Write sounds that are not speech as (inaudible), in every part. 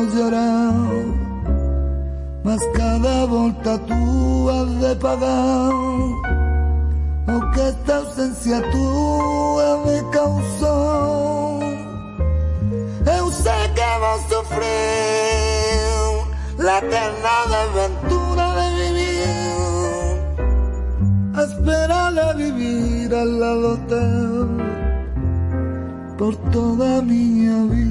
vos llorar, mas cada volta tú has de pagar. O que esta ausencia tua me causó. Eu sei que vos sufrir la eterna aventura de vivir, esperar a vivir al lado teu por toda mi vida.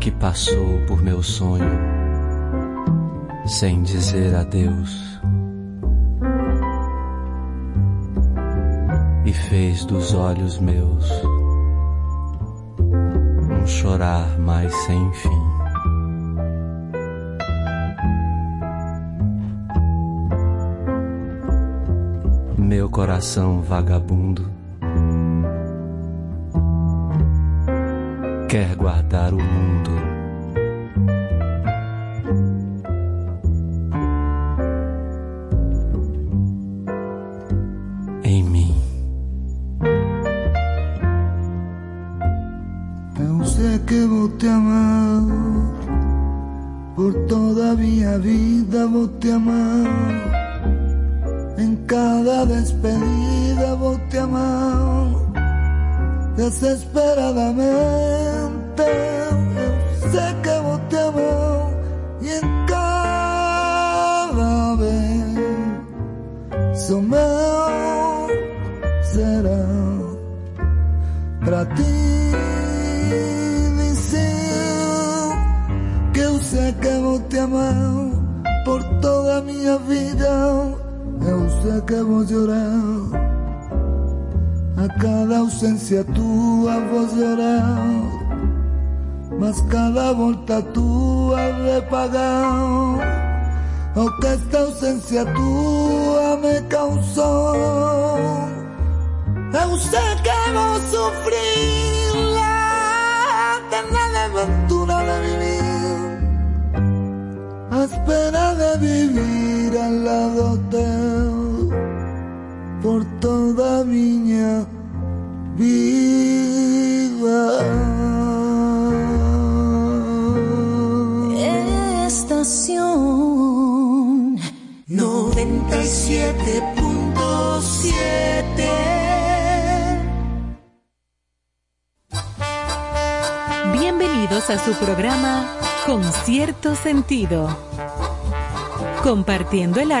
que passou por meu sonho sem dizer adeus e fez dos olhos meus um chorar mais sem fim. Meu coração vagabundo quer guardar o mundo.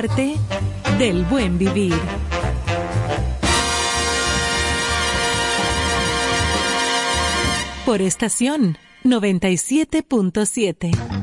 Compartiendo el arte del buen vivir. Por estación 97.7.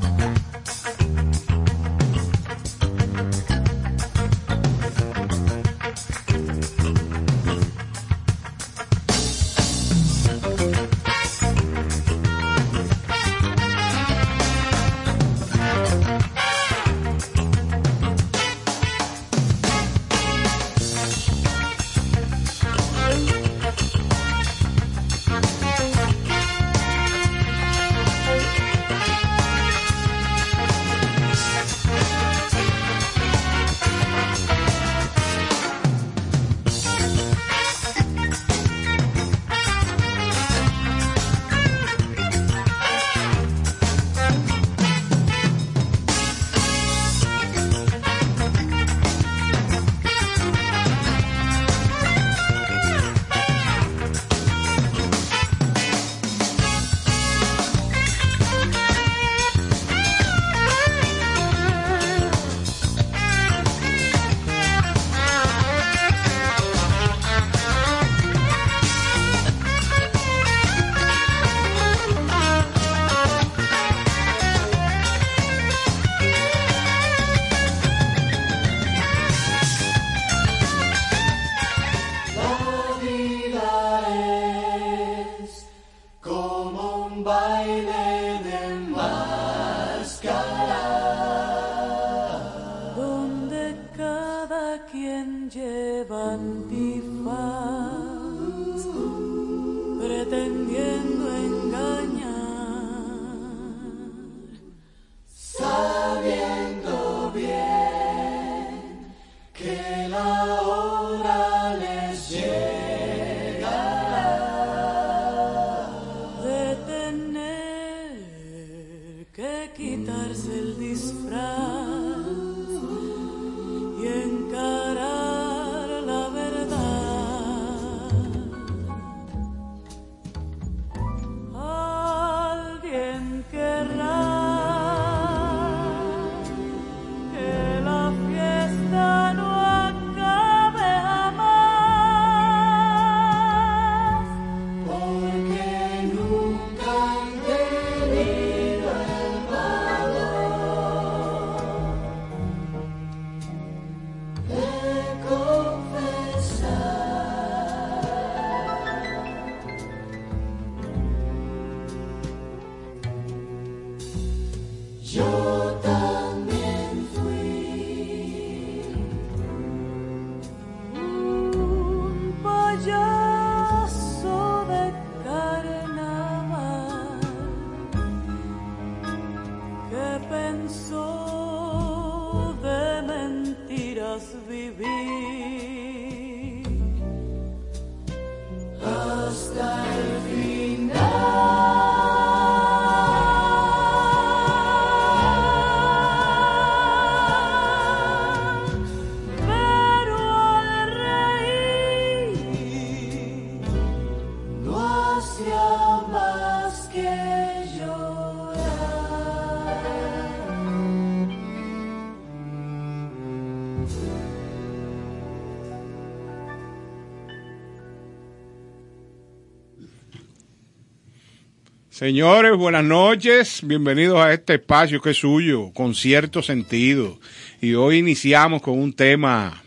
Señores, buenas noches. Bienvenidos a este espacio que es suyo, con cierto sentido. Y hoy iniciamos con un tema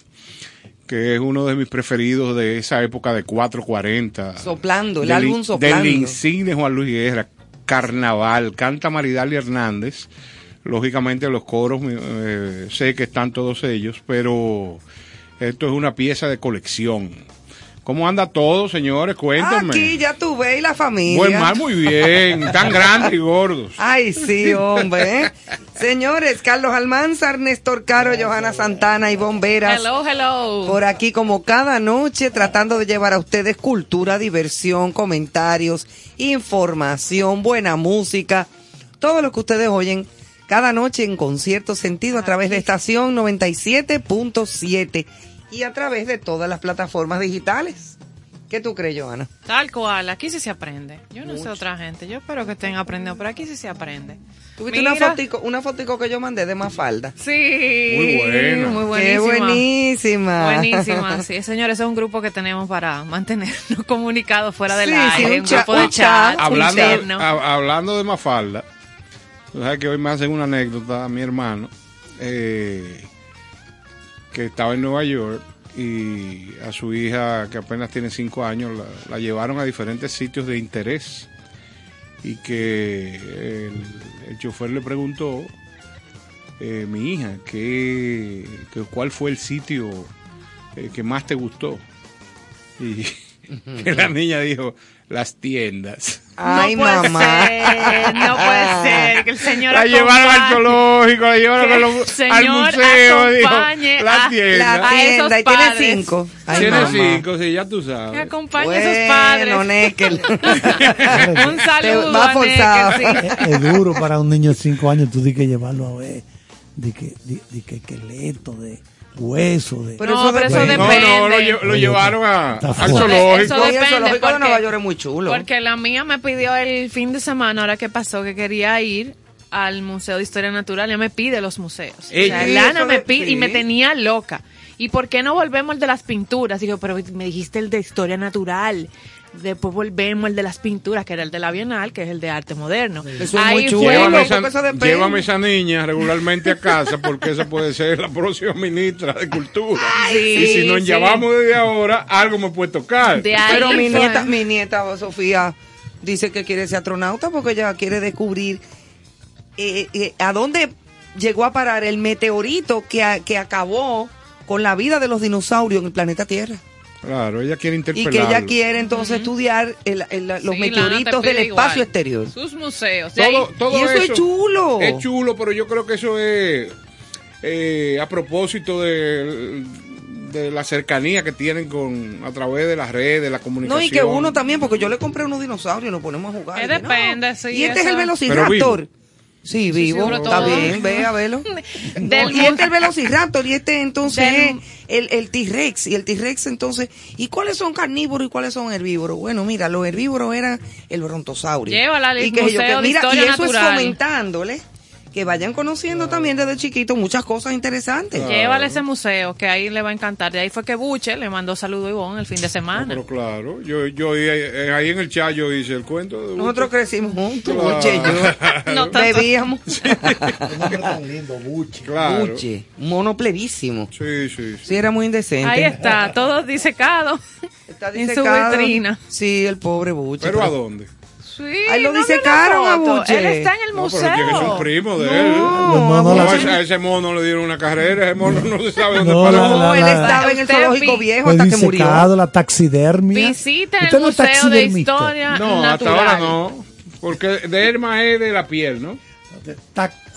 que es uno de mis preferidos de esa época de 440. Soplando, el álbum Soplando. Del insigne Juan Luis Guerra, Carnaval, canta Maridalia Hernández. Lógicamente los coros, eh, sé que están todos ellos, pero esto es una pieza de colección ¿Cómo anda todo, señores? Cuéntenme. Aquí ya tuve y la familia. Buen mal, muy bien. (laughs) Tan grandes y gordos. Ay, sí, hombre. señores, Carlos Almanzar, Néstor Caro, Johanna Santana y Bomberas. Hello, hello. Por aquí, como cada noche, tratando de llevar a ustedes cultura, diversión, comentarios, información, buena música. Todo lo que ustedes oyen cada noche en concierto sentido a través de estación 97.7 y a través de todas las plataformas digitales. ¿Qué tú crees, Joana? Tal cual, aquí sí se aprende. Yo no sé otra gente, yo espero que estén aprendiendo, pero aquí sí se aprende. ¿Tuviste una fotico, una fotico que yo mandé de Mafalda? Sí. Muy buena. Muy buenísima. Qué buenísima. Buenísima, (laughs) sí. Señores, es un grupo que tenemos para mantenernos (laughs) comunicados fuera del Sí, sí, aire, un un grupo de chat. Hablando, a- hablando de Mafalda, sabes que hoy me hacen una anécdota a mi hermano, eh, estaba en Nueva York y a su hija, que apenas tiene cinco años, la, llevaron a diferentes sitios de interés y que el, el chofer le preguntó, eh, mi hija, ¿qué, que- ¿cuál fue el sitio eh, que más te gustó? Y (laughs) que la niña dijo, las tiendas. Ay, no puede mamá. ser, no puede ser, que el señor La llevaron al acompañe- zoológico, la llevaron Que a al señor museo, dijo, acompañe la a- tienda. La A esos tienda y tiene cinco. Ay, Tiene mamá. cinco, sí, ya tú Que sabes. acompañe a sus padres. Bueno, (laughs) un saludo va a forzado. Sí. es duro para un niño de 5 años, tú tienes que llevarlo a ver, de que, de que esqueleto, de hueso, de... Pero No, eso pero eso depende. No, depende. no, lo, lle- lo Oye, llevaron a, al zoológico. Eso Oye, el depende, zoológico de porque- Nueva York es muy chulo. Porque la mía me pidió el fin de semana, ahora que pasó, que quería ir al Museo de Historia Natural. Ella me pide los museos. O sea, Lana me de- pide y me tenía loca. ¿Y por qué no volvemos al de las pinturas? Digo, pero me dijiste el de Historia Natural. Después volvemos al de las pinturas, que era el de la Bienal, que es el de arte moderno. Eso es muy chulo. Llévame esa, llévame niña regularmente a casa porque esa puede ser la próxima ministra de Cultura. Sí, y si nos sí. llamamos desde ahora, algo me puede tocar. De ahí Pero mi fue. nieta, mi nieta Sofía dice que quiere ser astronauta porque ella quiere descubrir eh, eh, a dónde llegó a parar el meteorito que, a- que acabó con la vida de los dinosaurios en el planeta Tierra. Claro, ella quiere y interpelar. que ella quiere entonces estudiar el- el- los Sí, meteoritos del espacio igual. exterior. Sus museos. Todo, todo Y eso es chulo. Es chulo, pero yo creo que eso es eh, a propósito de, de la cercanía que tienen con a través de las redes, la comunicación. No, y que uno también, porque yo le compré unos dinosaurios y nos ponemos a jugar. Eh, Y no. depende, sí, Y este es el Pero Velociraptor. Sí, vivo. Está bien, ve a verlo. (laughs) Del y este es el Velociraptor y este entonces Del- es el, el T-Rex. Y el T-Rex entonces, ¿y cuáles son carnívoros y cuáles son herbívoros? Bueno, mira, los herbívoros eran el brontosaurio. Llévala al y yo, Museo que de mira, Historia y eso Natural. es fomentándole que vayan conociendo también desde chiquito muchas cosas interesantes. Llévale a ese museo, que ahí le va a encantar. De ahí fue que Buche le mandó saludo a Ivonne el fin de No, semana. pero claro, yo, yo eh, ahí en el chat yo hice el cuento de Nosotros crecimos juntos, Claro. Buche y yo. (laughs) No. Bebíamos. Nombre tan lindo, Buche. Claro. Buche, mono plevísimo. Sí, sí, sí. Sí, era muy indecente. Ahí está, todo disecado. Está en su disecado. vitrina. Sí, el pobre Buche. Pero ¿a dónde? Sí, Ahí lo no disecaron a. Buche. Él está en el No, museo. pero tiene que ser un primo de él. No, No, la- ese- a ese mono le dieron una carrera, ese mono no se sabe dónde No, paró. No, él estaba en el zoológico vi- viejo hasta que murió. la taxidermia. Visita el no Museo de. Historia No, hasta ahora no. Porque de Herma es de la piel, ¿no?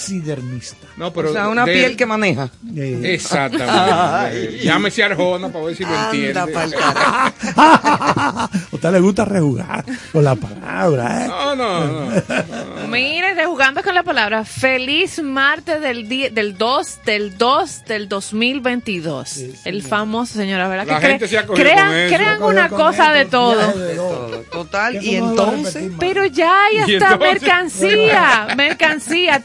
Taxidermista. No, pero o sea, una de- piel que maneja. Eh, Exactamente. Llámese Arjona para ver si lo entiende. (laughs) A usted le gusta rejugar con la palabra, ¿eh? No, no, no. Mire, de jugando con la palabra, feliz martes del día, del 2 del 2 del 2022. el famoso, señora, ¿verdad? La que gente se ha crean, con eso. crean una con cosa esto, de todo. de. Todo, Total, y no entonces. repetir. Pero ya hay Y hasta mercancía, mercancía,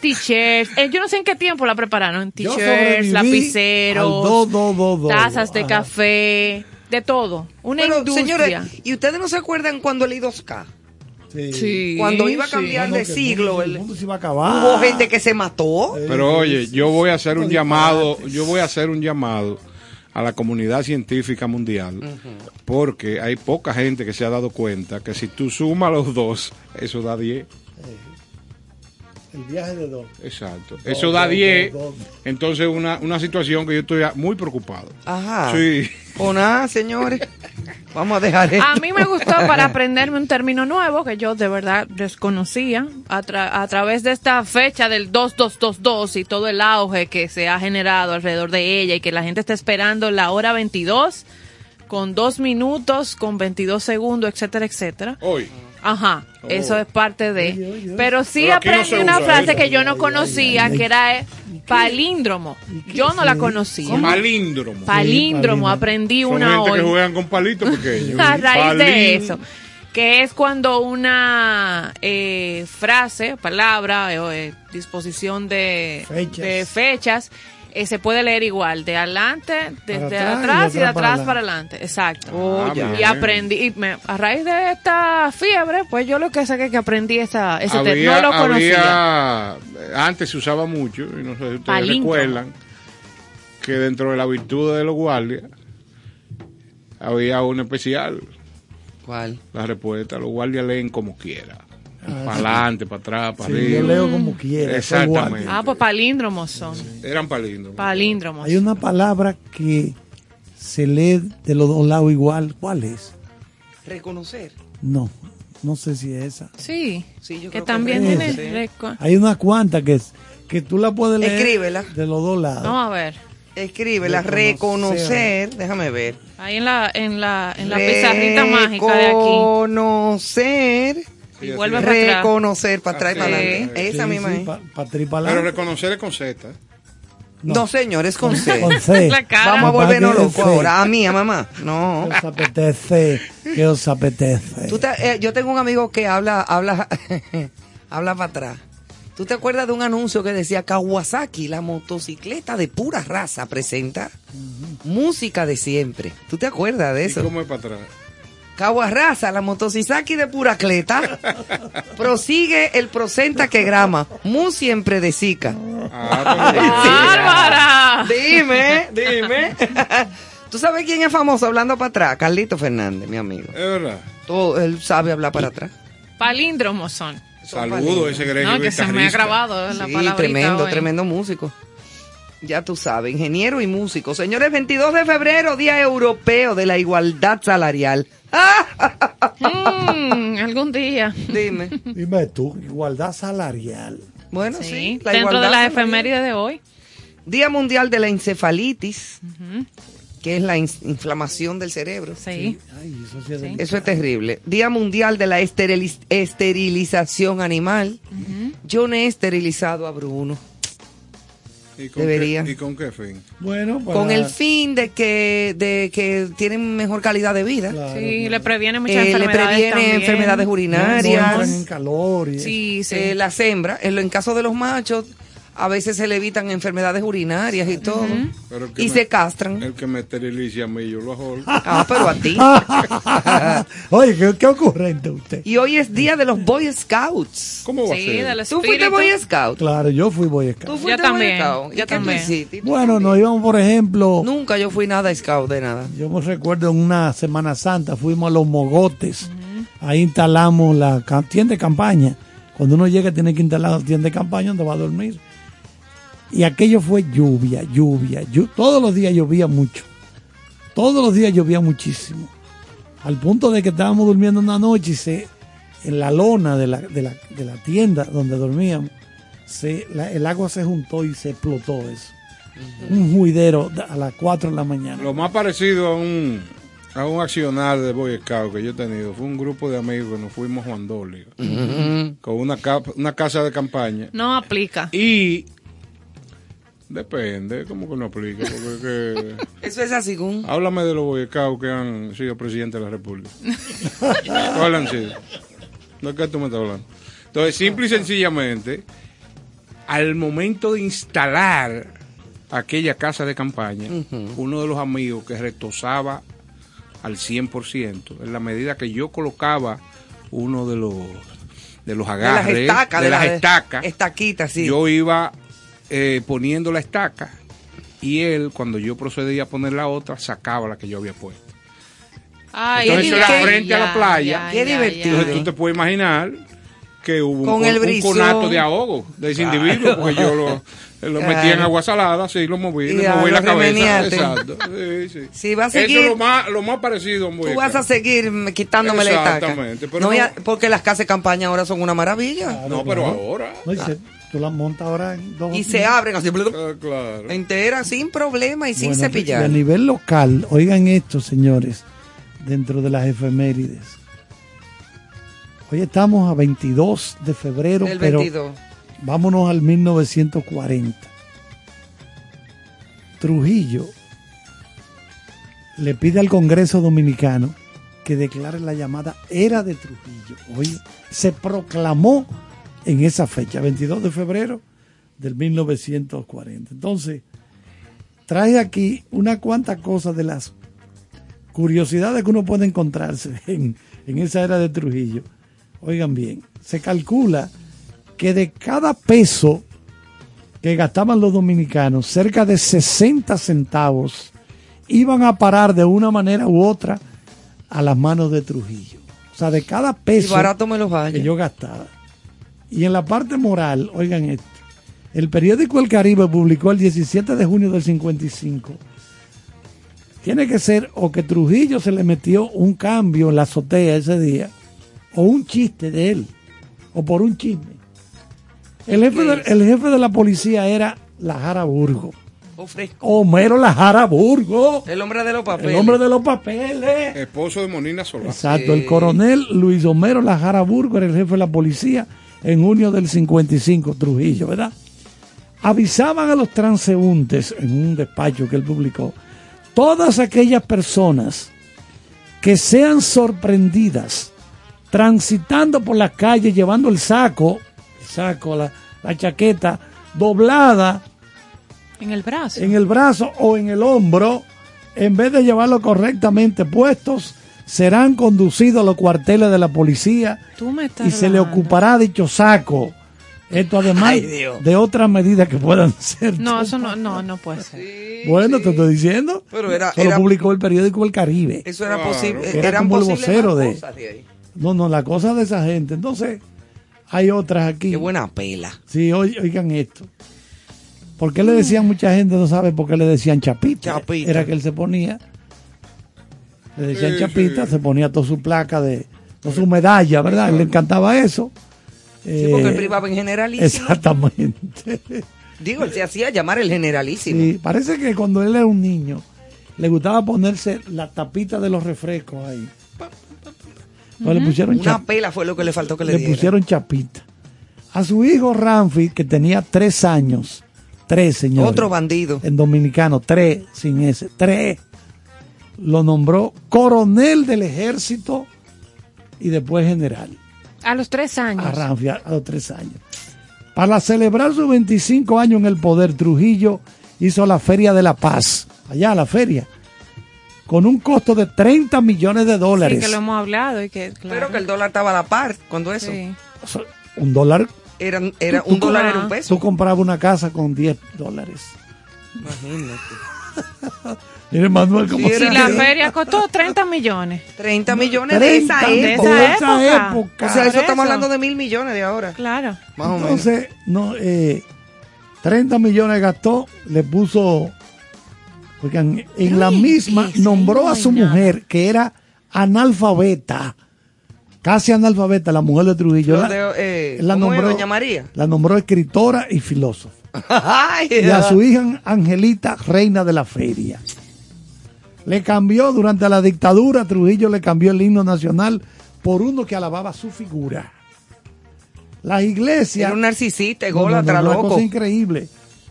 t-shirts. Eh, yo no sé en qué tiempo la prepararon. T-shirts, lapiceros, al do, do, do, do. tazas de Ajá. café, de todo. Una Pero, industria. señores, ¿y ustedes no se acuerdan cuando el I2K? Sí. Sí, Cuando iba a cambiar de siglo, mundo- el- mundo se iba a acabar. hubo gente que se mató. Pero oye, yo voy a hacer un llamado, yo voy a hacer un llamado a la comunidad científica mundial, porque hay poca gente que se ha dado cuenta que si tú sumas los dos, eso da 10. El viaje de dos. Exacto. Dos, Eso da dos, 10. dos, dos. Entonces, una, una situación que yo estoy muy preocupado. Ajá. Sí. O nada, señores. Vamos a dejar esto. A mí me gustó para aprenderme un término nuevo que yo de verdad desconocía a, tra- a través de esta fecha del 2222 y todo el auge que se ha generado alrededor de ella y que la gente está esperando la hora 22 con dos minutos, con 22 segundos, etcétera, etcétera. Hoy. Ajá, Oh. eso es parte de. Oye, oye. Pero sí Pero aquí no aprendí una frase eso. que yo no conocía, ay, ay. que era eh, palíndromo. Yo no la conocía. Palíndromo. Palíndromo, aprendí Son una gente hoy que juegan con palitos pequeños. (laughs) a raíz de eso, que es cuando una eh, frase, palabra o eh, disposición de Fechas. de fechas eh, se puede leer igual, de adelante, desde atrás atrás, y y de atrás atrás para para adelante. Exacto. Oh, Ah, Y aprendí, y me- a raíz de esta fiebre, pues yo lo que sé que, que aprendí esa, ese había, no lo conocía. había- antes se usaba mucho, y no sé si ustedes recuerdan, que dentro de la virtud de los guardias había un especial, ¿Cuál? la respuesta, los guardias leen como quiera. Para adelante, para atrás, para Sí, arriba. yo leo como quiera. Exactamente. Ah, pues palíndromos son. Eran palíndromos. Palíndromos. Hay una palabra que se lee de los dos lados igual. ¿Cuál es? Reconocer. No, no sé si es esa. Sí, Sí, yo que creo que también es tiene... Hay una cuanta que, es- que tú la puedes leer Escríbela. de los dos lados. Vamos a ver. Escríbela, Reconocer. reconocer. Déjame ver. Ahí en la, en la, en la pizarrita mágica de aquí. Reconocer. Y vuelve para. Reconocer para atrás y para adelante. Esa Sí, misma sí, es. pa- pa' atrás y pa' Pero reconocer es con Z. ¿eh? No, señor, es con C. Con. Vamos a volvernos locos ahora. A mí, a mamá. No. ¿Qué os apetece? ¿Qué os apetece? Tú te- eh, yo tengo un amigo que habla, habla, (laughs) habla para atrás. ¿Tú te acuerdas de un anuncio que decía Kawasaki, la motocicleta de pura raza, presenta música de siempre? ¿Tú te acuerdas de ¿Y eso? cómo es para atrás? Kawasaki, la motocicleta de pura cleta, prosigue el procenta que grama, mu siempre de Zika. Ah, ¡Bárbara! Dime, dime. ¿Tú sabes quién es famoso hablando para atrás? Carlito Fernández, mi amigo. es verdad. Todo, él sabe hablar para atrás. Palíndromos son. Saludo ese greño No, que se me ha grabado la Sí, palabrita tremendo, hoy. tremendo músico. Ya tú sabes, ingeniero y músico. Señores, 22 de febrero, Día Europeo de la Igualdad Salarial. (laughs) Mm, algún día. Dime. Dime tú, igualdad salarial. Bueno, sí. Sí, la dentro de las efemérides de hoy. Día Mundial de la Encefalitis, que es la in- inflamación del cerebro. Sí. Ay, eso sí es. Eso es terrible. Día Mundial de la esteriliz- Esterilización Animal. Yo no he esterilizado a Bruno. ¿Y con Debería. Qué, ¿Y con qué fin? Bueno, para- Con el fin de que, de que tienen mejor calidad de vida. Claro, Sí, claro. le previene muchas Eh, le enfermedades previene también. enfermedades No, no urinarias. entran en calor. Y Sí, sí. Eh, las hembras, en, lo- en caso de los machos, a veces se le evitan enfermedades urinarias y todo. El que Y me- se castran. El que me esterilice a mí, yo lo hago. Ah, pero a ti. (laughs) Oye, ¿qué, qué ocurrente usted. Y hoy es día de los Boy Scouts. ¿Cómo va Sí, a ser? del ¿Tú fuiste. Boy Scout? Claro, yo fui Boy Scout. ¿Tú fuiste también, Boy Scout? ¿Y yo también. hiciste? ¿Tú Bueno, nos íbamos, por ejemplo, Nunca yo fui nada Scout de nada. yo me recuerdo en una Semana Santa, fuimos a Los Mogotes, ahí instalamos la tienda de campaña. Cuando uno llega tiene que instalar la tienda de campaña donde va a dormir. Y aquello fue lluvia, lluvia, llu- todos los días llovía mucho. Todos los días llovía muchísimo. Al punto de que estábamos durmiendo una noche y se, en la lona de la, de la, de la tienda donde dormíamos, se, la- el agua se juntó y se explotó eso. Un juidero a las 4 de la mañana. Lo más parecido a un, a un accionar de Boy Scout que yo he tenido fue un grupo de amigos que nos fuimos a Juan Dolio con una, una casa de campaña No aplica. y depende, ¿cómo que no aplica? Porque que- (laughs) Eso es así, Gun. háblame de los Boy Scouts que han sido presidentes de la República. (laughs) ¿Cuáles han sido? ¿De qué tú me estás hablando? Entonces, simple y sencillamente, al momento de instalar aquella casa de campaña, uno de los amigos que retosaba al 100%, en la medida que yo colocaba uno de los de los De las agarres, estacas. de, las estacas, Estaquitas, sí. yo iba eh, poniendo la estaca y él, cuando yo procedía a poner la otra, sacaba la que yo había puesto. Ay, Entonces, eso era frente a la playa. Qué divertido. Entonces tú te puedes imaginar que hubo Con un, el un conato de ahogo de ese individuo, porque yo lo, lo metí en Claro. agua salada, sí, lo moví, Y le ya, moví la cabeza. Exacto. Sí, sí. Sí, va a Eso seguir- es lo más, lo más parecido Tú vas a seguir quitándome la estaca. Exactamente, No, no- ya- porque las casas de campaña ahora son una maravilla. No, pero ahora. No, se- tú la montas ahora en dos Y se abren así, Ah, claro. entera, sin problema y sin Bueno, cepillar. y a nivel local, oigan esto, señores, dentro de las efemérides. Hoy estamos a 22 de febrero, El pero 22. vámonos al 1940. Trujillo le pide al Congreso Dominicano que declare la llamada era de Trujillo. Hoy se proclamó en esa fecha, 22 de febrero del 1940. Entonces, trae aquí una cuanta cosas de las curiosidades que uno puede encontrarse (laughs) en, en esa era de Trujillo. Oigan bien, se calcula que de cada peso que gastaban los dominicanos, cerca de 60 centavos iban a parar de una manera u otra a las manos de Trujillo. O sea, de cada Y peso barato me los que yo gastaba. Y en la parte moral, oigan esto, el periódico El Caribe publicó el 17 de junio del 55. Tiene que ser o que Trujillo se le metió un cambio en la azotea ese día, o un chiste de él, o por un chisme. El jefe, de, el jefe de la policía era Lajara Burgo. Ofrezco. Homero Lajara Burgo, El hombre de los papeles. el hombre de los papeles. Esposo de Monina Solá. Exacto, el coronel Luis Homero Lajara Burgo era el jefe de la policía en junio del 55, Trujillo, ¿verdad? Avisaban a los transeúntes en un despacho que él publicó, todas aquellas personas que sean sorprendidas transitando por la calle llevando el saco, el saco, la, la chaqueta doblada En el brazo. en el brazo o en el hombro, en vez de llevarlo correctamente puestos, serán conducidos a los cuarteles de la policía Tú me estás y se le ocupará dicho saco. Esto además Ay, de otras medidas que puedan (laughs) ser. No, eso no, no, no puede ser. Bueno, te estoy diciendo. Pero era- Eso lo era- publicó el periódico El Caribe. Eso era Claro. posible. Era eran como el vocero de- cosas ahí. No, no, la cosa de esa gente. Entonces, hay otras aquí. Qué buena pela. Sí, oigan esto. ¿Por qué le decían mucha gente? No sabe por qué le decían chapita. Chapita. Era que él se ponía, le decían chapita, se ponía toda su placa de, toda su medalla, ¿verdad? A él le encantaba eso. Sí, porque Eh, él privaba en generalísimo. Exactamente. Digo, él se hacía llamar el generalísimo. Sí, parece que cuando él era un niño, le gustaba ponerse la tapita de los refrescos ahí. No le pusieron Una chapita. pela fue lo que le faltó que le, le diera. pusieron chapita. A su hijo Ramfi, que tenía tres años, tres señores. Otro bandido. En dominicano, tres, sin ese, tres. Lo nombró coronel del ejército y después general. A los tres años. A Ramfi, a, a los tres años. Para celebrar sus 25 años en el poder, Trujillo hizo la Feria de la Paz, allá la feria, con un costo de 30 millones de Sí, dólares. que lo hemos hablado y que, claro. Pero que el dólar estaba a la par cuando eso. Sí. O sea, Un dólar, Era, era Tú- un tú dólar era un peso. tú comprabas una casa con 10 dólares. Imagínate. (laughs) Mire, Manuel, como Sí, Si era- la feria costó 30 millones. 30 millones de esa 30 de época. esa época. O sea, eso estamos hablando de mil millones de ahora. Claro. Más o menos. Entonces, no, eh, 30 millones gastó, le puso, porque en, en la misma nombró a su mujer, que era analfabeta, casi analfabeta, la mujer de Trujillo. Lo La, de, eh, la ¿cómo nombró, Doña María? la nombró escritora y filósofa. (laughs) Ay, Y a su hija Angelita, reina de la feria. Le cambió durante la dictadura, Trujillo le cambió el himno nacional por uno que alababa su figura. Las iglesias... Era un narcisista, No, no, ególatra, no, una loco. cosa increíble.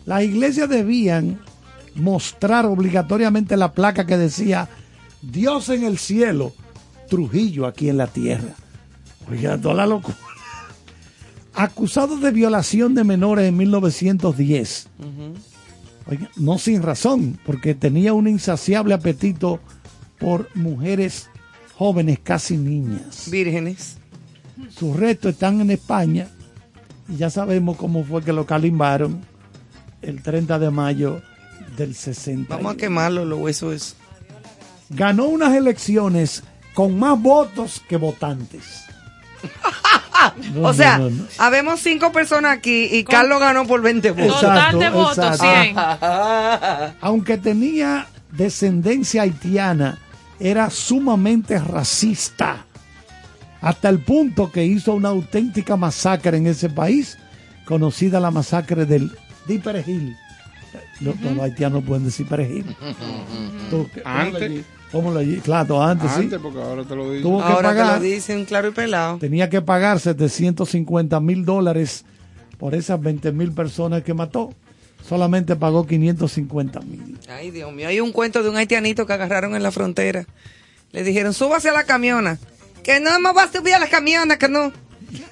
Las iglesias debían mostrar obligatoriamente la placa que decía Dios en el cielo, Trujillo aquí en la tierra. Oiga, toda la locura. Acusado de violación de menores en 1910. Oiga, no sin razón, porque tenía un insaciable apetito por mujeres jóvenes, casi niñas. Vírgenes. Sus restos están en España y ya sabemos cómo fue que lo calimbaron el 30 de mayo del 60. Vamos a quemarlo, los huesos. esos. Ganó unas elecciones con más votos que votantes. (laughs) No, o sea, no, no, no. habemos cinco personas aquí y Carlos ganó por 20 votos. Total de Exacto, votos, exacto. 100. (laughs) Aunque tenía descendencia haitiana, era sumamente racista. Hasta el punto que hizo una auténtica masacre en ese país, conocida la masacre del de Perejil. Los, los haitianos pueden decir Perejil. (laughs) Tú, ¿qué- póngalo Antes. Póngalo allí. Claro, antes, sí. Antes, porque ahora te lo. Tuvo que Ahora te pagar. lo dicen claro y pelado. Tenía que pagar 750 mil dólares por esas 20 mil personas que mató. Solamente pagó 550 mil. Ay, Dios mío, hay un cuento de un haitianito que agarraron en la frontera. Le dijeron, súbase a la camiona. Que no me voy a subir a la camiona, que no.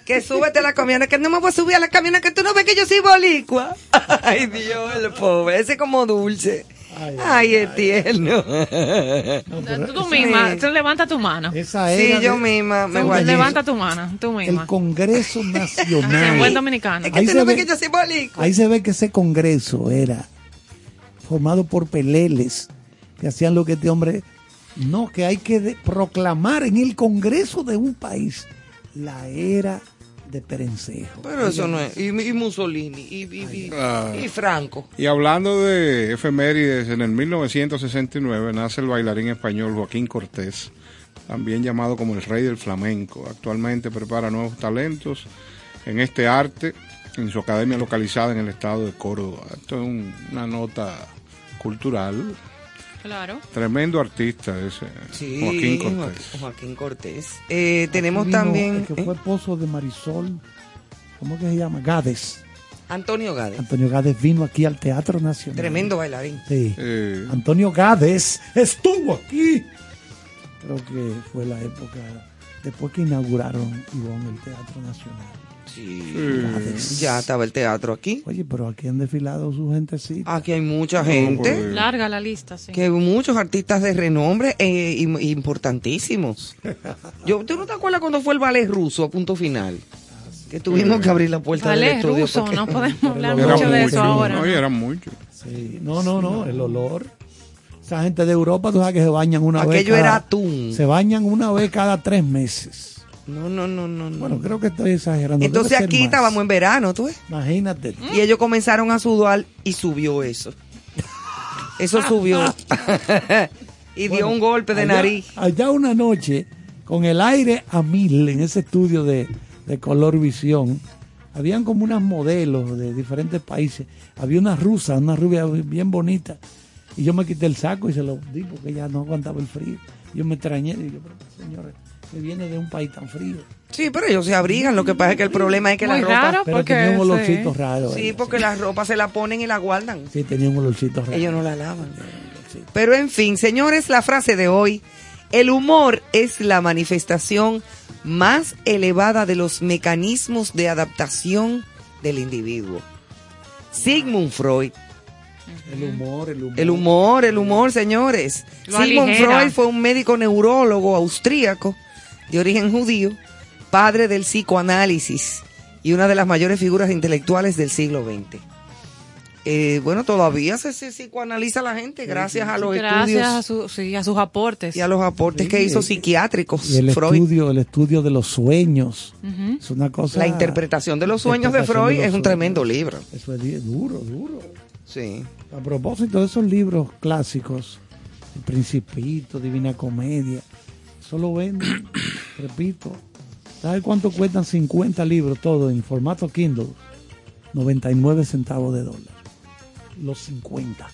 Que súbete a la camiona, que no me voy a subir a la camiona, que tú no ves que yo soy bolicua. (laughs) Ay, Dios, el pobre, ese como dulce. Ay, Ay, es tierno. Tú, tú misma, Sí. tú levanta tu mano. Esa Sí, era yo de- misma me guayé. levanta tu mano, tú el misma. Congreso En (laughs) Nacional. buen dominicano. Es que Ahí se ve- que yo soy bolicua. Ahí se ve que ese Congreso era formado por peleles que hacían lo que este hombre... No, que hay que de- proclamar en el Congreso de un país la era de Perencejo. Pero eso no es. Y, y Mussolini, y, y, y- Ah. y Franco. Y hablando de efemérides, en el 1969 nace el bailarín español Joaquín Cortés, también llamado como el rey del flamenco. Actualmente prepara nuevos talentos en este arte en su academia localizada en el estado de Córdoba. Esto es un- una nota cultural. Claro. Tremendo artista ese Sí, Joaquín Cortés. Joaquín Cortés. Eh, tenemos vino también el que ¿eh? fue esposo de Marisol, ¿cómo que se llama? Gades. Antonio Gade. Antonio Gades vino aquí al Teatro Nacional. Tremendo bailarín. Sí. Eh, Antonio Gades estuvo aquí. Creo que fue la época después que inauguraron Ivonne el Teatro Nacional. Sí. Ya estaba el teatro aquí. Oye, pero aquí han desfilado su gentecita. Aquí hay mucha No, gente. pues, Larga la lista, sí. Que hay muchos artistas de renombre eh, im- importantísimos. (laughs) Yo, ¿Tú no te acuerdas cuando fue el ballet ruso a punto final? Que tuvimos que abrir la puerta del Ballet estudio. ruso, porque- no (laughs) podemos hablar Era mucho de mucho, eso ahora. no, ¿no? eran muchos. Sí. No, no, no, el olor. Esa gente de Europa, tú sabes que se bañan una vez. Aquello era atún. Se bañan una vez cada tres meses. No, no, no, no. no. Bueno, creo que estoy exagerando. Entonces aquí más. estábamos en verano, tú ves. Imagínate. Y ellos comenzaron a sudar y subió eso. Eso subió. (laughs) y dio un golpe de allá- nariz. Allá una noche, con el aire a mil en ese estudio de, de color visión, habían como unas modelos de diferentes países. Había una rusa, una rubia bien bonita. Y yo me quité el saco y se lo di porque ella no aguantaba el frío. Yo me extrañé y digo, pero señores, que viene de un país tan frío. Sí, pero ellos se abrigan. Lo que pasa es que el problema es que la Muy ropa. raro. Pero porque tenía un sí. olorcito raro. Sí, ella, porque la ropa se la ponen y la guardan. Sí, tenía un olorcito raro. Ellos no la lavan. Pero en fin, señores, la frase de hoy. El humor es la manifestación más elevada de los mecanismos de adaptación del individuo. Sigmund Freud. El humor, el humor. El humor, el humor, señores. Lo Sigmund aligera. Freud fue un médico neurólogo austríaco de origen judío, padre del psicoanálisis y una de las mayores figuras intelectuales del siglo XX. Eh, bueno, todavía se, se psicoanaliza la gente gracias a los Gracias a, estudios su- sí, a sus aportes. y a los aportes que hizo psiquiátricos. Y el Freud. estudio, el estudio de los sueños. Es una cosa. La interpretación de los sueños de Freud es un sueños. tremendo libro. Eso es duro, duro. Sí. A propósito de esos libros clásicos, El Principito, Divina Comedia, solo venden, repito, ¿sabes cuánto cuestan 50 libros todos en formato Kindle? 99 centavos de dólar. Los 50.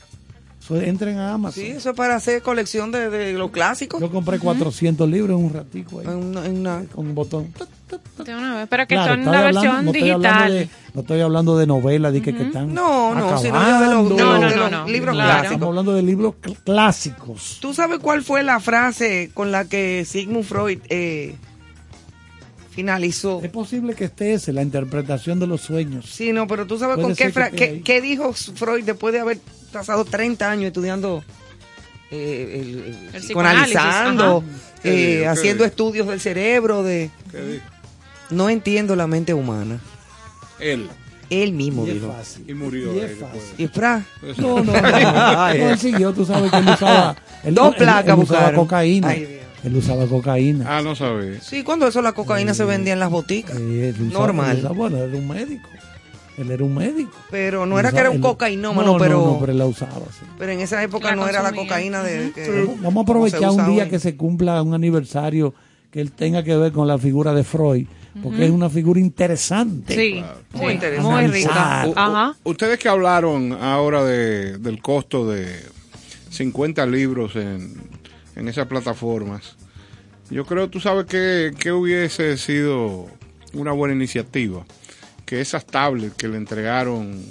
Eso, entren a Amazon. Sí, eso es para hacer colección de, de los clásicos. Yo compré 400 libros en un ratico ahí, En una- en una- con un botón. De una vez, pero que Claro, son hablando- versión no estoy hablando digital. de- no estoy hablando de novelas, de que, que están No, no, sino ya de los- acabando. No, no, de no, los no, libros claro. clásicos. Estamos hablando de libros cl- clásicos. ¿Tú sabes cuál fue la frase con la que Sigmund Freud eh, finalizó? Es posible que esté ese, la interpretación de los sueños. Sí, no, pero tú sabes Puede con qué, que qué, qué dijo Freud después de haber pasado 30 años estudiando, eh, el, el- psicoanalizando, eh, ajá. ¿Qué dijo? ¿Qué haciendo dijo? estudios del cerebro, de ¿Qué dijo? no entiendo la mente humana. Él. Él mismo Y dijo. fácil. Y murió Y es después. fácil. Y fra, No, no, no. no. (laughs) Ay, No, él siguió, tú sabes que él usaba. (laughs) Él, Dos placas él usaba buscaron. cocaína. Ay. Él usaba cocaína. Ah, no sabía. Sí, cuando eso la cocaína se vendía en las boticas. Eh, él usaba- Normal. él usaba- bueno, era un médico. Él era un médico. Pero no Él era que era un él- cocainómano, no, pero, No, no, pero él la usaba, sí. pero en esa época La no era la cocaína de... que- Vamos a aprovechar un día hoy. que se cumpla un aniversario que él tenga que ver con la figura de Freud, porque es una figura interesante. Sí, Muy sí, interesante. muy rica. U- Ajá. Ustedes que hablaron ahora de, del costo de 50 libros en, en esas plataformas, yo creo, tú sabes que, que hubiese sido una buena iniciativa, que esas tablets que le entregaron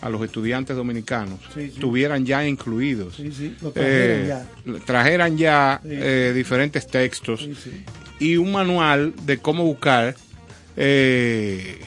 a los estudiantes dominicanos Sí, sí. tuvieran ya incluidos. Sí, lo eh, ya. trajeran ya Sí. eh, diferentes textos y un manual de cómo buscar, eh,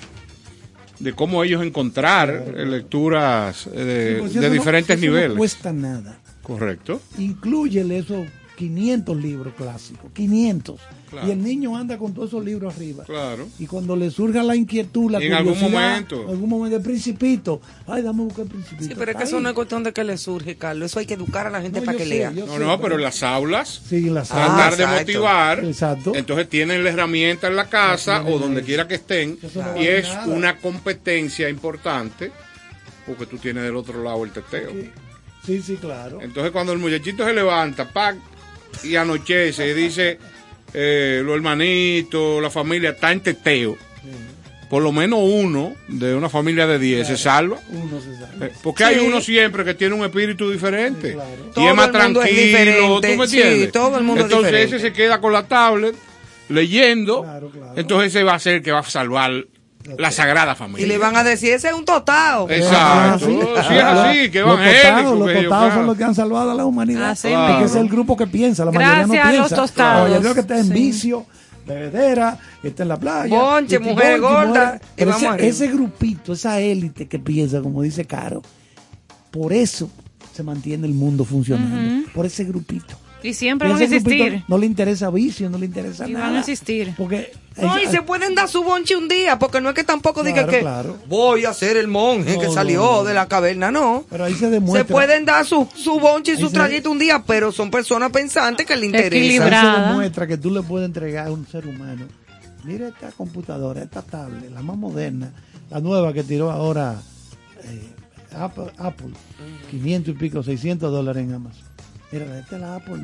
de cómo ellos encontrar lecturas eso de no- diferentes eso No niveles. cuesta nada. Correcto. Inclúyele esos 500 libros clásicos, 500. Claro. Y el niño anda con todos esos libros arriba. Claro. Y cuando le surja la inquietud, la en algún momento. en algún momento, el principito, ay, dame a buscar el principito. Sí, pero es que eso no es cuestión de que le surge, Carlos. Eso hay que educar a la gente No, para que sé, lea. No, sé, no, pero en las aulas, Sí, en las Ah, tratar de exacto. motivar. Exacto. Entonces tienen la herramienta en la casa o donde quiera que estén. No y es nada. una competencia importante porque tú tienes del otro lado el teteo. Sí, sí, sí, claro. Entonces cuando el muchachito se levanta, ¡pac! Y anochece y dice, eh, los hermanitos, la familia está en teteo, por lo menos uno de una familia de 10 se salva. Uno se sabe. Eh, Porque hay uno siempre que tiene un espíritu diferente. Claro. Y Todo es más es tranquilo. ¿tú me Sí, entiendes? todo el mundo es Entonces ese se queda con la tablet leyendo. Claro, claro. Entonces ese va a ser el que va a salvar la sagrada Y familia. le van a decir, ese es un totao. Exacto. Sí. Si es así, que totados, los que ellos, totados claro. son los que han salvado a la humanidad. Así mismo. Porque ese es el grupo que piensa, la mayoría no Gracias a piensa. los tostados. La mayoría que está en Sí. vicio, bebedera, está en la playa. Bonche, y mujer bonche, gorda, y Pero ese grupito, esa élite que piensa, como dice Caro, por eso se mantiene el mundo funcionando. Por ese grupito. Y siempre Y van a existir. No le interesa vicio, no le interesa Y nada. van a existir. Porque No, y se pueden dar su bonche un día, porque no es que tampoco diga que claro. voy a ser el monje No, que salió no. de la caverna, no. pero ahí se demuestra. Se pueden dar su, su bonche y Ahí su se- traguito un día, pero son personas pensantes que le Equilibra- interesa. Ahí se demuestra que tú le puedes entregar a un ser humano mira esta computadora, esta tablet, la más moderna, la nueva que tiró ahora eh, Apple, Apple 500 y pico, 600 dólares en Amazon. Mira, es la Apple,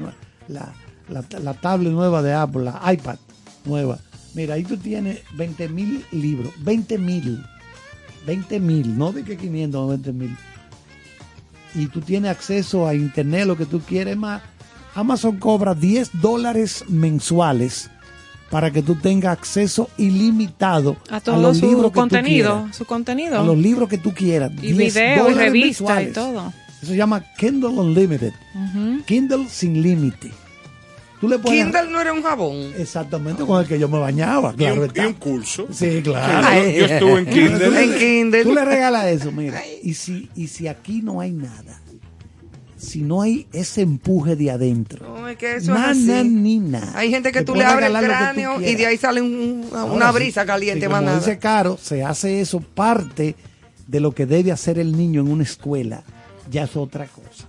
la, la, la tablet nueva de Apple, la iPad nueva. Mira, ahí tú tienes 20 mil libros, 20 mil, 20 mil, no de que 500 o 20 mil. Y tú tienes acceso a internet, lo que tú quieres más. Amazon cobra 10 dólares mensuales para que tú tengas acceso ilimitado A los todo su libros que tú quieras. su contenido. A los libros que tú quieras. y 10 video y todo. Eso se llama Kindle Unlimited. Kindle sin límite. Tú le pones Kindle no era un jabón. exactamente con el que yo me bañaba, Y claro un, está. y un curso. Sí, claro. Yo, yo estuve en (laughs) Kindle. En Kindle. Tú le regalas eso, mira. Y si, y si aquí no hay nada, si no hay ese empuje de adentro, No, es que eso es na, así. na, ni na, Hay gente que te tú le abres el tú cráneo y de ahí sale un- una, Ahora, brisa sí, caliente como dice Caro, se hace eso parte de lo que debe hacer el niño en una escuela. Ya es otra cosa.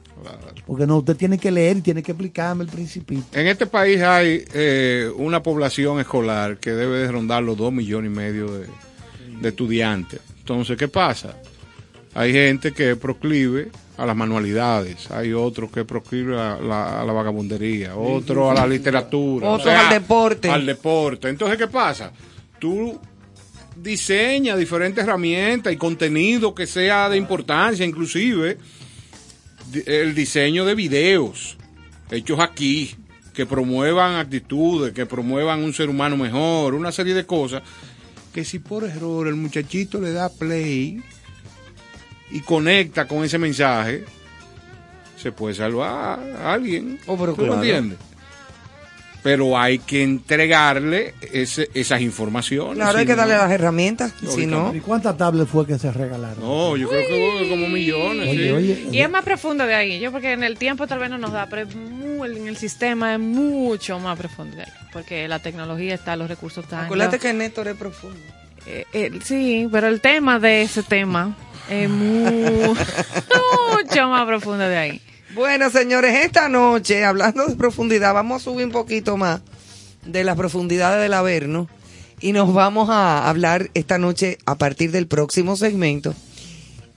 Porque no, usted tiene que leer y tiene que explicarme el principito. En este país hay eh, una población escolar que debe de rondar los dos millones y medio de, de estudiantes. Entonces, ¿qué pasa? Hay gente que es proclive a las manualidades, hay otros que es proclive a la, a la vagabundería, otros a la literatura, Otros al deporte. Al deporte. Entonces, ¿qué pasa? Tú diseñas diferentes herramientas y contenido que sea de importancia, inclusive el diseño de videos hechos aquí que promuevan actitudes, que promuevan un ser humano mejor, una serie de cosas que si por error el muchachito le da play y conecta con ese mensaje, se puede salvar a alguien. Oh, pero ¿Tú lo entiendes? Pero hay que entregarle ese- esas informaciones. Claro, hay que no- darle las herramientas. Si no. ¿Y cuántas tablets fue que se regalaron? No, yo creo que como millones. Oye, sí. oye, Y es más profundo de ahí. Yo porque en el tiempo tal vez no nos da, pero en el sistema es mucho más profundo de ahí. Porque la tecnología está, los recursos están. acuérdate que Néstor es profundo. eh, eh, sí, pero el tema de ese tema es mu- (laughs) mucho más profundo de ahí. Bueno, señores, esta noche, hablando de profundidad, vamos a subir un poquito más de las profundidades del Averno y nos vamos a hablar esta noche, a partir del próximo segmento,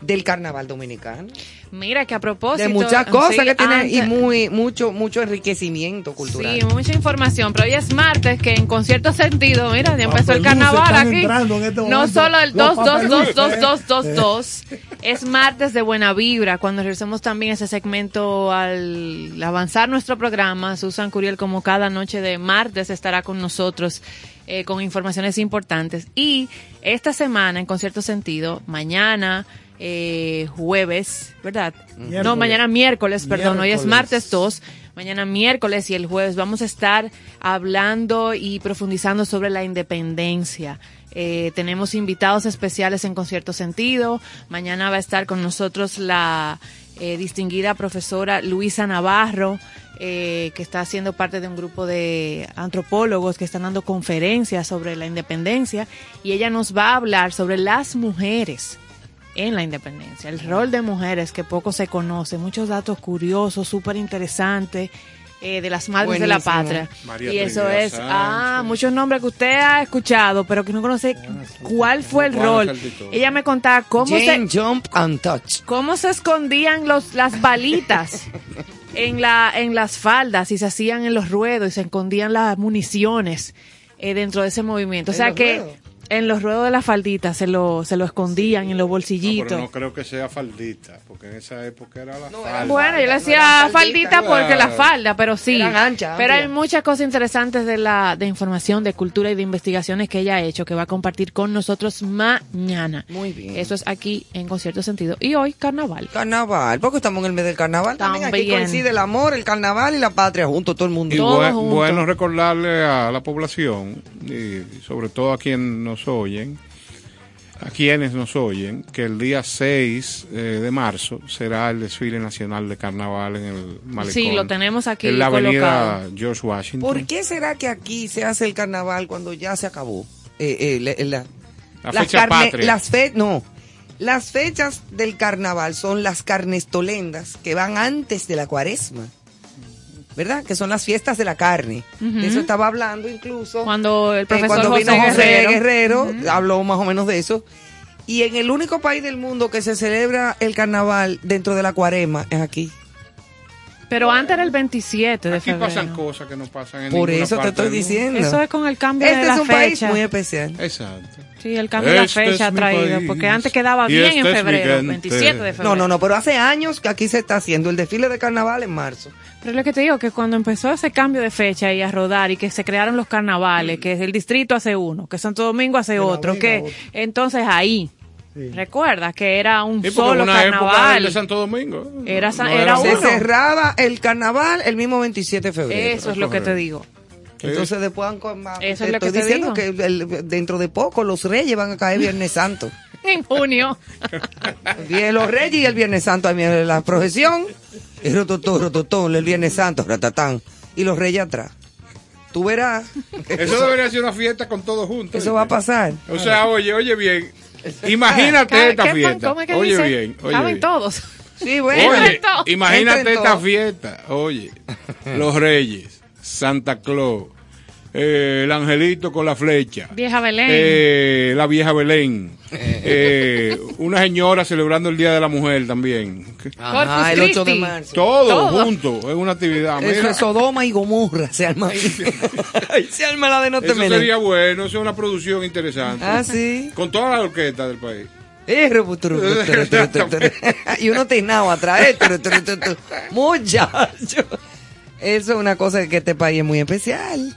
del carnaval dominicano. Mira que a propósito. De muchas cosas sí, que tiene y muy mucho mucho enriquecimiento cultural. Sí, mucha información, pero hoy es martes que en con cierto sentido, mira, ya empezó el carnaval aquí. en este No solo el los 2, 2, 2, 2, papeluces. 2, 2, 2, es martes de buena vibra. Cuando regresemos también ese segmento al avanzar nuestro programa, Susan Curiel como cada noche de martes estará con nosotros eh, con informaciones importantes. Y esta semana, en con cierto sentido, mañana, eh, jueves, ¿verdad? No, mañana miércoles, perdón, hoy es martes 2. Mañana miércoles y el jueves vamos a estar hablando y profundizando sobre la independencia. Eh, tenemos invitados especiales en Concierto Sentido. Mañana va a estar con nosotros la eh, distinguida profesora Luisa Navarro, eh, que está haciendo parte de un grupo de antropólogos que están dando conferencias sobre la independencia y ella nos va a hablar sobre las mujeres en la independencia, el rol de mujeres que poco se conoce, muchos datos curiosos, súper interesantes eh, de las madres de la patria. María y eso Trinidad es, Sánchez. ah, muchos nombres que usted ha escuchado, pero que no conoce cuál fue el rol. Ella me contaba cómo Jane, se, Jump and Touch. cómo se escondían los, las balitas (laughs) en, la, en las faldas y se hacían en los ruedos y se escondían las municiones eh, dentro de ese movimiento. O ¿En sea que ruedos? En los ruedos de las falditas se lo, se lo escondían en los No, bolsillitos. pero no creo que sea faldita, porque en esa época era la No, falda. era Bueno, yo le no decía faldita porque la falda, pero sí. Eran anchas, pero hay muchas cosas interesantes de la de información, de cultura y de investigaciones que ella ha hecho que va a compartir con nosotros mañana. Muy bien. Eso es aquí en Concierto Sentido. Y hoy, carnaval. Carnaval, porque estamos en el mes del carnaval. También aquí También. coincide el amor, el carnaval y la patria junto, todo el mundo. Y Todos bue- juntos. bueno recordarle a la población, y sobre todo a quienes nos oyen, a quienes nos oyen, que el día 6 eh, de marzo será el desfile nacional de carnaval en el Malecón. Sí, lo tenemos aquí En la avenida. George Washington. ¿Por qué será que aquí se hace el carnaval cuando ya se acabó? Eh, eh, la- la- La las fecha patria. Las fe, no. Las fechas del carnaval son las carnestolendas que van antes de la cuaresma. ¿Verdad? Que son las fiestas de la carne. De eso estaba hablando incluso. Cuando el eh, profesor cuando José vino José Guerrero. Guerrero, habló más o menos de eso. Y en el único país del mundo que se celebra el carnaval dentro de la cuarema es aquí. Pero antes era el 27 de Aquí febrero. pasan cosas que no pasan en Por ninguna eso te estoy del mundo. diciendo. Eso es con el cambio Este de la es un país fecha. muy especial. Exacto. Sí, el cambio de la Este fecha es ha mi traído, país. porque antes quedaba Y bien este en es mi febrero, gente. 27 de febrero. No, no, no, pero hace años que aquí se está haciendo el desfile de carnaval en marzo. Pero es lo que te digo, que cuando empezó ese cambio de fecha y a rodar y que se crearon los carnavales, que el distrito hace uno, que Santo Domingo hace otro, que otro. entonces ahí, Sí. recuerda que era un Sí, solo una época carnaval. de Santo Domingo. Era sa- No era Se uno. cerraba el carnaval el mismo 27 de febrero. Eso es lo que te digo. Entonces después han Eso es lo que estoy te diciendo digo. que el- dentro de poco los reyes van a caer Viernes Santo. (laughs) En junio. Los reyes y el Viernes Santo, viene la procesión, y rototó, rototó, el Viernes Santo, ratatán, y los reyes atrás. Tú verás, Eso debería ser una fiesta con todos juntos. eso va a pasar. O sea, oye, oye bien. (laughs) Imagínate esta ¿qué pan- fiesta. ¿Cómo es que Oye dice? bien, oye Caben bien. todos. (laughs) Sí, bueno. Oye, imagínate esta fiesta. Oye, (laughs) los Reyes, Santa Claus, eh, el angelito con la flecha. Vieja Belén. eh, la vieja Belén. eh, una señora celebrando el Día de la Mujer también. Ajá, el 8 de marzo. Todo, Todo. junto, es una actividad. Eso es Sodoma y Gomorra, se arma se arma la de no te eso sería bueno, eso es una producción interesante. Ah, sí. Con toda la orquesta del país. Eh, y uno teinado atrás. eh. Muchacho. Eso es una cosa que este país es muy especial.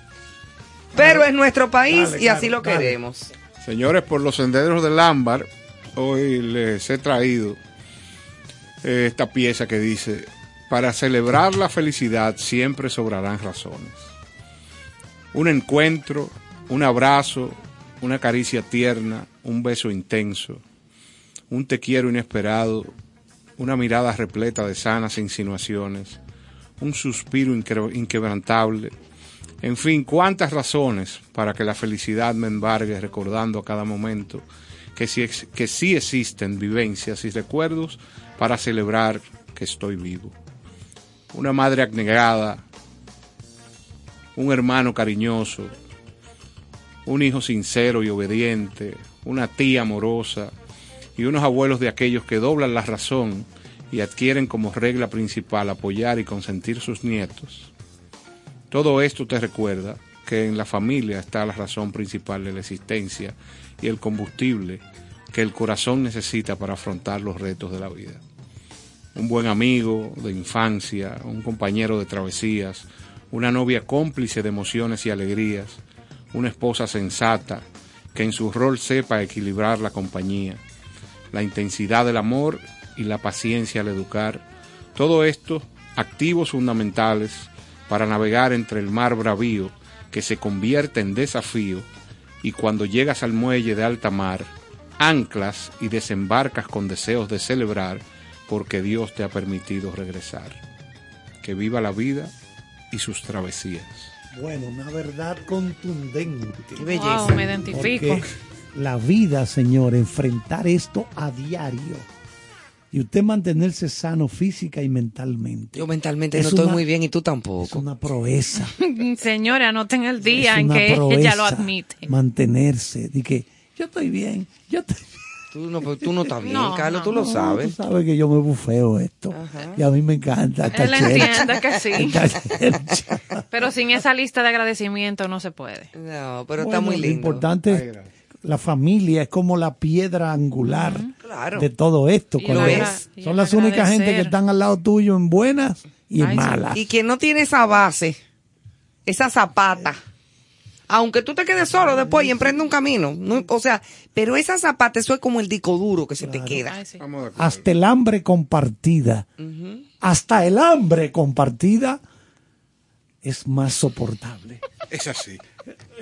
Pero es nuestro país Dale, y así dale, lo dale. queremos. Señores, por los senderos del ámbar, hoy les he traído eh, esta pieza que dice, para celebrar la felicidad siempre sobrarán razones. Un encuentro, un abrazo, una caricia tierna, un beso intenso, un te quiero inesperado, una mirada repleta de sanas insinuaciones, un suspiro inquebrantable, en fin, cuántas razones para que la felicidad me embargue recordando a cada momento que sí, que existen vivencias y recuerdos para celebrar que estoy vivo. Una madre abnegada, un hermano cariñoso, un hijo sincero y obediente, una tía amorosa y unos abuelos de aquellos que doblan la razón y adquieren como regla principal apoyar y consentir sus nietos. Todo esto te recuerda que en la familia está la razón principal de la existencia y el combustible que el corazón necesita para afrontar los retos de la vida. Un buen amigo de infancia, un compañero de travesías, una novia cómplice de emociones y alegrías, una esposa sensata que en su rol sepa equilibrar la compañía, la intensidad del amor y la paciencia al educar, todo esto activos fundamentales para navegar entre el mar bravío que se convierte en desafío y cuando llegas al muelle de alta mar, anclas y desembarcas con deseos de celebrar porque Dios te ha permitido regresar. Que viva la vida y sus travesías. Bueno, una verdad contundente. Qué belleza. Wow, me identifico. Porque la vida, señor, enfrentar esto a diario y usted mantenerse sano física y mentalmente. Yo mentalmente Es no estoy una- muy bien y tú Es tampoco. una proeza. (laughs) Señora, anoten el día es en que ella lo admite. Mantenerse. De que yo estoy bien. Yo estoy Tú no, pues, tú no estás bien, No, Carlos, no. tú lo sabes. Tú sabes que yo me bufeo esto. Y a mí me encanta. esta Él entiende que sí. Pero sin esa lista de agradecimiento no se puede. No, pero está muy Lo lindo. importante es la familia es como la piedra angular Claro. de todo esto. Son las únicas gente que están al lado tuyo en buenas y en Ay, malas. Y quien no tiene esa base, esa zapata, aunque tú te quedes solo después y emprende un camino, no- o sea, pero esa zapata, eso es como el disco duro que se te queda. Ay, sí. Hasta el hambre compartida. Hasta el hambre compartida es más soportable. Es así.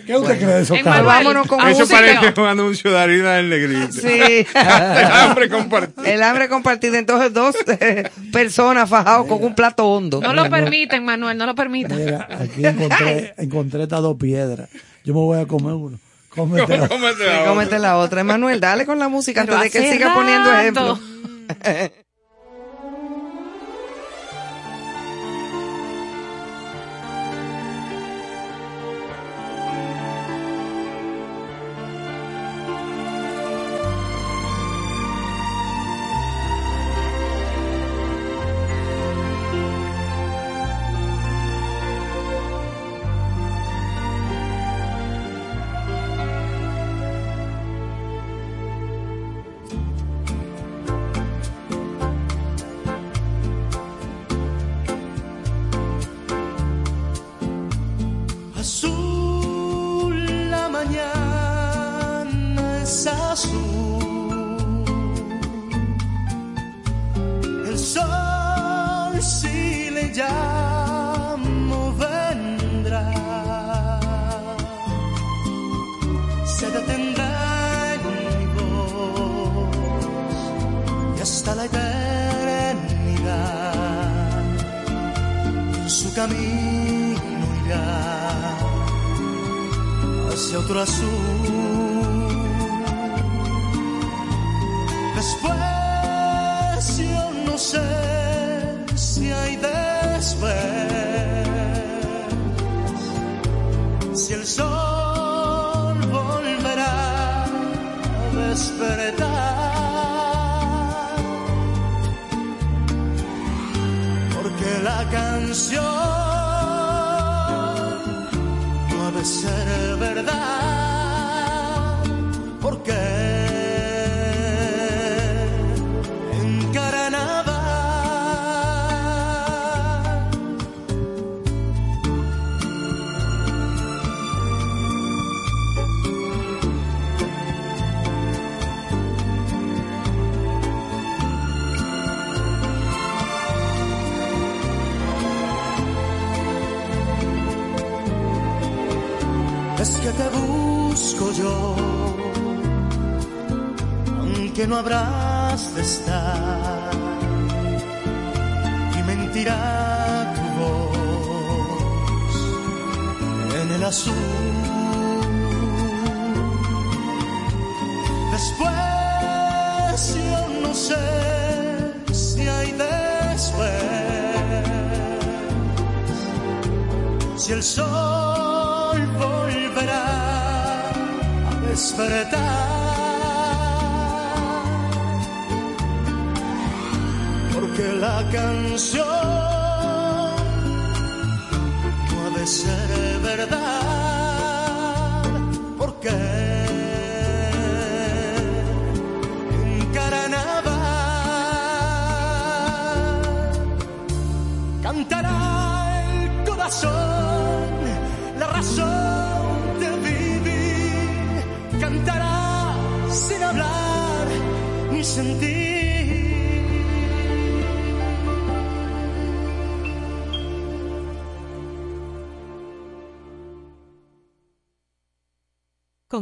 ¿Qué usted cree de eso, En Carlos? Manuel, Vámonos con Eso música. parece un anuncio de harina del negrito. Sí. (laughs) El hambre compartido. El hambre compartida, entonces dos eh, personas fajados con un plato hondo. No lo permiten, Manuel, no lo permiten. Mira, aquí encontré, encontré estas dos piedras. Yo me voy a comer uno. Cómete Sí, la otra. cómete la otra. Emanuel, dale con la música Pero antes de que siga poniendo rato. (laughs)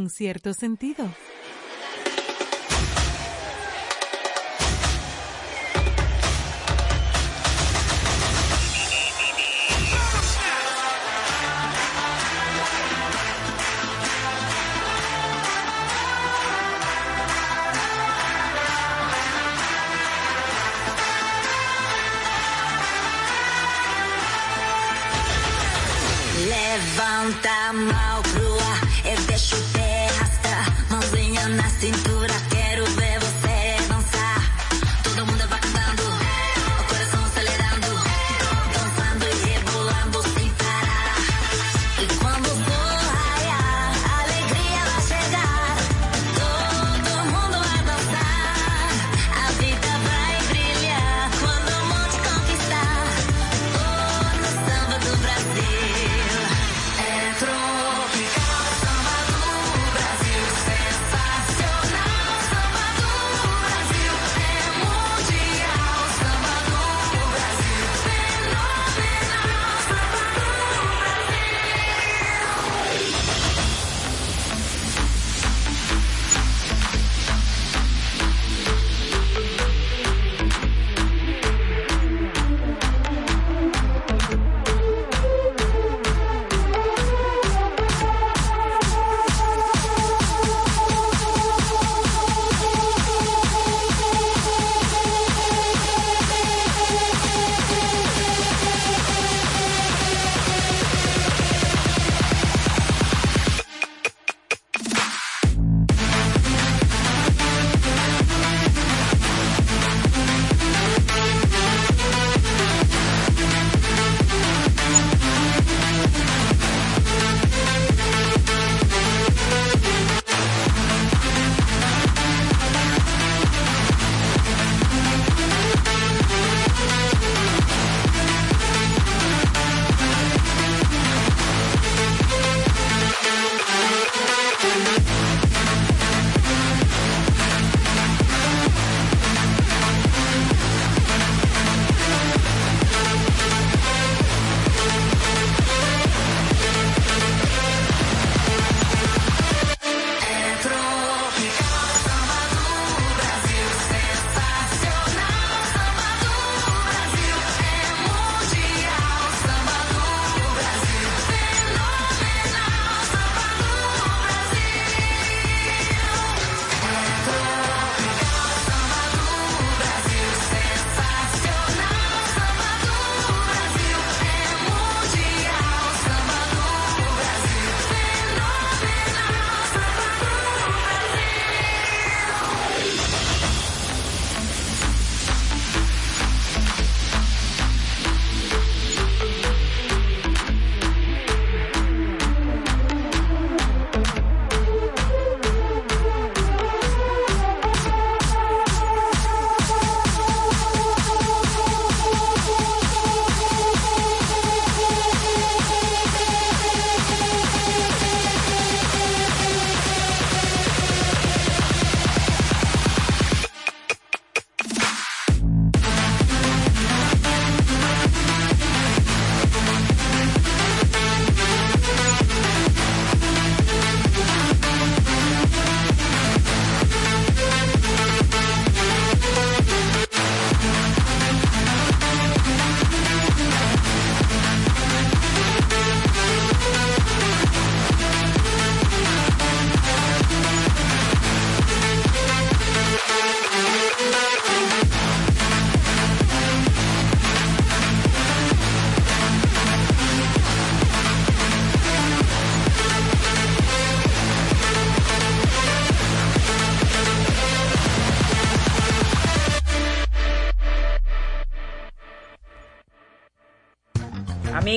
Cierto sentido.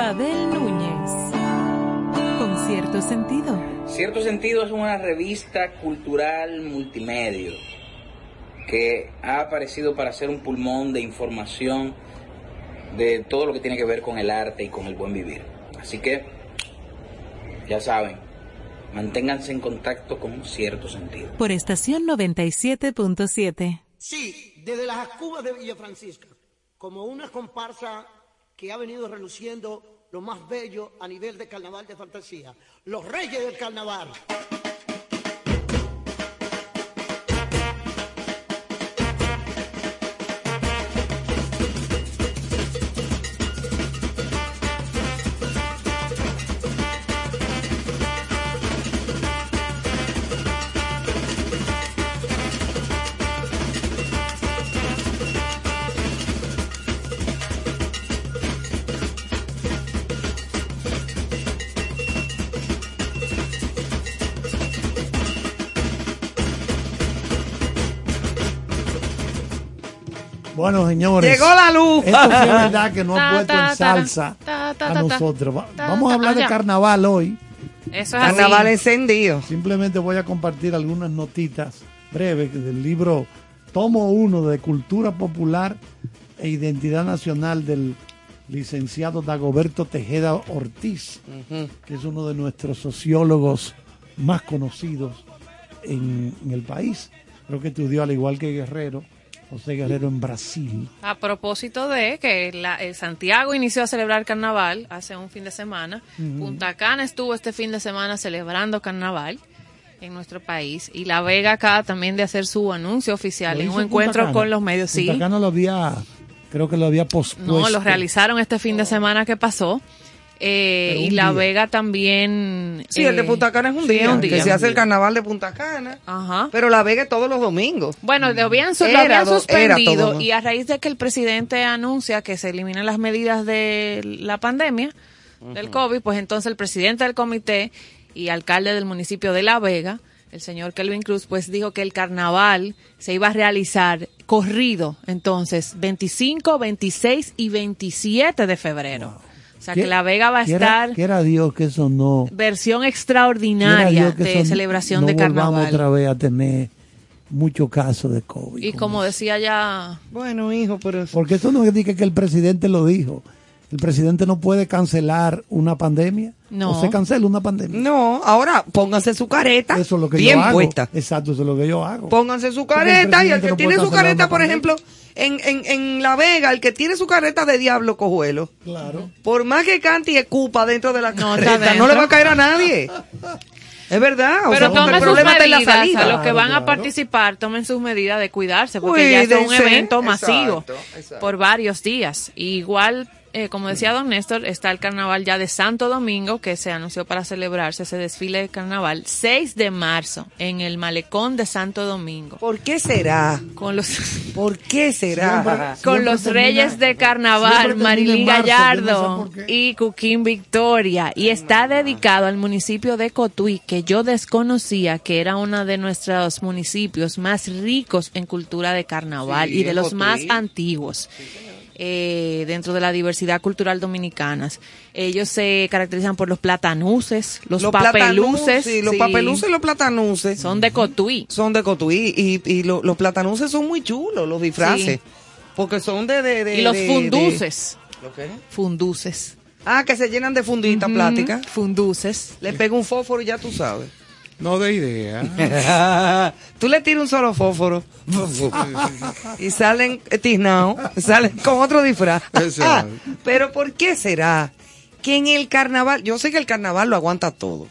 Pavel Núñez. Con cierto sentido. Cierto sentido es una revista cultural multimedia que ha aparecido para ser un pulmón de información de todo lo que tiene que ver con el arte y con el buen vivir. Así que, ya saben, manténganse en contacto con cierto sentido. Por estación 97.7. Sí, desde las Cubas de Villa Francisca, como una comparsa que ha venido reluciendo lo más bello a nivel de carnaval de fantasía, los reyes del carnaval. Bueno, señores. Llegó la luz. Esto sí es verdad que no ha puesto en salsa a nosotros. Vamos a hablar de carnaval hoy. Eso es Carnaval así. encendido. Simplemente voy a compartir algunas notitas breves del libro Tomo 1 de Cultura Popular e Identidad Nacional del licenciado Dagoberto Tejeda Ortiz, que es uno de nuestros sociólogos más conocidos en, en el país. Creo que estudió al igual que Guerrero, José Guerrero en Brasil. A propósito de que la- eh, Santiago inició a celebrar carnaval hace un fin de semana, Punta Cana estuvo este fin de semana celebrando carnaval en nuestro país y La Vega acá también de hacer su anuncio oficial en un Punta encuentro Cana. con los medios. Sí, Punta Cana lo había, creo que lo había pospuesto. no, lo realizaron este fin de semana que pasó. Eh, y La día. Vega también. Sí, el de eh, Punta Cana es un sí, día, un que día. se hace el carnaval de Punta Cana. Ajá. Pero La Vega es todos los domingos. Bueno, lo habían, lo suspendido todo. y a raíz de que el presidente anuncia que se eliminan las medidas de la pandemia del COVID, pues entonces el presidente del comité y alcalde del municipio de La Vega, el señor Kelvin Cruz, pues dijo que el carnaval se iba a realizar corrido, entonces 25, 26 y 27 de febrero. O sea que La Vega va a Quiera- estar Quiera Dios que eso no. versión extraordinaria de celebración no de carnaval. otra vez a tener muchos casos de COVID. Y como decía ya Bueno, hijo, pero... Porque eso no es que el presidente lo dijo. El presidente no puede cancelar una pandemia. No. O se cancela una pandemia. No, ahora pónganse su careta Eso es lo que bien yo hago. puesta. Exacto, eso es lo que yo hago. Pónganse su careta y el que no tiene su careta, por pandemia. ejemplo, en, en, en La Vega, el que tiene su careta de diablo cojuelo, Claro. por más que cante y escupa dentro de la No, dentro. no le va a caer a nadie. Es verdad. o Pero sea, tomen el sus problema está en la medidas, salida. a los que van Claro, a participar, tomen sus medidas de cuidarse, porque ya es un Cuídense. evento masivo Exacto, exacto. por varios días. Y igual, eh, como decía don Néstor, está el carnaval ya de Santo Domingo, que se anunció para celebrarse ese desfile de carnaval, 6 de marzo, en el malecón de Santo Domingo. ¿Por qué será? Con los, ¿Por qué será? Siempre- con siempre los termina- reyes de carnaval, Marilyn marzo, yo no sé Gallardo y Cuquín Victoria. Y está dedicado al municipio de Cotuí, que yo desconocía que era uno de nuestros municipios más ricos en cultura de carnaval Sí, y de los Cotuí. más antiguos. Eh, dentro de la diversidad cultural dominicana. Ellos se caracterizan por los platanuces, los, Los papeluces. sí, los sí, papeluces y los platanuces son de Cotuí. son de Cotuí y, y lo- los platanuces son muy chulos, los disfraces. Sí. Porque son de... de, de Y los de- funduces. de- ¿Lo qué? Funduces. Ah, que se llenan de fundita plástica. Funduces. Le pega un fósforo y ya tú sabes. No de idea. (laughs) tú le tiras un solo fósforo (laughs) y salen eh, tiznados, salen con otro disfraz. (laughs) Pero ¿por qué será que en el carnaval, yo sé que el carnaval lo aguanta todo,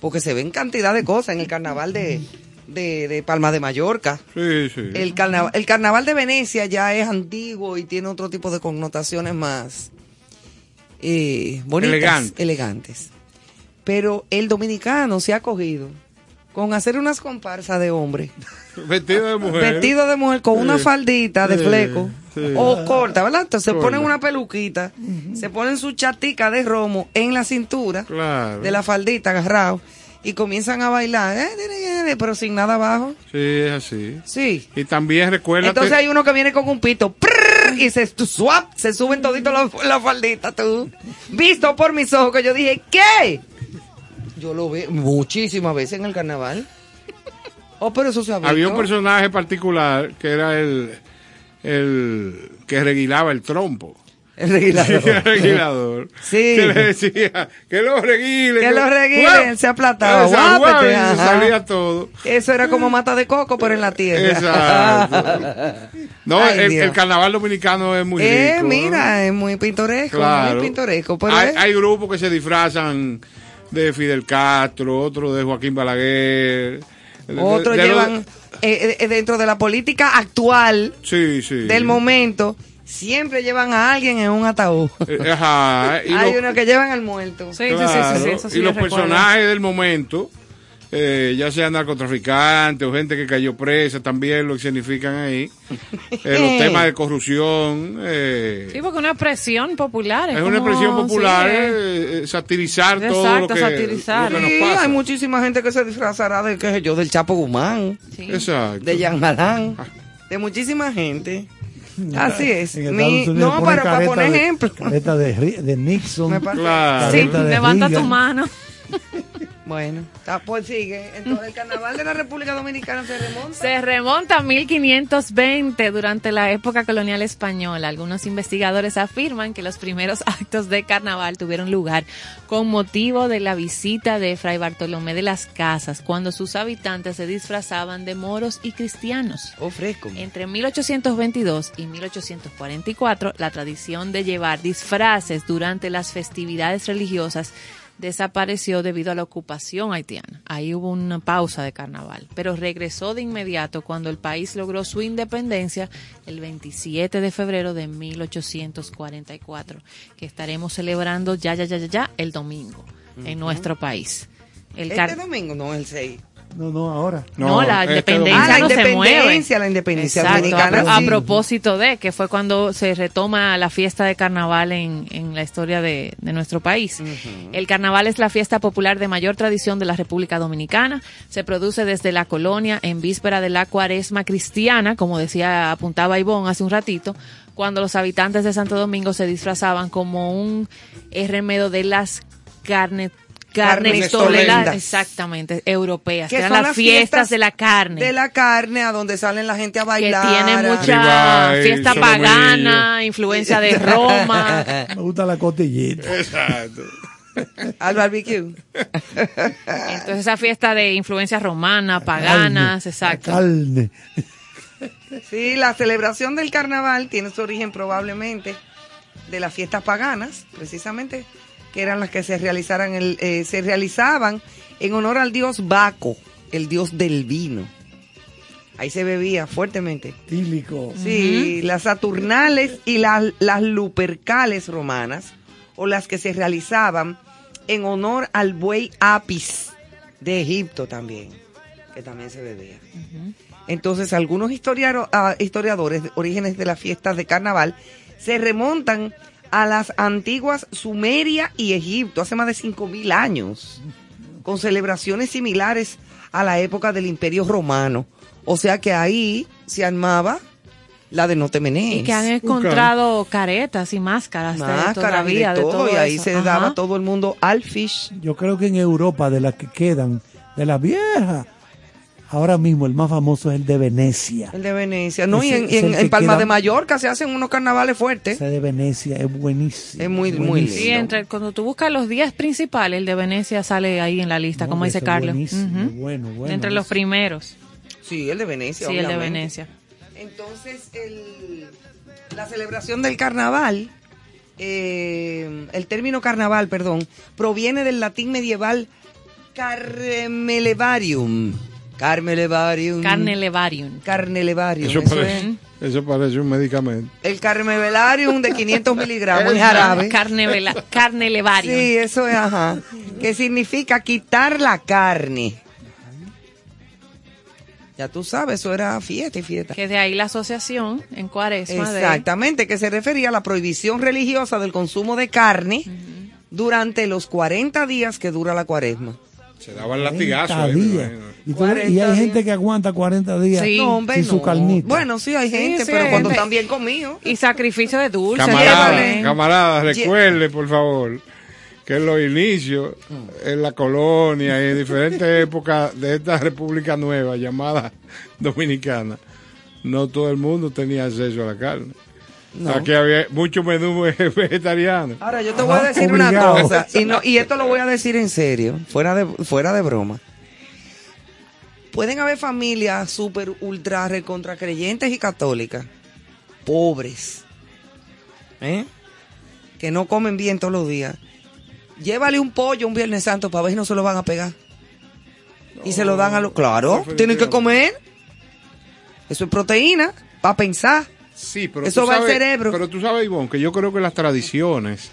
porque se ven cantidad de cosas en el carnaval de, de, de Palma de Mallorca. Sí, sí. El carnaval, el carnaval de Venecia ya es antiguo y tiene otro tipo de connotaciones más, eh, bonitas, Elegante. elegantes. Pero el dominicano se ha cogido con hacer unas comparsas de hombre, (laughs) Vestido de mujer. vestido de mujer con una faldita de Sí, fleco sí. o corta, ¿verdad? Entonces se ponen una peluquita, se ponen su chatica de romo en la cintura Claro. de la faldita agarrado y comienzan a bailar, eh, pero sin nada abajo. Sí, es así. Sí. Y también recuerda Entonces hay uno que viene con un pito prrr, y se swap, se suben toditos la, la faldita, tú. Visto por mis ojos que yo dije, ¿qué? Yo lo veo muchísimas veces en el carnaval. Oh, pero eso se ha visto. había un personaje particular que era el, el que reguilaba el trompo. El reguilador. Sí, (laughs) el reguilador. (laughs) Sí. Que le decía, que lo reguile. Que lo reguilen, se aplataba, guápete, se salía todo. Eso era como mata de coco, pero en la tierra. Exacto. (laughs) No, Ay, el, carnaval dominicano es muy Eh, rico. mira, es muy pintoresco, Claro. muy pintoresco. Pero hay, es- hay grupos que se disfrazan de Fidel Castro, otros de Joaquín Balaguer. de- de- otros de los- llevan eh, eh, dentro de la política actual Sí, sí. del momento, siempre llevan a alguien en un ataúd. (laughs) Eh, Ajá. Y Hay los- unos que llevan al muerto. claro, y los personajes del momento, eh, ya sean narcotraficantes o gente que cayó presa, también lo escenifican ahí. (laughs) Eh, los temas de corrupción. eh, Sí, porque una expresión popular. Es, es una expresión popular, sí, eh, satirizar todo lo que, satirizar. lo que nos Sí, pasa. hay muchísima gente que se disfrazará de, qué sé yo, del Chapo Guzmán, Exacto. de Jean Galán, de muchísima gente. Así es. Mi- no, para, para poner de- ejemplo. Careta de, de Nixon. Claro. Sí, de levanta tu mano. (laughs) Bueno, está, pues sigue. Entonces, el carnaval de la República Dominicana se remonta. Se remonta a 1520 durante la época colonial española. Algunos investigadores afirman que los primeros actos de carnaval tuvieron lugar con motivo de la visita de Fray Bartolomé de las Casas, cuando sus habitantes se disfrazaban de moros y cristianos. Oh, fresco. Entre 1822 y 1844, la tradición de llevar disfraces durante las festividades religiosas desapareció debido a la ocupación haitiana. Ahí hubo una pausa de carnaval, pero regresó de inmediato cuando el país logró su independencia el 27 de febrero de 1844, que estaremos celebrando ya, ya, ya, ya, ya el domingo en nuestro país. El Este domingo, no, el 6. No, no, ahora. no, la este independencia Ah, la no se mueve. independencia, la independencia Exacto, dominicana, A, sí. propósito de que fue cuando se retoma la fiesta de carnaval en, en la historia de, de nuestro país. El carnaval es la fiesta popular de mayor tradición de la República Dominicana. Se produce desde la colonia en víspera de la cuaresma cristiana, como decía, apuntaba Ivonne hace un ratito, cuando los habitantes de Santo Domingo se disfrazaban como un remedio de las carnes Carnestolendas. carnestoleras, exactamente, europeas, que, eran son las fiestas, de la carne De la carne, a donde salen la gente a que bailar. tiene a- mucha Ribeye, fiesta pagana, influencia de Roma. (laughs) Me gusta la cotillita. Exacto. (laughs) al barbecue. Entonces esa fiesta de influencia romana, paganas, Carne, exacto. Carne. Sí, la celebración del carnaval tiene su origen probablemente de las fiestas paganas, precisamente, que eran las que se realizaran el, eh, se realizaban en honor al dios Baco, el dios del vino. Ahí se bebía fuertemente. Tílico. Sí, las saturnales y las, las lupercales romanas, o las que se realizaban en honor al buey Apis de Egipto también, que también se bebía. Entonces, algunos ah, historiadores de orígenes de las fiestas de carnaval se remontan a las antiguas Sumeria y Egipto, hace más de 5.000 años, con celebraciones similares a la época del Imperio Romano. O sea que ahí se armaba la de no te menees. Y que han encontrado caretas y máscaras, de- Máscaras y todavía de todo, y ahí eso. se Ajá. daba todo el mundo al fish. Yo creo que en Europa, de las que quedan, de las viejas, ahora mismo el más famoso es el de Venecia. El de Venecia. No, y Ese en, y en- en Palma queda- de Mallorca se hacen unos carnavales fuertes. Ese de Venecia es buenísimo. Es muy, muy buenísimo. Sí, entre, cuando tú buscas los 10 principales, el de Venecia sale ahí en la lista, No, como dice Carlos. buenísimo, Ujú. bueno, bueno, entre los primeros. Sí, el de Venecia. Sí, el de. Venecia. Entonces, el- la celebración del carnaval, eh, el término carnaval, perdón, proviene del latín medieval carmelevarium. Carmelevarium. Carne levarium. Carnelevarium. Eso Eso, parece. es Eso parece un medicamento. El carmevelarium de 500 miligramos, es jarabe. Carne, vela- carne levario. Sí, eso es, ajá. Que significa quitar la carne. Ya tú sabes, eso era fiesta y fiesta. Que de ahí la asociación en cuaresma de- Exactamente, que se refería a la prohibición religiosa del consumo de carne durante los 40 días que dura la cuaresma. Se daban latigazos. 40 ahí, me días. imagino. Y, tú- 40 y hay días. gente que aguanta 40 días Sí. No, hombre, sin su no. carnita. Bueno, sí hay gente, sí, pero hay cuando gente. están bien comidos. Y sacrificio de dulce. Camarada, llévale. camarada, recuerde, por favor, que en los inicios, en la colonia y en diferentes (laughs) épocas de esta república nueva llamada (laughs) Dominicana, no todo el mundo tenía acceso a la carne. No. Aquí había muchos menús (laughs) vegetarianos. Ahora yo te voy a Ajá, decir una cosa, y, no, y esto lo voy a decir en serio, fuera de, fuera de broma. Pueden haber familias super ultra recontra creyentes y católicas, pobres, ¿eh? que no comen bien todos los días. Llévale un pollo un Viernes Santo para ver si no se lo van a pegar. y se lo dan a los... Claro, tienen que comer. Eso es proteína, para pensar. Sí, pero Eso tú va al sabes- cerebro. Pero tú sabes, Ivonne, que yo creo que las tradiciones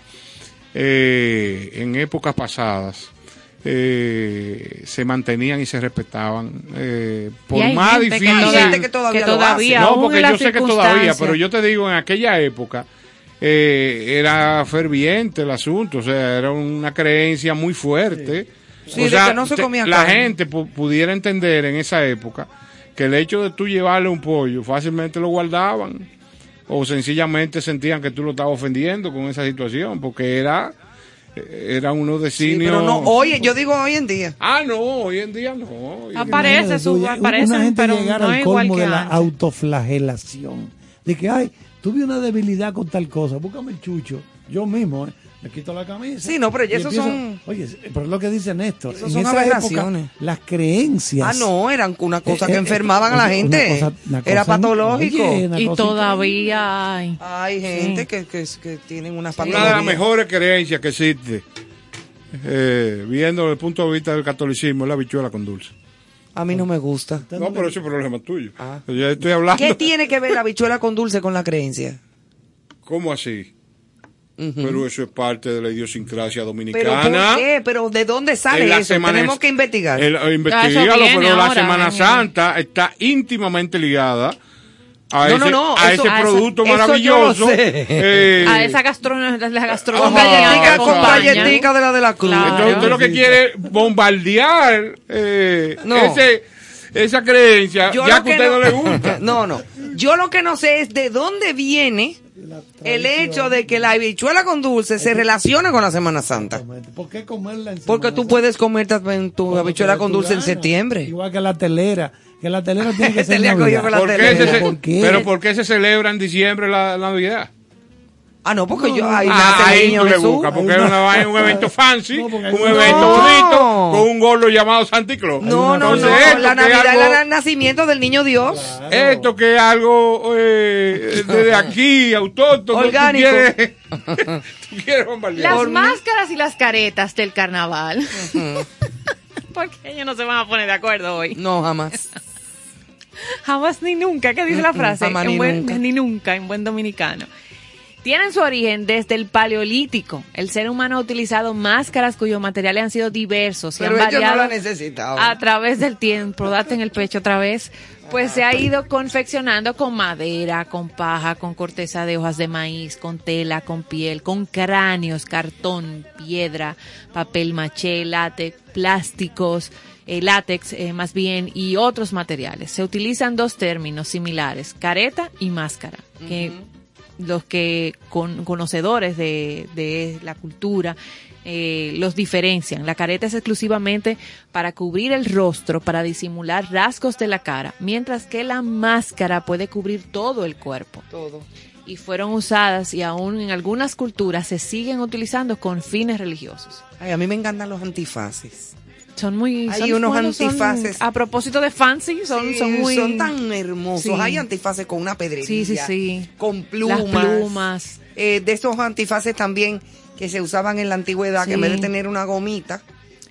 eh, en épocas pasadas eh, se mantenían y se respetaban. eh, por Y hay más gente que difícil. gente que todavía no, porque yo sé que todavía, pero yo te digo, en aquella época eh, era ferviente el asunto, o sea, era una creencia muy fuerte. Sí, O sea, que no se comía la carne. gente pu- pudiera entender en esa época que el hecho de tú llevarle un pollo fácilmente lo guardaban o sencillamente sentían que tú lo estabas ofendiendo con esa situación porque era era unos Sí, designios pero no, oye, yo digo hoy en día. ah no hoy en día no hoy Aparece, su, aparecen, una gente pero llegar no al colmo de la autoflagelación. De que, ay, tuve una debilidad con tal cosa, búscame el chucho. Yo mismo, ¿eh? Me quito la camisa. Sí, no, pero ya y esos empiezo- son- Oye, pero es lo que dice Néstor. Esos en son esa aberraciones. época, las creencias. Ah, no, eran una cosa Eh, que eh, enfermaban a la gente. una cosa- una Era patológico. oye, Y todavía hay. Hay gente que, que, que tienen una una de las mejores creencias que existe eh, viendo desde el punto de vista del catolicismo es la bichuela con dulce A mí no me gusta. no pero ese es problema tuyo Ah. yo estoy hablando ¿Qué tiene que ver la bichuela con dulce con la creencia? ¿cómo así? Pero eso es parte de la idiosincrasia ¿Pero dominicana por qué? ¿Pero de dónde sale eso? Semana- Tenemos que investigar. El- eh, viene pero la Semana Santa está íntimamente ligada a No, ese, no, no, a eso- ese producto maravilloso. sé. eh, A esa gastronomía, la Con gastronomía galletica, con galletica de la de la cruz. Claro. entonces usted lo que quiere es bombardear eh, No. ese, esa creencia, Yo ya que a usted no, le (laughs) gusta. No, no. Yo lo que no sé es de dónde viene el hecho de que la habichuela con dulce se relaciona con la Semana Santa. ¿Por qué comerla en Porque tú Santa? puedes comer tu Cuando habichuela con dulce en septiembre. Igual que la telera. Que la telera tiene que (laughs) ser Te le ha cogido Navidad. con la ¿Por qué telera. se- se- ¿Por qué? Pero ¿por qué se celebra en diciembre la, la Navidad? Ah, no, porque yo ahí Ah, nace el ahí niño tú le Jesús. buscas, porque es una vaina, un evento (laughs) fancy, No, un evento No. bonito, con un gordo llamado Santa Claus. No, no, Entonces, no. esto La que es Navidad algo- era el nacimiento del niño Dios. Esto que es algo eh, desde aquí, autóctono, Orgánico. Tú quieres, (laughs) tú quieres bombardear. Las máscaras y las caretas del carnaval. (laughs) Porque ellos no se van a poner de acuerdo hoy. No, jamás. Jamás ni nunca, ¿qué dice la frase? jamás En ni buen- nunca. ni nunca, en buen dominicano. Tienen su origen desde el paleolítico. El ser humano ha utilizado máscaras cuyos materiales han sido diversos y Pero han no variado necesitaban. a través del tiempo. Date en el pecho otra vez. Pues se ha ido confeccionando con madera, con paja, con corteza de hojas de maíz, con tela, con piel, con cráneos, cartón, piedra, papel maché, látex, plásticos, eh, látex eh, más bien y otros materiales. Se utilizan dos términos similares, careta y máscara, que los que con, conocedores de, de la cultura eh, los diferencian. La careta es exclusivamente para cubrir el rostro, para disimular rasgos de la cara, mientras que la máscara puede cubrir todo el cuerpo. Todo. Y fueron usadas y aún en algunas culturas se siguen utilizando con fines religiosos. Ay, a mí me encantan los antifaces. Son muy Hay son unos buenos, son- antifaces. a propósito de fancy, son, Sí, son muy son tan hermosos. Sí. Hay antifaces con una pedrería. Sí, sí, sí. Con plumas. Las plumas. Eh, de esos antifaces también que se usaban en la antigüedad, que en vez de tener una gomita,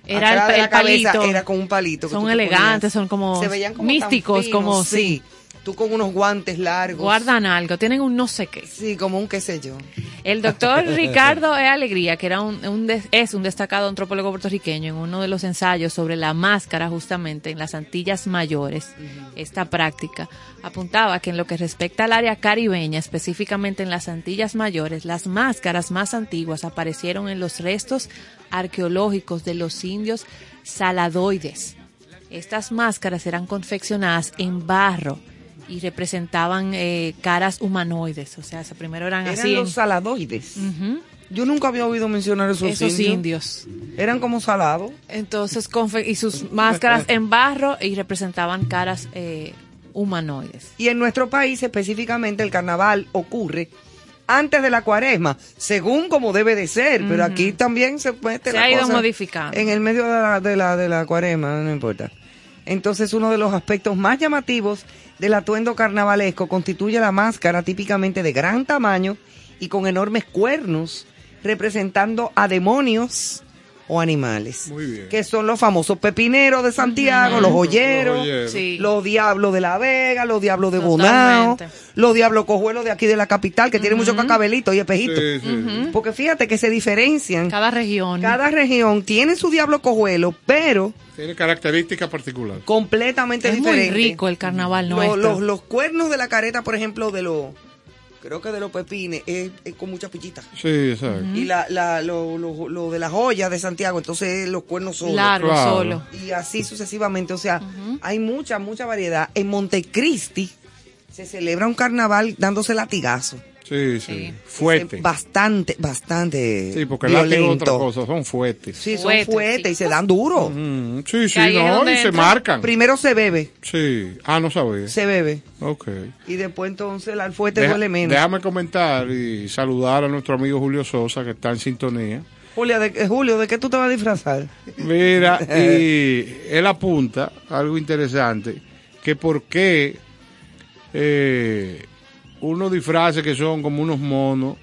Era el- cabeza palito. era con un palito. Son elegantes, ponías. son como Se veían como místicos, como- sí. Tú con unos guantes largos. Guardan algo, tienen un no sé qué. Sí, como un qué sé yo. El doctor (laughs) Ricardo E. Alegría, que era un, un des- es un destacado antropólogo puertorriqueño, en uno de los ensayos sobre la máscara justamente en las Antillas Mayores, esta práctica, apuntaba que en lo que respecta al área caribeña, específicamente en las Antillas Mayores, las máscaras más antiguas aparecieron en los restos arqueológicos de los indios saladoides. Estas máscaras eran confeccionadas en barro y representaban eh, caras humanoides, o sea, se- primero eran, Eran así. en- los saladoides. Yo nunca había oído mencionar esos, Esos indios. indios. Eran como salados. Entonces, confe- y sus máscaras en barro y representaban caras eh, humanoides. Y en nuestro país específicamente el carnaval ocurre antes de la cuaresma, según como debe de ser, pero aquí también se mete Se la ha ido cosa modificando. En el medio de la, de la, de la cuaresma, no importa. Entonces uno de los aspectos más llamativos del atuendo carnavalesco constituye la máscara típicamente de gran tamaño y con enormes cuernos representando a demonios o animales. Muy bien. Que son los famosos pepineros de Santiago, los joyeros, Los joyeros. Sí. los diablos de La Vega, los diablos de Bonao, los diablos cojuelos de aquí de la capital, que tienen muchos cacabelitos y espejitos. Sí, sí. Porque fíjate que se diferencian. Cada región. Cada región tiene su diablo cojuelo, pero Tiene características particulares. completamente es muy diferente. rico el carnaval nuestro. los, los cuernos de la careta, por ejemplo, de los, creo que de los pepines, es, es con mucha pichita. Sí, exacto. Y la, la, lo, lo, lo de la joya de Santiago, entonces los cuernos solos. Largo, Claro. solo. Y así sucesivamente. O sea, hay mucha, mucha variedad. En Montecristi se celebra un carnaval dándose latigazo. Sí, sí. Sí. Fuerte. Bastante, bastante. Sí, porque el látigo es violento. otra cosa, son fuertes. Sí, son Fuertes, sí. y se dan duro. Mm, sí, sí, no, y se marcan. Primero se bebe, Sí. Ah, no sabía. se bebe. Ok. Y después entonces el alfuete Deja- duele menos. déjame comentar y saludar a nuestro amigo Julio Sosa, que está en sintonía. Julia, de, Julio, ¿de qué tú te vas a disfrazar? Mira, (laughs) y él apunta algo interesante, que por qué eh, unos disfraces que son como unos monos,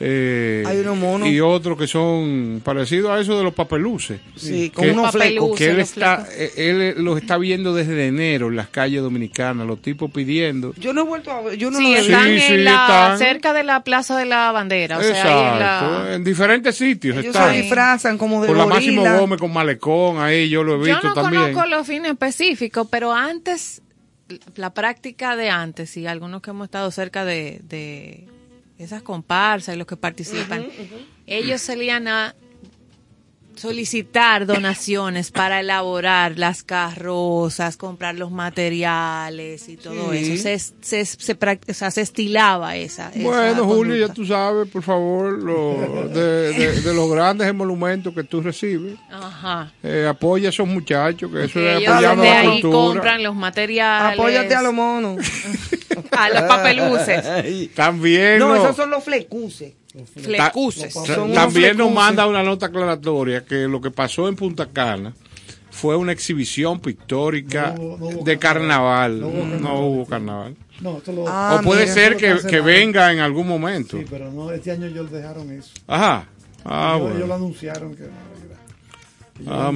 eh, Hay unos monos. y otros que son parecidos a eso de los papeluces. Sí, Que- con unos Papeluces, flecos. que él los está, flecos. eh, él los está viendo desde enero en las calles dominicanas, los tipos pidiendo. Yo no he vuelto a ver, yo no Sí, lo he están Sí, en sí, la, están. cerca de la Plaza de la Bandera. O sea, ahí en Exacto, la... en diferentes sitios Ellos están. se disfrazan como de Por la Máximo. Gómez con malecón, ahí yo lo he Yo visto no también. conozco los fines específicos, pero antes, la práctica de antes, y algunos que hemos estado cerca de, de esas comparsas y los que participan, ellos salían a solicitar donaciones para elaborar las carrozas, comprar los materiales y todo Sí. eso. Se, se, se, o sea, se estilaba esa. esa Bueno, Julio, ya tú sabes, por favor, lo- de, de- de los grandes emolumentos que tú recibes, Ajá. eh, apoya a esos muchachos, que eso es apoyando la ahí cultura. compran los materiales. Apóyate a los monos. (laughs) a los papeluces. También, No, esos son los. Flecuces. Son también nos manda una nota aclaratoria que lo que pasó en Punta Cana fue una exhibición pictórica No hubo- no hubo de carnaval. No hubo No carnaval. hubo carnaval. No, esto lo, Ah, o puede mira, ser que, venga en algún momento. Sí, pero no, este año ellos dejaron eso. Ajá. Ah, ellos, ellos lo anunciaron que Ah.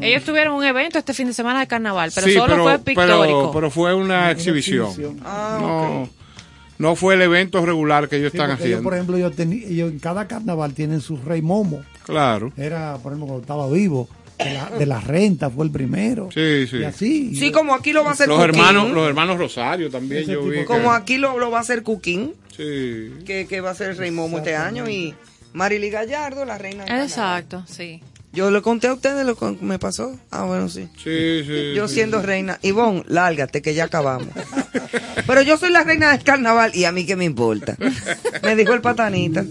Ellos tuvieron un evento este fin de semana de carnaval, pero Sí, solo fue pictórico. pero fue una, Una exhibición. exhibición. Ah, no, no fue el evento regular que ellos Sí, están porque ellos, haciendo. por ejemplo, ellos, ellos en cada carnaval tienen su rey momo. Claro. Era, por ejemplo, cuando estaba vivo, de la, de la renta fue el primero. Sí, sí. Y así. Sí, como aquí lo va a hacer Los Cuquín. hermanos, los hermanos Rosario también yo vi. que- Como aquí lo, lo va a hacer Cuquín, Sí. que, que va a ser Rey Momo este año, y Marily Gallardo, la reina. Exacto, sí. Yo le conté a ustedes lo que me pasó. Ah, bueno, sí. Sí, sí. Yo sí. siendo reina. Ivonne, lárgate, que ya acabamos. (laughs) Pero yo soy la reina del carnaval y a mí qué me importa. Me dijo el patanita.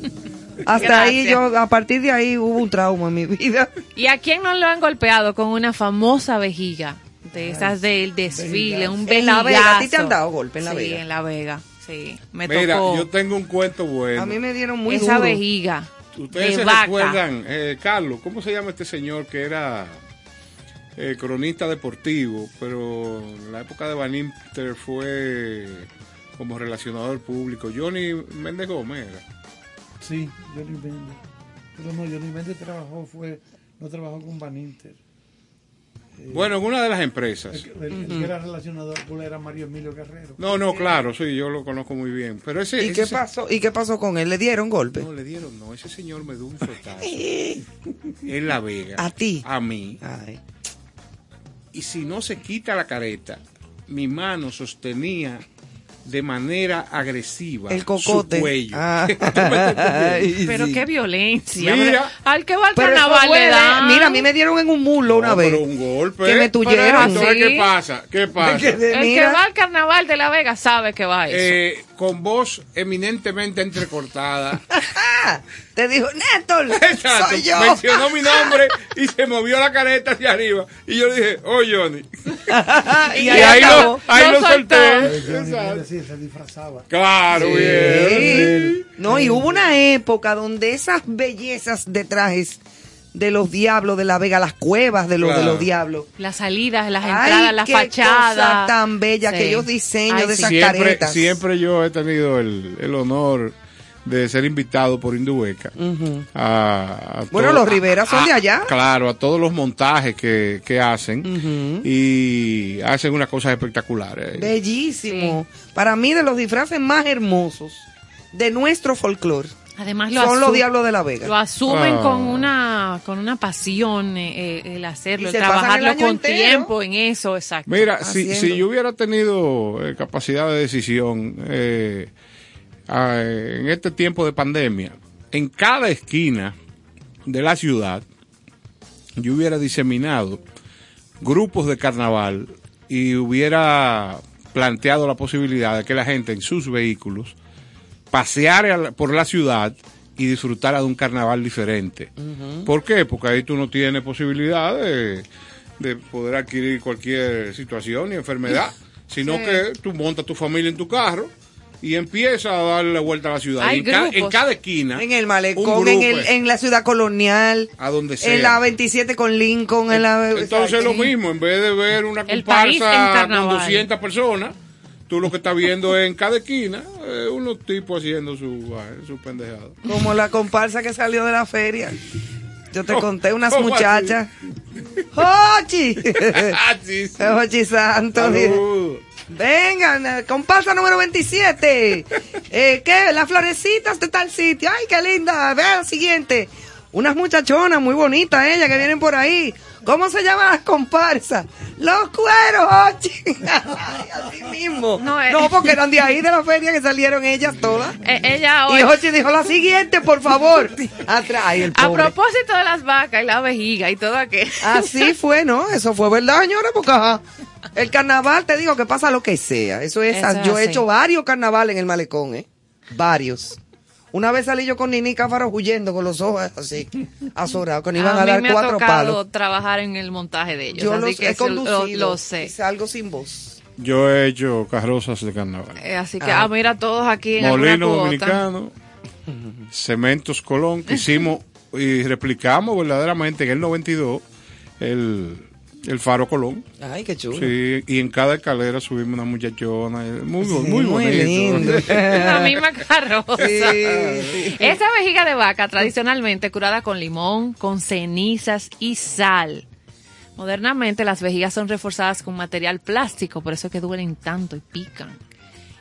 Hasta ahí yo, a partir de ahí hubo un trauma en mi vida. ¿Y a quién no lo han golpeado con una famosa vejiga? De esas del desfile, un En La Vega, ¿a ti te han dado golpe en La sí, Vega? en La Vega, sí. Me Mira, tocó yo tengo un cuento bueno. A mí me dieron muy esa duro. vejiga Ustedes de se vaca. recuerdan, eh, Carlos, ¿cómo se llama este señor que era eh, cronista deportivo, pero en la época de Van Inter fue como relacionador público? Johnny Méndez Gómez era. Sí, Johnny Méndez. Pero no, Johnny Méndez trabajó, fue, no trabajó con Van Inter. Bueno, en una de las empresas. El, el que era relacionador Bull era Mario Emilio Guerrero. No, no, claro, sí, yo lo conozco muy bien. Pero ese. ¿Y ese qué pasó? ¿Y qué pasó con él? ¿Le dieron golpe? No, le dieron, no. Ese señor me dio un (laughs) fetazo. en La Vega. ¿A ti? A mí. Ay. Y si no se quita la careta, mi mano sostenía de manera agresiva El cocote. su cuello. Ah. (laughs) Pero sí. qué violencia. Mira. al que va al carnaval le dan. Mira, a mí me dieron en un mulo una No, vez. pero un golpe. Que me tuyeron. Entonces, Sí. ¿qué pasa? ¿Qué pasa? El que va al carnaval de La Vega sabe que va a eso. Eh, con voz eminentemente entrecortada. (laughs) Te dijo, Néstor, (laughs) Exacto. soy yo. Mencionó mi nombre (laughs) y se movió la careta hacia arriba. Y yo le dije, oh Johnny. y Y ahí acabó. lo, ahí Lo solté. Decir, se disfrazaba. Claro, Sí. bien. No, y hubo una época donde esas bellezas de trajes de los diablos de la Vega, las cuevas de los de los diablos. Las salidas, las Ay, entradas, las qué cosa fachadas. tan bella, Sí. aquellos diseños Ay, de sí. esas Siempre, caretas. siempre yo he tenido el, el honor de ser invitado por Indubeca. Ujú. a, a Bueno, todo- los Rivera son a- de allá. Claro, a todos los montajes que, que hacen. Y hacen unas cosas espectaculares. Bellísimo. Para mí, de los disfraces más hermosos de nuestro folclore, Además lo son los Diablos de la Vega. Lo asumen Ah. con una con una pasión eh, eh, el hacerlo, Y el trabajarlo con entero. tiempo en eso, exacto. Mira, si, si yo hubiera tenido eh, capacidad de decisión eh, ah, en este tiempo de pandemia, en cada esquina de la ciudad, yo hubiera diseminado grupos de carnaval y hubiera planteado la posibilidad de que la gente en sus vehículos paseara por la ciudad y disfrutara de un carnaval diferente. ¿Por qué? Porque ahí tú no tienes posibilidad de, de poder adquirir cualquier situación ni enfermedad, (laughs) sino que tú montas tu familia en tu carro y empiezas a darle vuelta a la ciudad. Hay Y en, ca- en cada esquina, En el malecón, en, el, en la ciudad colonial, a donde sea. en la 27 con Lincoln, en la... Entonces exacto. lo mismo, en vez de ver una en comparsa con carnaval. 200 personas, tú lo que estás viendo es en cada esquina eh, unos tipos haciendo su, ah, su pendejada. Como la comparsa que salió de la feria. Yo te ¿Cómo- conté unas muchachas. (laughs) ¡Hochi! Ah. Hochi (laughs) Santos. Salud. Vengan, eh, comparsa número 27. (laughs) Eh, ¿Qué? Las florecitas de tal sitio. ¡Ay, qué linda! Vea la siguiente. Unas muchachonas muy bonitas, ellas, que vienen por ahí. ¿Cómo se llaman las comparsas? Los cueros. (laughs) Ay, así mismo. No, eh. No, porque eran de ahí, de la feria, que salieron ellas todas. Eh, ella hoy, Y Hochi dijo, la siguiente, por favor. Atrás, Ay, el a propósito de las vacas y la vejiga y todo aquello. Así (laughs) fue, ¿no? Eso fue verdad, señora, porque ajá, el carnaval, te digo que pasa lo que sea. Eso es, Eso yo he hecho varios carnavales en el malecón, ¿eh? Varios. Una vez salí yo con Nini Cáfaro huyendo con los ojos así, (laughs) azorados, que nos iban a, a mí dar me ha cuatro tocado palos. trabajar en el montaje de ellos, Yo así los que he lo, conducido lo sé. salgo sin voz. Yo he hecho carrozas de carnaval. Eh, así que, Ah. ah, mira, todos aquí en Molino alguna cuota. Dominicano, Cementos Colón, que hicimos (laughs) y replicamos verdaderamente en el 92 el, el Faro Colón. Ay, qué chulo. Sí, y en cada escalera subimos una muchachona. eh, Muy, Sí, muy, muy bonito. lindo. (laughs) La misma carroza. Sí, sí. (laughs) Esta vejiga de vaca tradicionalmente curada con limón, con cenizas y sal. Modernamente las vejigas son reforzadas con material plástico, por eso es que duelen tanto y pican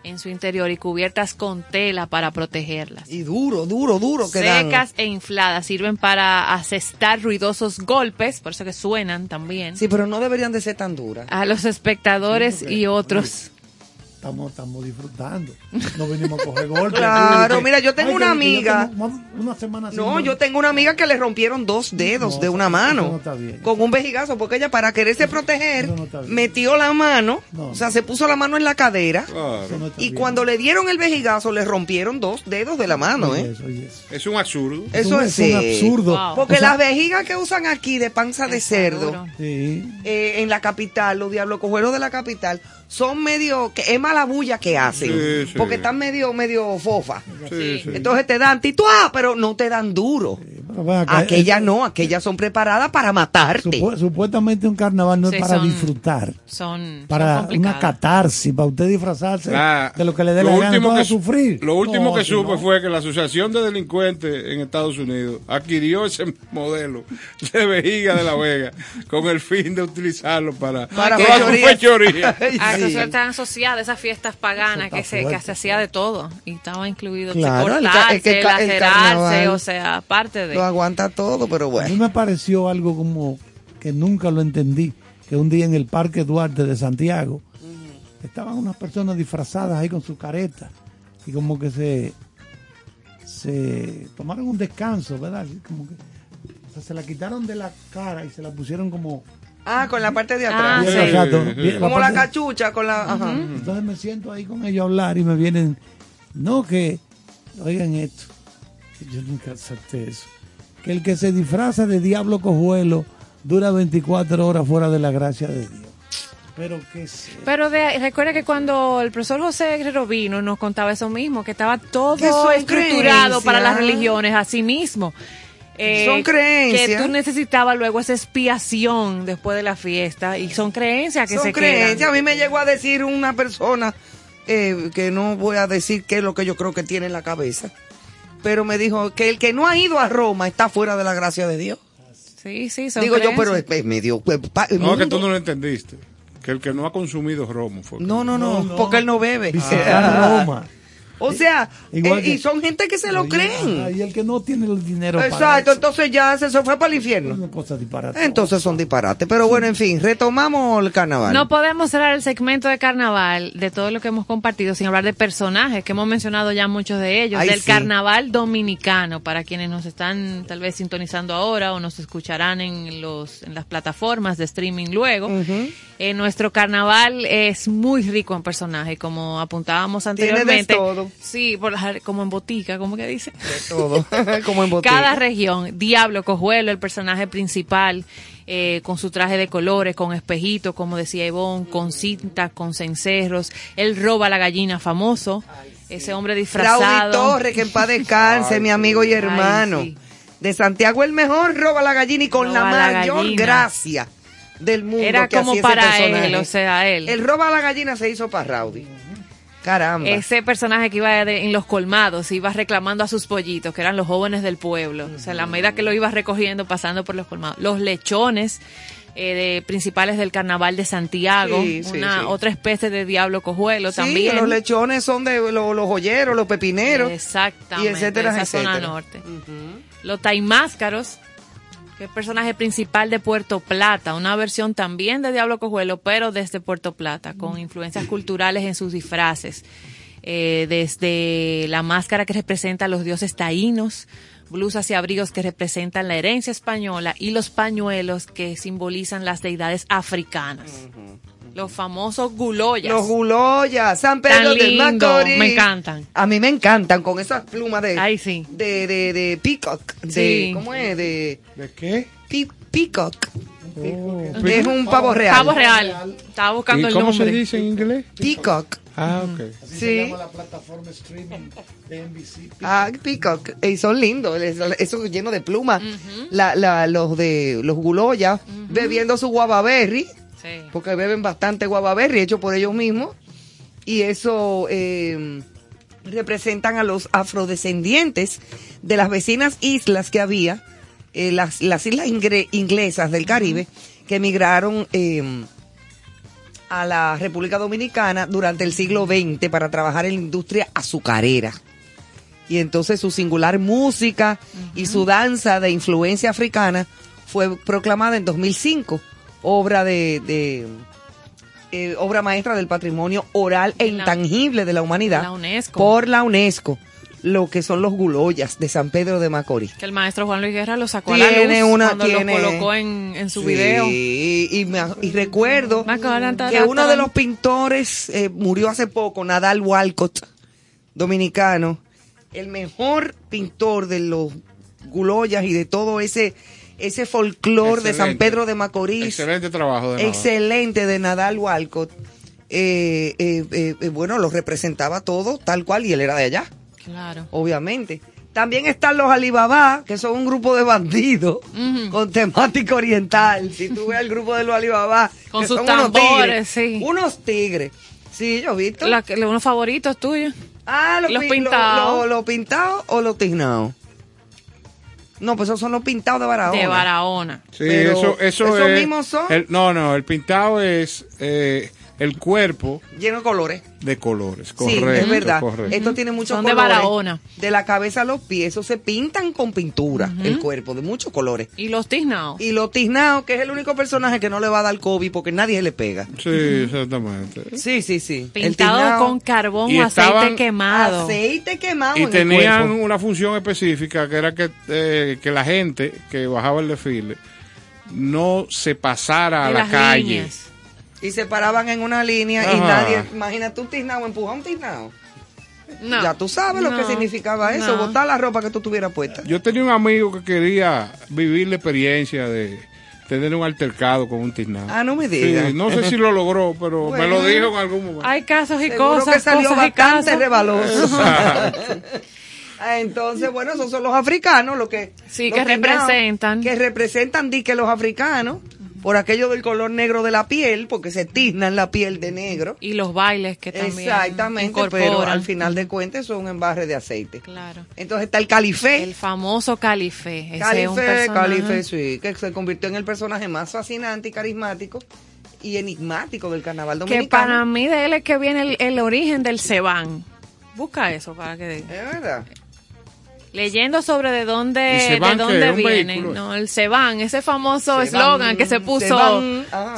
en su interior y cubiertas con tela para protegerlas. Y duro, duro, duro que. Secas e infladas sirven para asestar ruidosos golpes, por eso que suenan también, Sí, pero no deberían de ser tan duras. a los espectadores porque- y otros. Estamos, estamos disfrutando. No venimos a coger golpes. Claro, mira, yo tengo "Ay, una amiga". Una semana No, dormir". yo tengo una amiga que le rompieron dos dedos No, de una mano eso no está bien. con un vejigazo, porque ella para quererse proteger no metió la mano, No. o sea, se puso la mano en la cadera Claro. Y bien. cuando le dieron el vejigazo le rompieron dos dedos de la mano, Oye ¿eh? eso, oye eso. Es un absurdo. Eso un- es, un absurdo. Wow. Porque O sea, las vejigas que usan aquí de panza de cerdo. Sí. eh, en la capital, los diablos cojuelos de la capital, son medio, que es mala bulla que hacen, Sí, sí. porque están medio, medio fofa. Sí. Entonces te dan tituá, pero no te dan duro. Aquellas eh, no, aquellas son preparadas para matarte. supu- supuestamente un carnaval no Sí, es para son- disfrutar, Son, para son una catarsis, para usted disfrazarse La- de lo que le dé la gana, no a sufrir. Lo último No, que si supe no. fue que la Asociación de Delincuentes en Estados Unidos adquirió ese modelo de vejiga de la Vega con el fin de utilizarlo para, Para toda su fechoría. A están asociadas esas fiestas paganas que se, que se hacía de todo y estaba incluido Claro, cortarse, el el lacerarse, carnaval o sea, aparte de Lo aguanta todo, pero A mí bueno. me pareció algo como que nunca lo entendí, que un día en el Parque Duarte de Santiago estaban unas personas disfrazadas ahí con su careta y como que se se tomaron un descanso, ¿verdad? Como que o sea, se la quitaron de la cara y se la pusieron como Ah, con la parte de Ah, atrás. Bien, sí. exacto, bien, Como la parte- cachucha, con la... Ajá. Entonces me siento ahí con ellos a hablar y me vienen, no que, oigan esto, yo nunca acepté eso, que el que se disfraza de diablo cojuelo dura 24 horas fuera de la gracia de Dios. Pero que sé. Pero de, recuerda que cuando el profesor José Guerrero vino nos contaba eso mismo, que estaba todo estructurado para las religiones a sí mismo. Eh, Son creencias. Que tú necesitabas luego esa expiación después de la fiesta y son creencias que Son se creencias. quedan. A mí me llegó a decir una persona eh, que no voy a decir qué es lo que yo creo que tiene en la cabeza, pero me dijo que el que no ha ido a Roma está fuera de la gracia de Dios. Sí, sí, son Digo yo, pero es, es medio... pues, pa- No, que tú no lo entendiste. Que el que no ha consumido romo fue. no, no, no, porque él no bebe. Visitar Roma. O sea, Igual eh, que- y son gente que se lo creen. ajá, Y el que no tiene el dinero para Exacto, eso, entonces ya se, se fue para el infierno. una cosa disparate. Entonces son disparates. Pero bueno, en fin, retomamos el carnaval. No podemos cerrar el segmento de carnaval de todo lo que hemos compartido sin hablar de personajes que hemos mencionado ya muchos de ellos, Ay, del sí. carnaval dominicano para quienes nos están tal vez sintonizando ahora o nos escucharán en los en las plataformas de streaming luego. Eh, nuestro carnaval es muy rico en personajes, como apuntábamos Tiene de anteriormente. todo. Sí, por la- como en botica, como que dice. todo. (laughs) Como en botella. Cada región, Diablo Cojuelo, el personaje principal, eh, con su traje de colores, con espejitos, como decía Ivonne, con cintas, con cencerros. Él roba la gallina famoso, ese hombre disfrazado. Torres, que en paz descanse, mi amigo y hermano. sí. De Santiago el mejor, roba la gallina y con Roba la mayor gracia del mundo. Era que como para él, o sea, él. El roba la gallina se hizo para Raudy. Caramba. Ese personaje que iba de- en los colmados, iba reclamando a sus pollitos, que eran los jóvenes del pueblo. O sea, la medida que lo iba recogiendo, pasando por los colmados. Los lechones eh, de, principales del carnaval de Santiago, Sí, una sí. otra especie de diablo cojuelo Sí, también. los lechones son de los, los joyeros, los pepineros. Exactamente, y etcétera, de esa zona etcétera. norte. Los taimáscaros, que es personaje principal de Puerto Plata, una versión también de Diablo Cojuelo, pero desde Puerto Plata, con influencias culturales en sus disfraces. Eh, desde la máscara que representa a los dioses taínos, blusas y abrigos que representan la herencia española y los pañuelos que simbolizan las deidades africanas. Los famosos guloyas. Los guloyas, San Tan Pedro de lindo, Macorís. me encantan. A mí me encantan con esas plumas de, Ay, sí. de, de, de peacock. De, Sí. ¿Cómo es? De ¿De qué? peacock. Oh, Es un pavo real. Pavo real. Estaba buscando ¿Y el cómo se nombre. dice en inglés? Peacock. Ah, ok. Así Sí. se llama la plataforma streaming de NBC. Ah, peacock. Y son lindos. Eso, lleno de plumas. la, la, los de los guloyas bebiendo su guavaberry. Sí. Porque beben bastante guavaberry hecho por ellos mismos. Y eso eh, representan a los afrodescendientes de las vecinas islas que había, eh, las, las islas ingre- inglesas del Caribe, que emigraron eh, a la República Dominicana durante el siglo XX para trabajar en la industria azucarera. Y entonces su singular música y su danza de influencia africana fue proclamada en 2005, obra de, de, eh, obra maestra del patrimonio oral e intangible de la humanidad la UNESCO. por la UNESCO, lo que son los guloyas de San Pedro de Macorís. Que el maestro Juan Luis Guerra lo sacó a la Tiene luz una- cuando tiene- lo colocó en, en su Sí, video. Y, me- y recuerdo que uno de los pintores eh, murió hace poco, Nadal Walcott, dominicano, el mejor pintor de los guloyas y de todo ese ese folclore de San. Pedro de Macorís. Excelente trabajo de Nadal. Excelente de Nadal Walcott. Eh, eh, eh, bueno, lo representaba todo tal cual y él era de allá Claro. obviamente. También están los Alibaba, que son un grupo de bandidos con temática oriental. Si tú ves el grupo de los Alibaba, (laughs) Con que sus son unos tambores, tigres, sí. Unos tigres. Sí, yo he visto. La unos favoritos tuyos. ah, los, los pi- pintados. Los lo, lo pintados o los tiznados. No, pues esos son los pintados de Barahona. De Barahona. Sí, Pero eso, eso ¿esos es. mismos son? el- no, no, el pintado es eh, el cuerpo Lleno de colores. de colores. sí, Correcto, es verdad. correcto. Esto tiene muchos Son de colores. Barahona. De la cabeza a los pies, eso se pintan con pintura, el cuerpo, de muchos colores. Y los tiznados. Y los tiznados, que es el único personaje que no le va a dar COVID porque nadie se le pega. Sí, exactamente. Sí, sí, sí. Pintado con carbón Y o aceite estaban- quemado. aceite quemado Y en el tenían cuerpo. una función específica que era que, eh, que la gente que bajaba el desfile no se pasara a de la las calle. líneas. Y se paraban en una línea y nadie, imagínate un tiznado, empujar un tiznado. No. Ya tú sabes lo que significaba eso, No. botar la ropa que tú tuvieras puesta. Yo tenía un amigo que quería vivir la experiencia de tener un altercado con un tiznado. Ah, no me digas. Sí, no sé si lo logró, pero me lo dijo en algún momento. Hay casos y Seguro cosas. que salió cosas bastante rebaloso. (laughs) Ah, Entonces, bueno, esos son los africanos, los que... Sí, los que tiznados, representan. Que representan, di que los africanos, por aquello del color negro de la piel, porque se tiznan la piel de negro. Y los bailes que también Exactamente, pero incorporan. al final de cuentas son un embarre de aceite. Claro. Entonces está el califé. El famoso Calife. Ese es un Calife, personaje. Calife, sí, que se convirtió en el personaje más fascinante y carismático y enigmático del carnaval Que dominicano. para mí de él es que viene el, el origen del Cebán. Busca eso para que Es verdad. Leyendo sobre de ¿Y dónde de dónde ¿Un viene. vehículo? No, el Cebán, ese famoso eslogan que se puso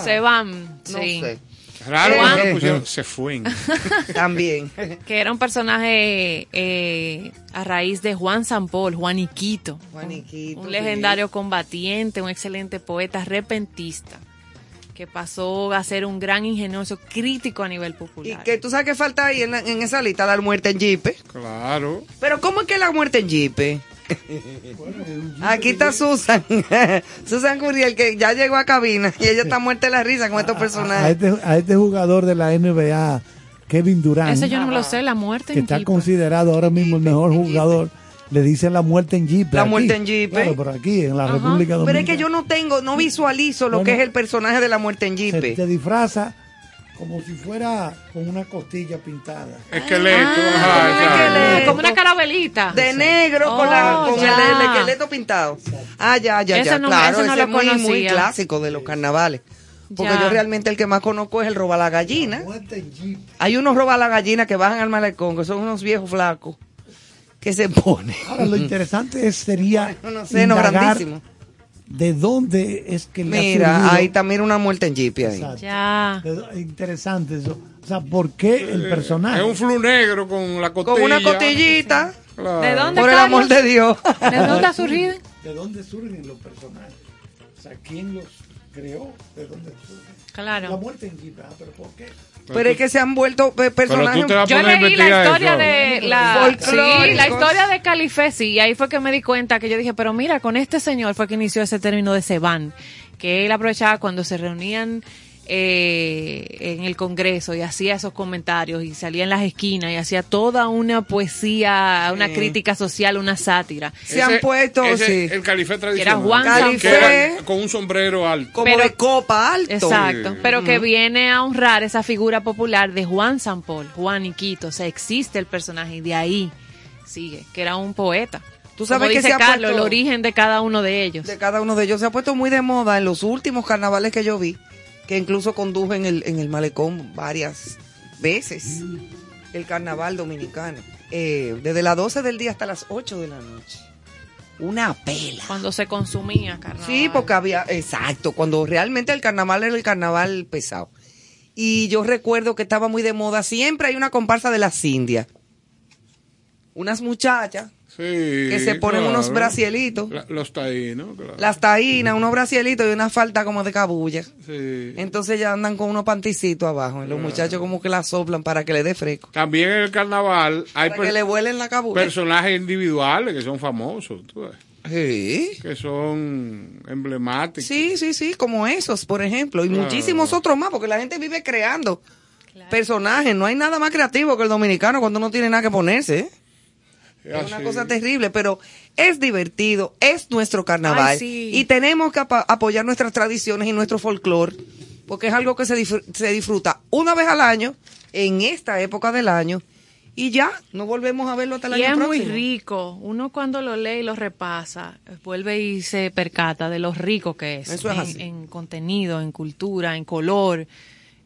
Cebán, ah. No sí. sé. Raro Eh, eh, pusieron, se (laughs) fue. (laughs) También. Que era un personaje eh, a raíz de Juan Sampol, Juaniquito. Juaniquito, Un legendario combatiente, un excelente poeta, repentista, que pasó a ser un gran ingenioso crítico a nivel Y popular. que tú sabes que falta ahí en, la- en esa lista la muerte en Jeep. Claro. Pero ¿cómo es que la muerte en Jeep? Aquí está Susan. (laughs) Susan Curiel, que ya llegó a cabina y ella está muerta de la risa con estos A personajes. este, a este jugador de la NBA, Kevin Durant, Ese yo no me lo sé, la muerte que en está considerado ahora mismo el mejor jugador, le dicen la muerte en Jeep. La aquí. muerte en Jeep, Claro, ¿eh? por aquí, en la Ajá. República Dominicana. Pero es que yo no tengo, no visualizo lo Bueno, que es el personaje de la muerte en Jeep. se disfraza como si fuera con una costilla pintada. Esqueleto. Ah, ajá, esqueleto. Como una carabelita. De negro con, la, Oh, con el, esqueleto pintado. Ah, ya, ya, Ese ya. no- claro, ese no ese lo es muy, muy clásico de los carnavales. Porque Ya. yo realmente el que más conozco es el roba la gallina. Hay unos roba la gallina que bajan al malecón, que son unos viejos flacos, que se ponen. Ahora, lo interesante es, sería (laughs) indagar grandísimos. de dónde es que le ha Mira, ahí mira una muerte en jeep ahí. Exacto. Ya. Interesante eso. O sea, ¿por qué el personaje? Es un flu negro con la costilla. Con una costillita, Claro. ¿De dónde, por el Carlos? amor de Dios. ¿De dónde ha surgido? ¿De dónde surgen los personajes? O sea, ¿quién los creó? ¿De dónde surgen? La Claro. muerte en Jeep, ah, ¿pero por qué? Pero es que se han vuelto eh, personajes. tú te vas a Yo leí la historia eso. de la, sí, la historia de Calife, sí, y ahí fue que me di cuenta que yo dije, pero mira, con este señor fue que inició ese término de Seban, que él aprovechaba cuando se reunían eh, en el Congreso y hacía esos comentarios y salía en las esquinas y hacía toda una poesía, una crítica social, una sátira. Se han puesto, ese, sí. El califé tradicional. Juan Calife. Que era con un sombrero alto. Como Pero- de copa alto. Exacto, pero que viene a honrar esa figura popular de Juan San Paul, Juan Iquito, o sea, existe el personaje y de ahí sigue, que era un poeta. Tú sabes Como que dice se ha Carlos, puesto- el origen de cada uno de ellos. de cada uno de ellos. Se ha puesto muy de moda en los últimos carnavales que yo vi, que incluso conduje en el, en el malecón varias veces, el carnaval dominicano. Eh, desde las 12 del día hasta las 8 de la noche. Una pela. Cuando se consumía carnaval. Sí, porque había, exacto, cuando realmente el carnaval era el carnaval pesado. Y yo recuerdo que estaba muy de moda, siempre hay una comparsa de las indias. Unas muchachas Sí, que se ponen claro. unos brasielitos, La- los taínos, claro. las taínas, unos brasielitos y una falta como de cabulla. Sí. Entonces ya andan con unos panticitos abajo y los muchachos como que la soplan para que le dé fresco. También en el carnaval hay Para per- que le vuelen la cabulla. personajes individuales que son famosos, tú ves, Sí. que son emblemáticos. Sí, sí, sí, como esos, por ejemplo, y Claro. muchísimos otros más, porque la gente vive creando personajes. No hay nada más creativo que el dominicano cuando no tiene nada que ponerse. ¿eh? Es una cosa terrible, pero es divertido, es nuestro carnaval Ay, sí. y tenemos que ap apoyar nuestras tradiciones y nuestro folclore, porque es algo que se, se disfruta una vez al año, en esta época del año, y ya no volvemos a verlo hasta el y año es próximo. muy rico. Uno cuando lo lee y lo repasa, vuelve y se percata de lo rico que es, Eso es en, en, contenido, en cultura, en color,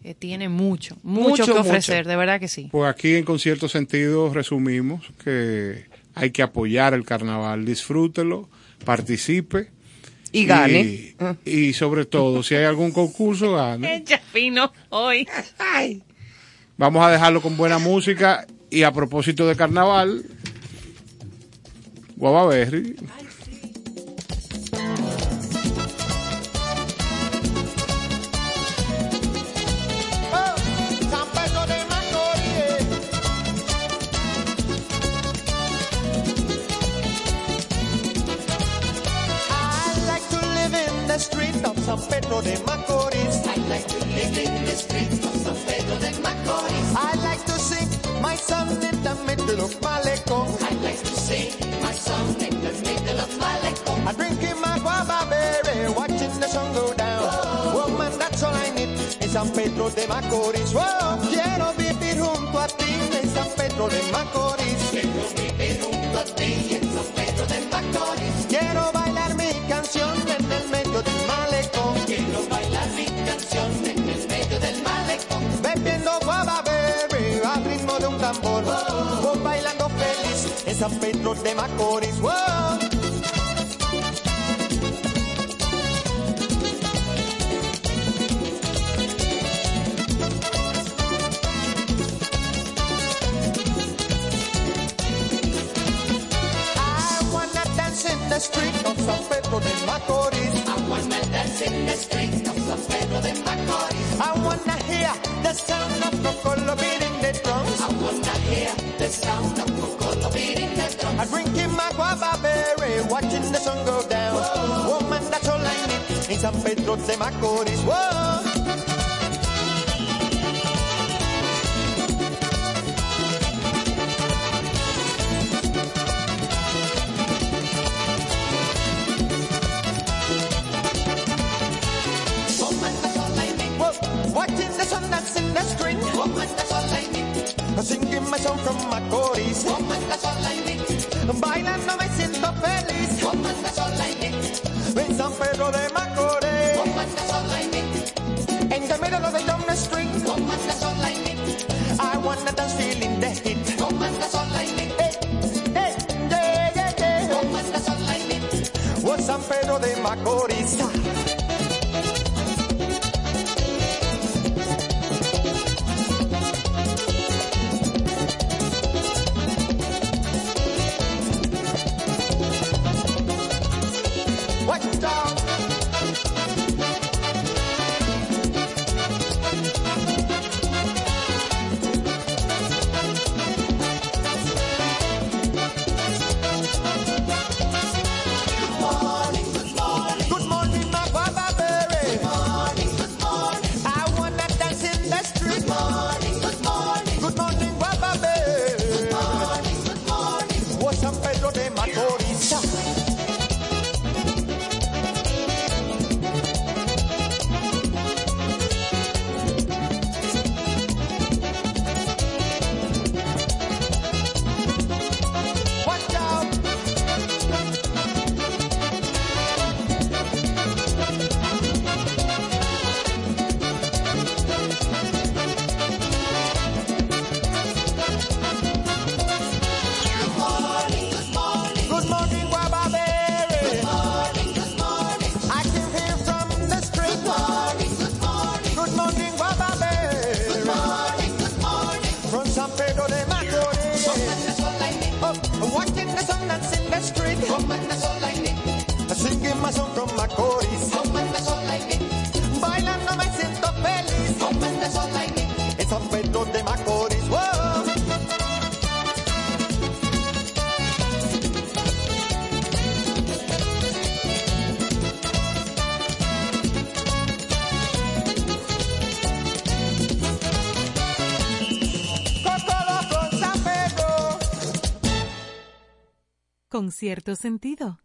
eh, tiene mucho, mucho, que ofrecer, de verdad que sí. Pues aquí en con cierto sentido resumimos que hay que apoyar el carnaval, disfrútelo, participe. Y gane. Y, sobre todo, si hay algún concurso, gane. (laughs) Chafino, hoy. Vamos a dejarlo con buena música. Y a propósito de carnaval, Guava Berry. Con cierto sentido.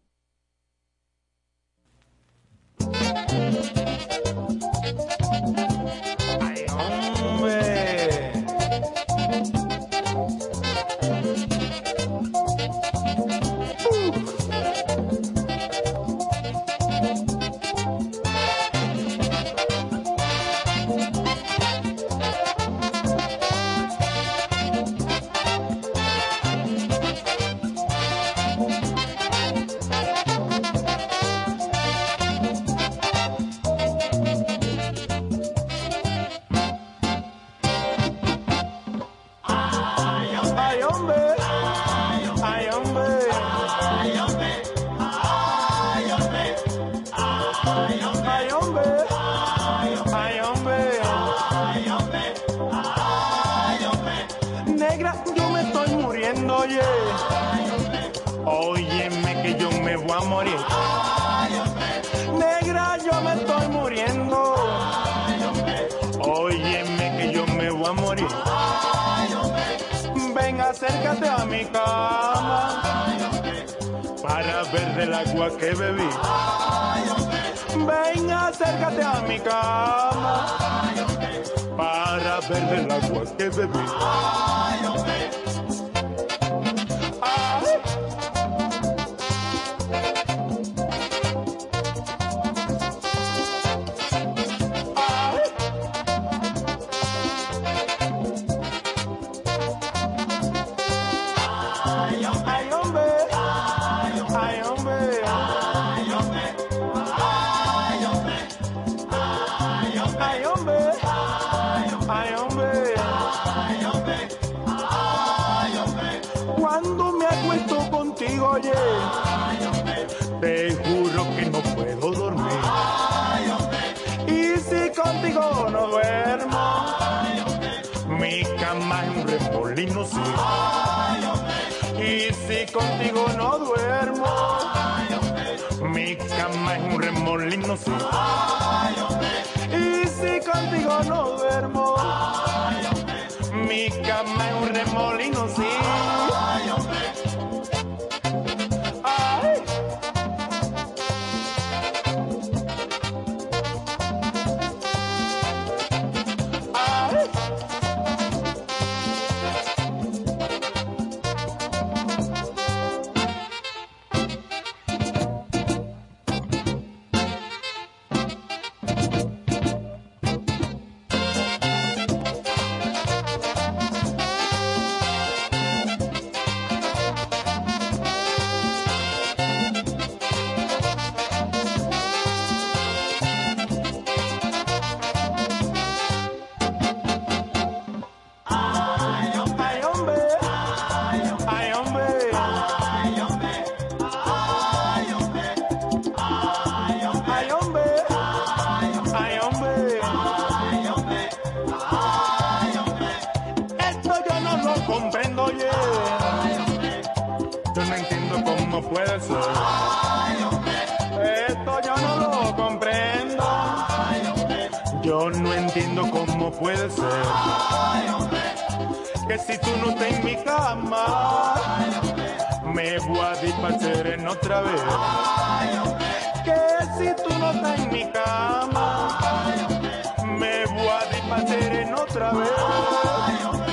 Puede ser. Que si tú no estás en mi cama, me voy a disparar en otra vez. Que si tú no estás en mi cama, me voy a disparar en otra vez.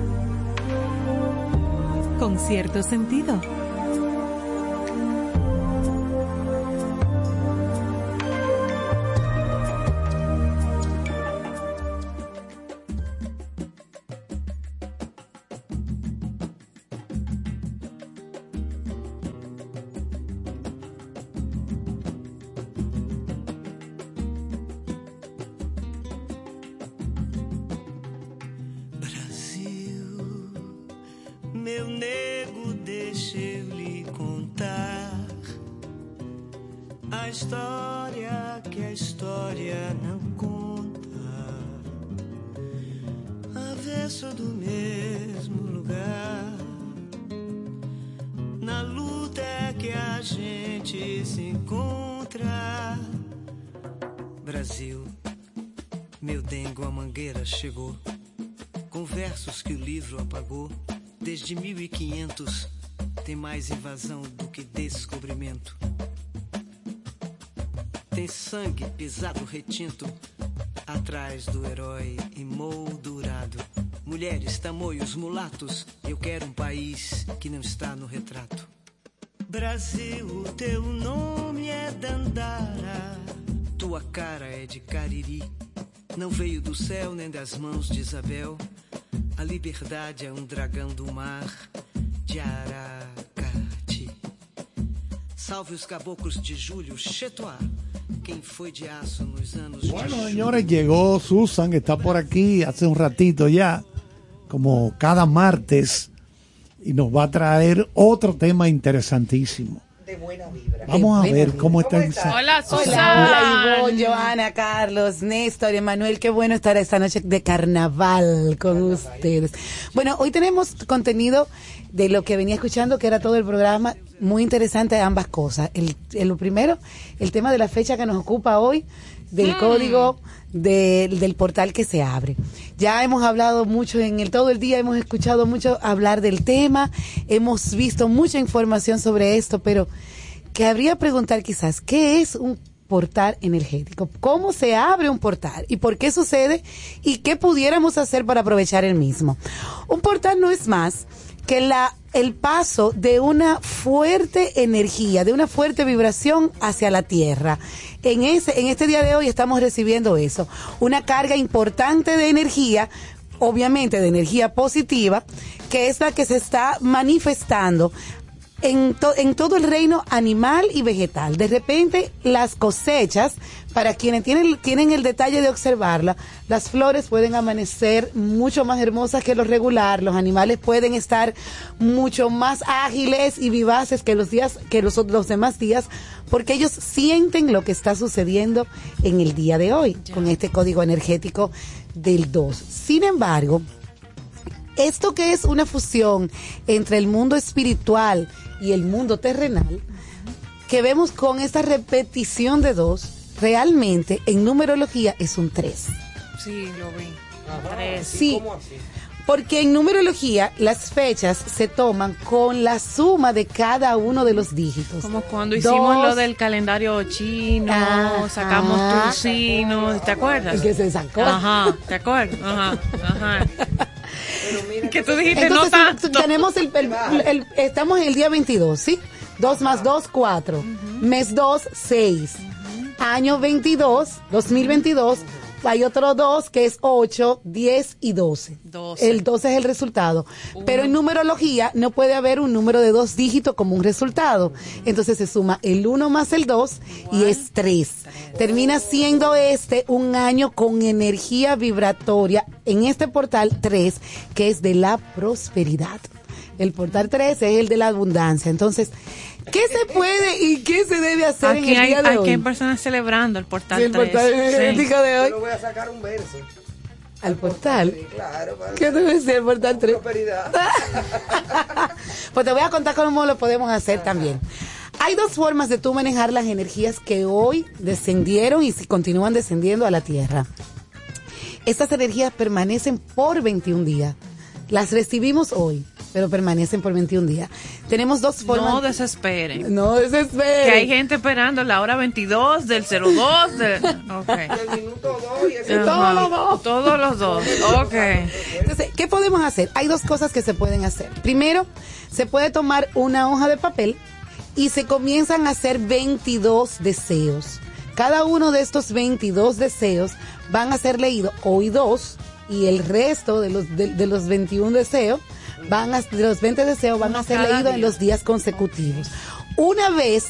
Cierto sentido. Mais invasão do que descobrimento. Tem sangue pisado retinto atrás do herói emoldurado. Mulheres, tamoios, mulatos. Eu quero um país que não está no retrato. Brasil, teu nome é Dandara. Tua cara é de Cariri. Não veio do céu nem das mãos de Isabel. A liberdade é um dragão do mar de Aracati. Bueno, de señores, llegó Susan, que está por aquí hace un ratito ya, como cada martes, y nos va a traer otro tema interesantísimo. De buena vibra. Vamos a ver cómo está el Hola, Susan. Hola, Ivonne, Joana, Carlos, Néstor, Emanuel. Qué bueno estar esta noche de carnaval con ustedes. Bueno, hoy tenemos contenido de lo que venía escuchando, que era todo el programa. Muy interesante ambas cosas. El, el- lo primero, el tema de la fecha que nos ocupa hoy, del Mm. código del, del portal que se abre. Ya hemos hablado mucho en el todo el día, hemos escuchado mucho hablar del tema, hemos visto mucha información sobre esto, pero que habría preguntar quizás, ¿qué es un portal energético? ¿Cómo se abre un portal? ¿Y por qué sucede? ¿Y qué pudiéramos hacer para aprovechar el mismo? Un portal no es más que la, el paso de una fuerte energía, de una fuerte vibración hacia la Tierra. En, ese, en este día de hoy estamos recibiendo eso, una carga importante de energía, obviamente de energía positiva, que es la que se está manifestando en, to- en todo el reino animal y vegetal. De repente, las cosechas, para quienes tienen, tienen el detalle de observarla, las flores pueden amanecer mucho más hermosas que lo regular, los animales pueden estar mucho más ágiles y vivaces que los días, que los, los demás días, porque ellos sienten lo que está sucediendo en el día de hoy, con este código energético del 2. Sin embargo, esto que es una fusión entre el mundo espiritual y el mundo terrenal, que vemos con esta repetición de dos, realmente en numerología es un 3. Sí, lo vi. Tres. Sí, porque en numerología las fechas se toman con la suma de cada uno de los dígitos. Como cuando hicimos Dos. lo del calendario chino, Ajá. sacamos turcinos, ¿te acuerdas? El que se sacó. Ajá, ¿te acuerdas? Ajá, ajá. Que tú dijiste Entonces, no tanto. tenemos el, el- el- estamos en el día 22, ¿sí? 2 más 2, 4. Mes 2, 6. Año 22, 2022. Hay otro 2 que es 8, 10 y 12. 12. El 12 es el resultado. Pero en numerología no puede haber un número de dos dígitos como un resultado. Entonces se suma el 1 más el 2 y es 3. Termina siendo este un año con energía vibratoria en este portal 3 que es de la prosperidad. El portal 3 es el de la abundancia. Entonces, ¿qué se puede y qué se debe hacer en Aquí el hay, día de aquí hay hoy? personas celebrando el portal Sí, el 3. portal energético de hoy. Yo le voy a sacar un verso. Al portal. Claro, para ¿Qué debe ser el portal 3? prosperidad. (laughs) Pues te voy a contar cómo lo podemos hacer también. Hay dos formas de tú manejar las energías que hoy descendieron y si continúan descendiendo a la Tierra. Estas energías permanecen por 21 días. Las recibimos hoy. Pero permanecen por 21 días. Tenemos dos formas. No desesperen. No desesperen. Que hay gente esperando la hora 22 del 02 del... Ok. (laughs) Todos los dos. Todos los dos. Ok. Entonces, ¿qué podemos hacer? Hay dos cosas que se pueden hacer. Primero, se puede tomar una hoja de papel y se comienzan a hacer 22 deseos. Cada uno de estos 22 deseos van a ser leídos hoy dos y el resto de los, de, de los 21 deseos van a, los 20 deseos van a ser leídos en los días consecutivos. Una vez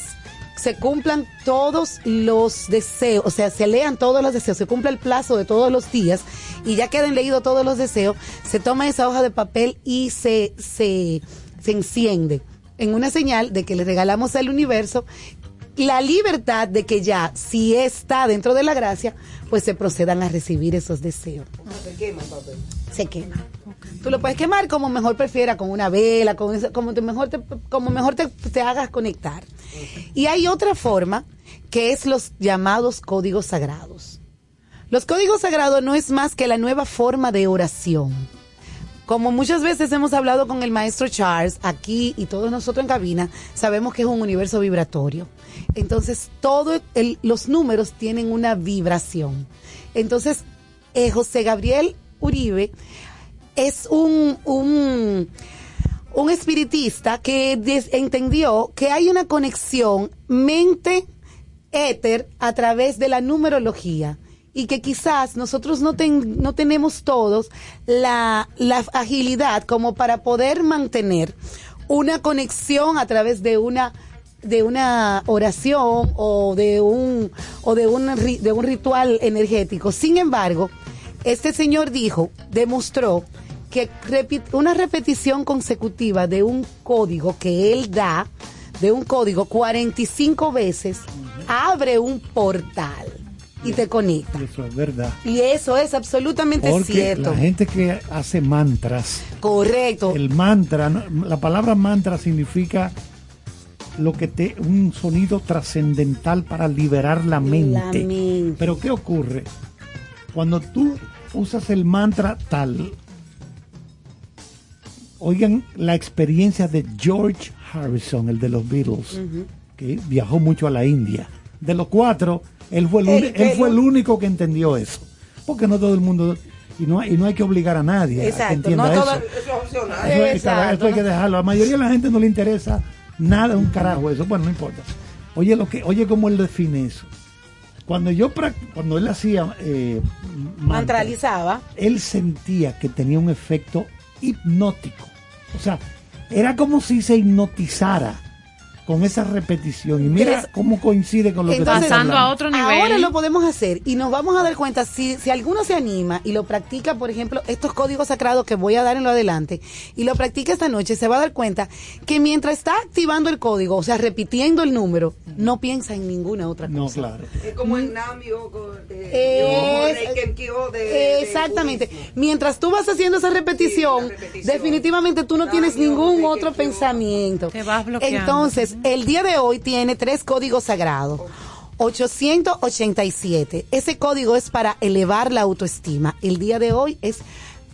se cumplan todos los deseos, o sea, se lean todos los deseos, se cumpla el plazo de todos los días y ya queden leídos todos los deseos, se toma esa hoja de papel y se, se, se enciende en una señal de que le regalamos al universo la libertad de que ya, si está dentro de la gracia, pues se procedan a recibir esos deseos. Se quema el papel. Se quema. Tú lo puedes quemar como mejor prefiera, con una vela, con eso- como te mejor te, como mejor te, te hagas conectar. Y hay otra forma que es los llamados códigos sagrados. Los códigos sagrados no es más que la nueva forma de oración. Como muchas veces hemos hablado con el maestro Charles aquí y todos nosotros en cabina, sabemos que es un universo vibratorio. Entonces, todos los números tienen una vibración. Entonces, eh, José Gabriel Uribe es un, un, un espiritista que entendió que hay una conexión mente-éter a través de la numerología y que quizás nosotros no, ten- no tenemos todos la, la agilidad como para poder mantener una conexión a través de una de una oración o de un o de un de un ritual energético. Sin embargo, este señor dijo, demostró que una repetición consecutiva de un código que él da, de un código 45 veces, abre un portal y te conecta. Eso es verdad. Y eso es absolutamente Porque cierto. la gente que hace mantras, Correcto. el mantra, la palabra mantra significa lo que te un sonido trascendental para liberar la mente. mente. Pero ¿qué ocurre? Cuando tú usas el mantra tal, oigan la experiencia de George Harrison, el de los Beatles, que viajó mucho a la India. De los cuatro, él fue el, fue el único que entendió eso. Porque no todo el mundo, y no, y no hay que obligar a nadie a que Exacto, entienda no eso. todo- Eso es opcional. Eso, es- Exacto, eso hay que dejarlo. A la mayoría de la gente no le interesa nada, un carajo eso. Bueno, no importa. Oye, lo que, oye cómo él define eso. Cuando yo cuando él hacía eh, mantra, Mantralizaba. él sentía que tenía un efecto hipnótico. O sea, era como si se hipnotizara con esa repetición. Y mira Es- cómo coincide con lo que Entonces, estamos hablando. Ahora lo podemos hacer y nos vamos a dar cuenta si, si alguno se anima y lo practica, por ejemplo, estos códigos sagrados que voy a dar en lo adelante y lo practica esta noche, se va a dar cuenta que mientras está activando el código, o sea, repitiendo el número, no piensa en ninguna otra cosa. No, claro. Es como el Namio de, Es- de Reikenkyo de- de Exactamente. budismo. Mientras tú vas haciendo esa repetición, definitivamente tú no tienes ningún otro pensamiento. Te vas bloqueando. Entonces, el día de hoy tiene tres códigos sagrados. 887. Ese código es para elevar la autoestima. El día de hoy es,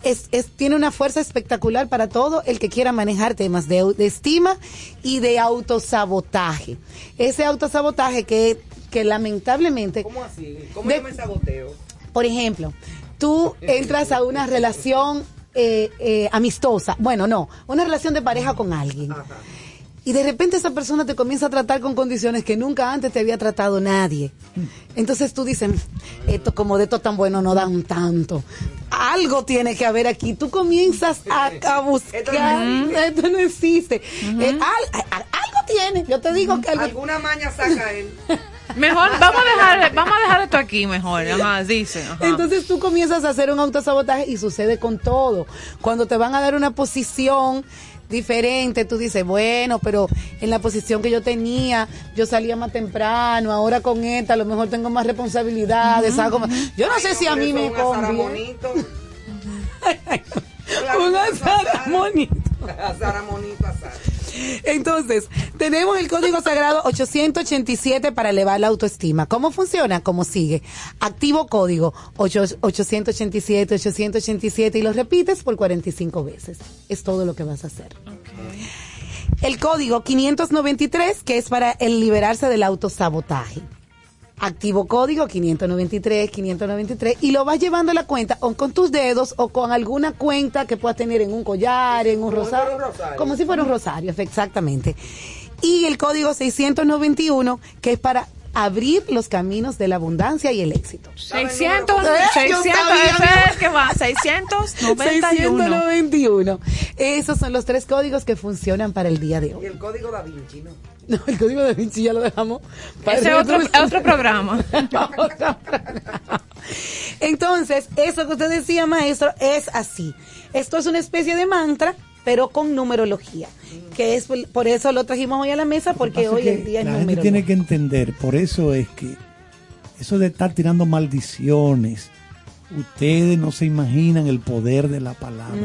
es, es- tiene una fuerza espectacular para todo el que quiera manejar temas de, de estima y de autosabotaje. Ese autosabotaje que, que lamentablemente... ¿Cómo así? ¿Cómo De- yo me saboteo? por ejemplo, tú entras a una relación eh, eh, amistosa, bueno, no, una relación de pareja con alguien. Y de repente esa persona te comienza a tratar con condiciones que nunca antes te había tratado nadie. Entonces tú dices, esto como de esto tan bueno no dan tanto. Algo tiene que haber aquí. Tú comienzas a, a buscar. Esto no existe. Eh, al- algo tiene. Yo te digo que algo- Alguna maña saca él. (laughs) Mejor, vamos a dejar, vamos a dejar esto aquí mejor. Ajá, dice. ajá. Entonces tú comienzas a hacer un autosabotaje y sucede con todo. Cuando te van a dar una posición diferente, tú dices, bueno, pero en la posición que yo tenía, yo salía más temprano, ahora con esta a lo mejor tengo más responsabilidades, hago más- Yo no sé si a mí me conviene. Un azar monito. (laughs) Azar monito, azar. (laughs) Entonces, tenemos el código sagrado 887 para elevar la autoestima. ¿Cómo funciona? Como sigue. Activo código 8 887, 887 y lo repites por 45 veces. Es todo lo que vas a hacer. El código 593, que es para el liberarse del autosabotaje. Activo código 593, 593 y lo vas llevando a la cuenta o con tus dedos o con alguna cuenta que puedas tener en un collar, en un rosario. fuera un rosario. Como si fuera un rosario, exactamente. Y el código 691, que es para abrir los caminos de la abundancia y el éxito. 600, Eh, yo 600, sabía, ese ¿no? es el que va, 691. 691. Esos son los tres códigos que funcionan para el día de Y hoy. el código Da Vinci, ¿no? (laughs) No, el código de Vinci ya lo dejamos para Ese el es otro, otro- (laughs) (laughs) otro programa. Entonces, eso que usted decía, maestro, es así. Esto es una especie de mantra, pero con numerología. Que es por- por eso lo trajimos hoy a la mesa, porque hoy que en día es la gente tiene que entender, por eso es que eso de estar tirando maldiciones, ustedes no se imaginan el poder de la palabra.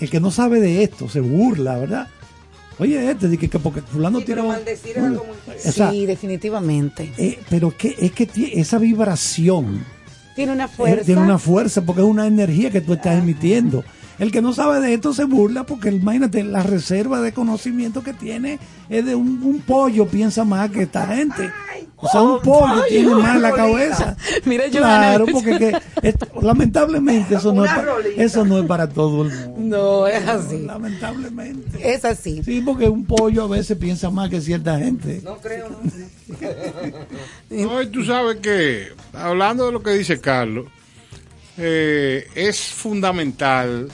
El que no sabe de esto se burla, ¿verdad? Oye, este, di que, que porque fulano Sí, pero maldecir es algo muy fuerte. O sea, sí, definitivamente. eh, pero que, es que esa vibración Tiene una eh, fuerza. tiene una fuerza porque es una energía que tú estás emitiendo. El que no sabe de esto se burla porque imagínate, la reserva de conocimiento que tiene es de un, un pollo, piensa más que esta gente. O sea, un pollo tiene más en la cabeza. Mira, yo Claro, porque que esto- lamentablemente eso no, es para, eso no es para todo el mundo. No, es así. Lamentablemente. Es así. Sí, porque un pollo a veces piensa más que cierta gente. No creo, ¿no? No, y tú sabes que, hablando de lo que dice Carlos, eh, es fundamental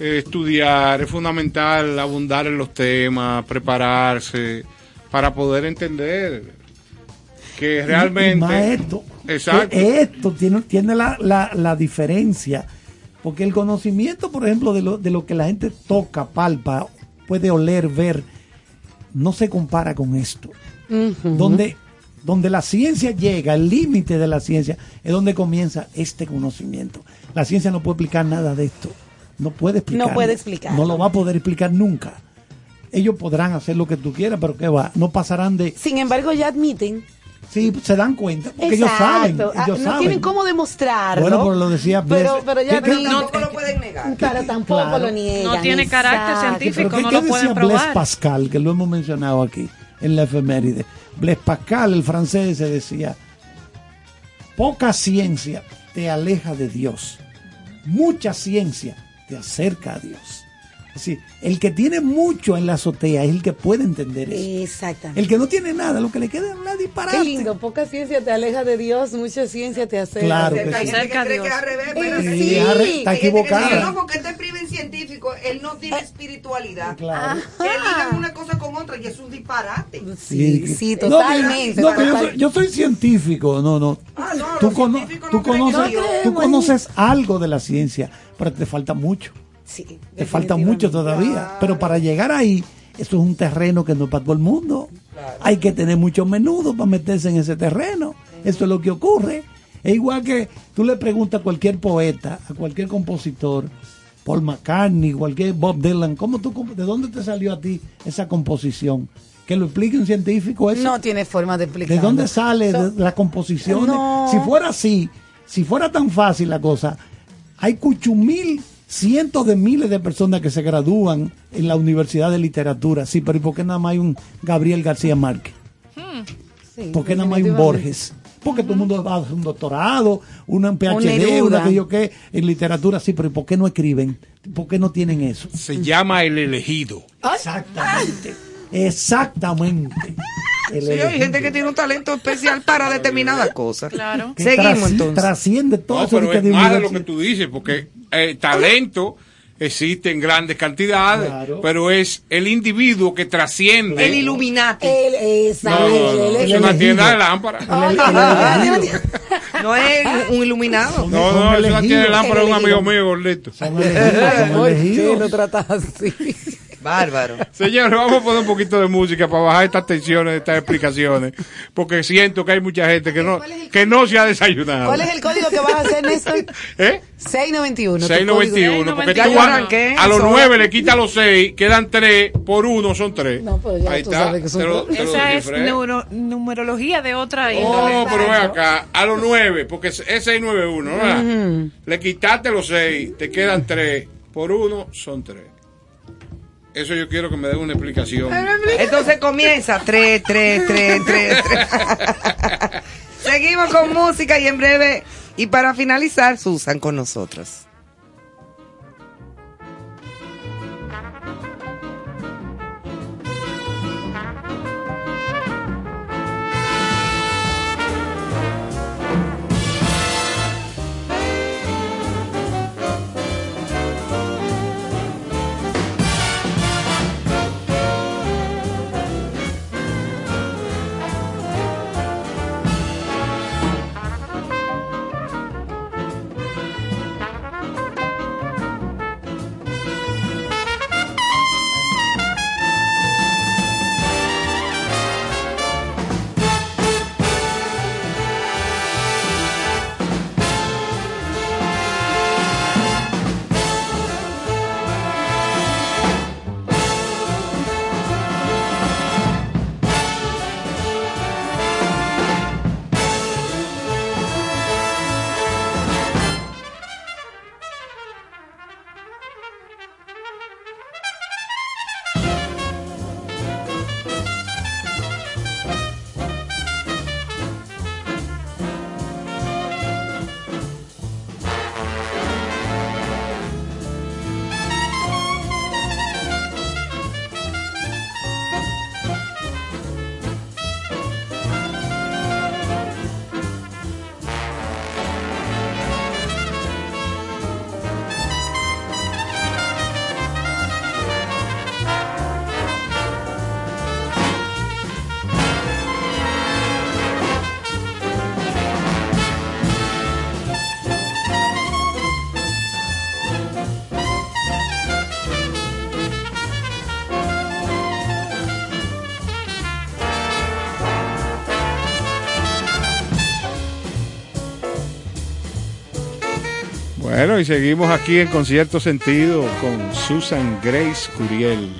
eh, estudiar, es fundamental abundar en los temas, prepararse para poder entender que realmente... y más esto, Exacto. que esto tiene, tiene la, la, la diferencia. Porque el conocimiento, por ejemplo, de lo, de lo que la gente toca, palpa, puede oler, ver, no se compara con esto. Donde, donde la ciencia llega, el límite de la ciencia, es donde comienza este conocimiento. La ciencia no puede explicar nada de esto. No puede explicar. No puede explicarlo. No lo va a poder explicar nunca. Ellos podrán hacer lo que tú quieras, pero ¿qué va? No pasarán de... Sin embargo, ya admiten. Sí, se dan cuenta, porque ellos saben. Exacto. Ah, Ellos no saben. tienen cómo demostrarlo. Bueno, pero lo decía Pero, Blaise. pero ya ¿Qué-. Tampoco lo pueden negar. Claro, tampoco Claro. lo niegan. No tiene carácter exacto. científico. ¿Pero qué, no qué lo decía pueden Blaise probar. Pascal, que lo hemos mencionado aquí en la efeméride? Blaise Pascal, el francés, se decía, poca ciencia te aleja de Dios, mucha ciencia te acerca a Dios. Decir, el que tiene mucho en la azotea es el que puede entender eso. Exactamente. El que no tiene nada, lo que le queda es una disparate. Qué lindo, poca ciencia te aleja de Dios, mucha ciencia te acerca. Claro que Hay sí. gente que cree que es al revés, pero Sí, sí. está equivocada. no, porque este priven científico, él no tiene espiritualidad. Claro. Que ligan una cosa con otra y es un disparate. Sí, sí, No, totalmente. No, yo, soy, yo soy científico, no, no. Ah, no, tú, cono- conoces, tú conoces algo de la ciencia, pero te falta mucho. Sí, Te falta mucho todavía. Pero para llegar ahí, eso es un terreno que no es para todo el mundo. Hay que tener mucho menudo para meterse en ese terreno. Eso es lo que ocurre. Es igual que tú le preguntas a cualquier poeta, a cualquier compositor, Paul McCartney, cualquier Bob Dylan, ¿cómo tú, ¿de dónde te salió a ti esa composición? Que lo explique un científico eso. No tiene forma de explicar. ¿De dónde sale de las composiciones? No. Si fuera así, si fuera tan fácil la cosa, hay cuchumil, cientos de miles de personas que se gradúan en la Universidad de Literatura. Sí, pero ¿y por qué nada más hay un Gabriel García Márquez? Sí, ¿Por qué nada más hay un. Borges? Porque todo el mundo va a hacer un doctorado, una PhD, una que yo qué, en literatura, sí, pero ¿y por qué no escriben? ¿Por qué no tienen eso? Se llama El Elegido. Exactamente. Exactamente. El Sí, hay gente que tiene un talento especial para determinadas cosas. Claro. Que Seguimos entonces. Trasciende todo No, pero es más de lo que tú dices, porque eh, talento existe en grandes cantidades, Claro. pero es el individuo que trasciende. El Illuminati. El, no, exacto, no, no, el- es el- una tienda de lámparas. El- el- el. (laughs) No es un iluminado. No, no, es una tienda de lámparas de un El amigo mío gordito. Son elegidos, son ¿Por qué elegidos. lo tratas así? Bárbaro. (laughs) Señores, vamos a poner un poquito de música para bajar estas tensiones, estas explicaciones, porque siento que hay mucha gente que no, que no se ha desayunado. ¿Cuál es el código que vas a hacer, Néstor? (laughs) ¿Eh? 691. tu 691, porque tú a, a los 9 le quitas los 6, quedan 3, por 1 son 3. No, pero ya Ahí tú está. sabes que son lo, Esa es neuro- numerología de otra Oh, índole. pero ven acá, a los 9, porque es es 691, ¿verdad? Ujú. Le quitaste los 6, te quedan 3, por 1 son 3. Eso yo quiero que me den una explicación. Entonces comienza 3, 3, 3, 3, 3. Seguimos con música y en breve, y para finalizar, Susan con nosotros. Y seguimos aquí en Concierto Sentido con Susan Grace Curiel,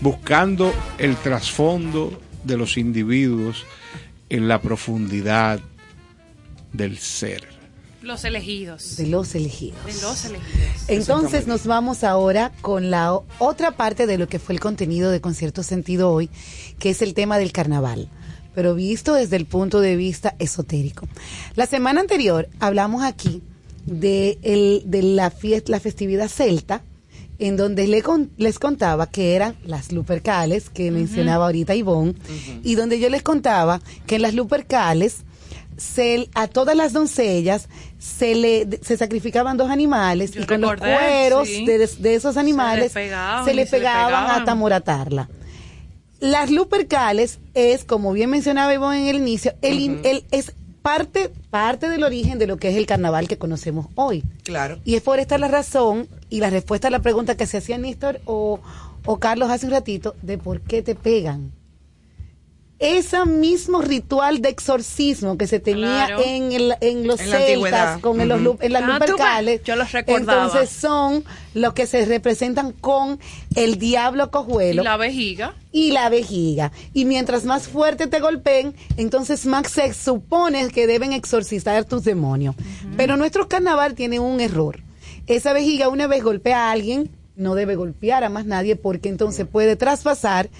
buscando el trasfondo de los individuos en la profundidad del ser. Los elegidos. De los elegidos. De los elegidos. Entonces nos vamos ahora con la otra parte de lo que fue el contenido de Concierto Sentido hoy, que es el tema del carnaval, pero visto desde el punto de vista esotérico. La semana anterior hablamos aquí de, el- de la, fiesta, la festividad celta, en donde le con- les contaba que eran las Lupercales, que mencionaba ahorita Ivonne, y donde yo les contaba que en las Lupercales se, a todas las doncellas se le se sacrificaban dos animales Yo y con los cueros sí. de, de esos animales Se le pegaban se le se le pegaban pegaban. hasta moratarla. Las lupercales es, como bien mencionaba Ivonne en el inicio, el, el- es parte, parte del origen de lo que es el carnaval que conocemos hoy. Claro. Y es por esta la razón y la respuesta a la pregunta que se hacía Néstor o, o Carlos hace un ratito de por qué te pegan. Ese mismo ritual de exorcismo que se tenía Claro. en, el- en los En la antigüedad. celtas, con los en las Ah, lupercales, ves, yo los recordaba. entonces son los que se representan con el diablo Y cojuelo la vejiga. y la vejiga. Y mientras más fuerte te golpeen, entonces más se supone que deben exorcizar tus demonios. Pero nuestro carnaval tiene un error. Esa vejiga una vez golpea a alguien, no debe golpear a más nadie porque entonces puede traspasar,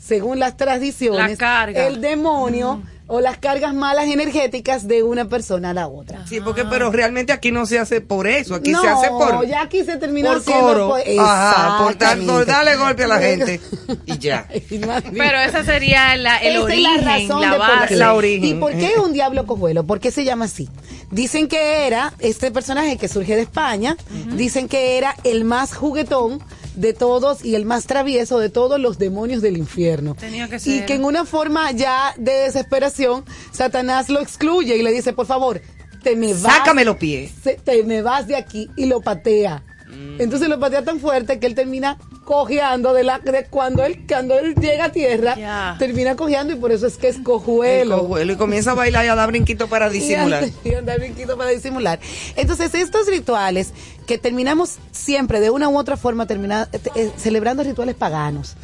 según las tradiciones, La el demonio o las cargas malas energéticas de una persona a la otra. Sí, porque pero realmente aquí no se hace por eso, aquí no, se hace por ya aquí se terminó por coro. por- Ajá, por, dar- por Exactamente. darle golpe a la gente (laughs) y ya. Pero esa sería la, el Esa origen, es la razón de por base. qué. La origen. ¿Y por qué un diablo cojuelo? ¿Por qué se llama así? Dicen que era este personaje que surge de España, dicen que era el más juguetón de todos y el más travieso de todos los demonios del infierno. Tenía que Y que en una forma ya de desesperación, Satanás lo excluye y le dice, por favor, te me vas. Sácame los pies. te me vas de aquí y lo patea. Mm. Entonces lo patea tan fuerte que él termina cojeando de la de cuando él cuando él llega a tierra, termina cojeando y por eso es que es cojuelo. El cojuelo, y comienza a bailar y a dar brinquito para (laughs) disimular. (laughs) Y y anda brinquito para disimular. Entonces, estos rituales que terminamos siempre, de una u otra forma, termina, eh, celebrando rituales paganos.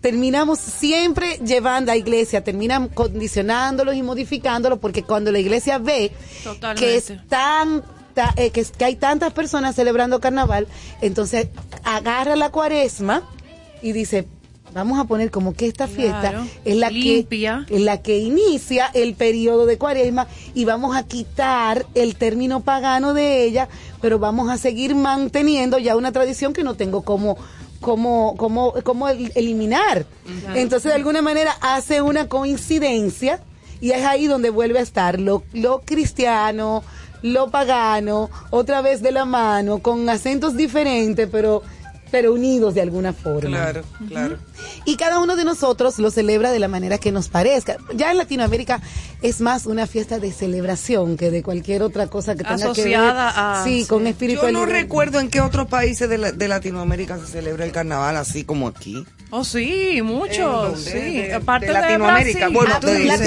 Terminamos siempre llevando a la iglesia, terminan condicionándolos y modificándolos, porque cuando la iglesia ve Totalmente. que es tan ta- eh, que, que hay tantas personas celebrando carnaval, entonces agarra la cuaresma y dice, vamos a poner como que esta fiesta Claro. es la Limpia. que es la que inicia el periodo de cuaresma y vamos a quitar el término pagano de ella, pero vamos a seguir manteniendo ya una tradición que no tengo como como como como el- eliminar. Entonces de alguna manera hace una coincidencia y es ahí donde vuelve a estar lo, lo cristiano, lo pagano, otra vez de la mano, con acentos diferentes, pero, pero unidos de alguna forma. Claro, claro. Y cada uno de nosotros lo celebra de la manera que nos parezca. Ya en Latinoamérica es más una fiesta de celebración que de cualquier otra cosa que tenga que ver. Asociada a- Sí, con Yo no espiritualidad. recuerdo en qué otros países de, la- de Latinoamérica se celebra el carnaval así como aquí. Oh, sí, mucho. ¿En dónde? Sí, De- aparte de de, Latinoamérica. Brasil. Bueno, Ah,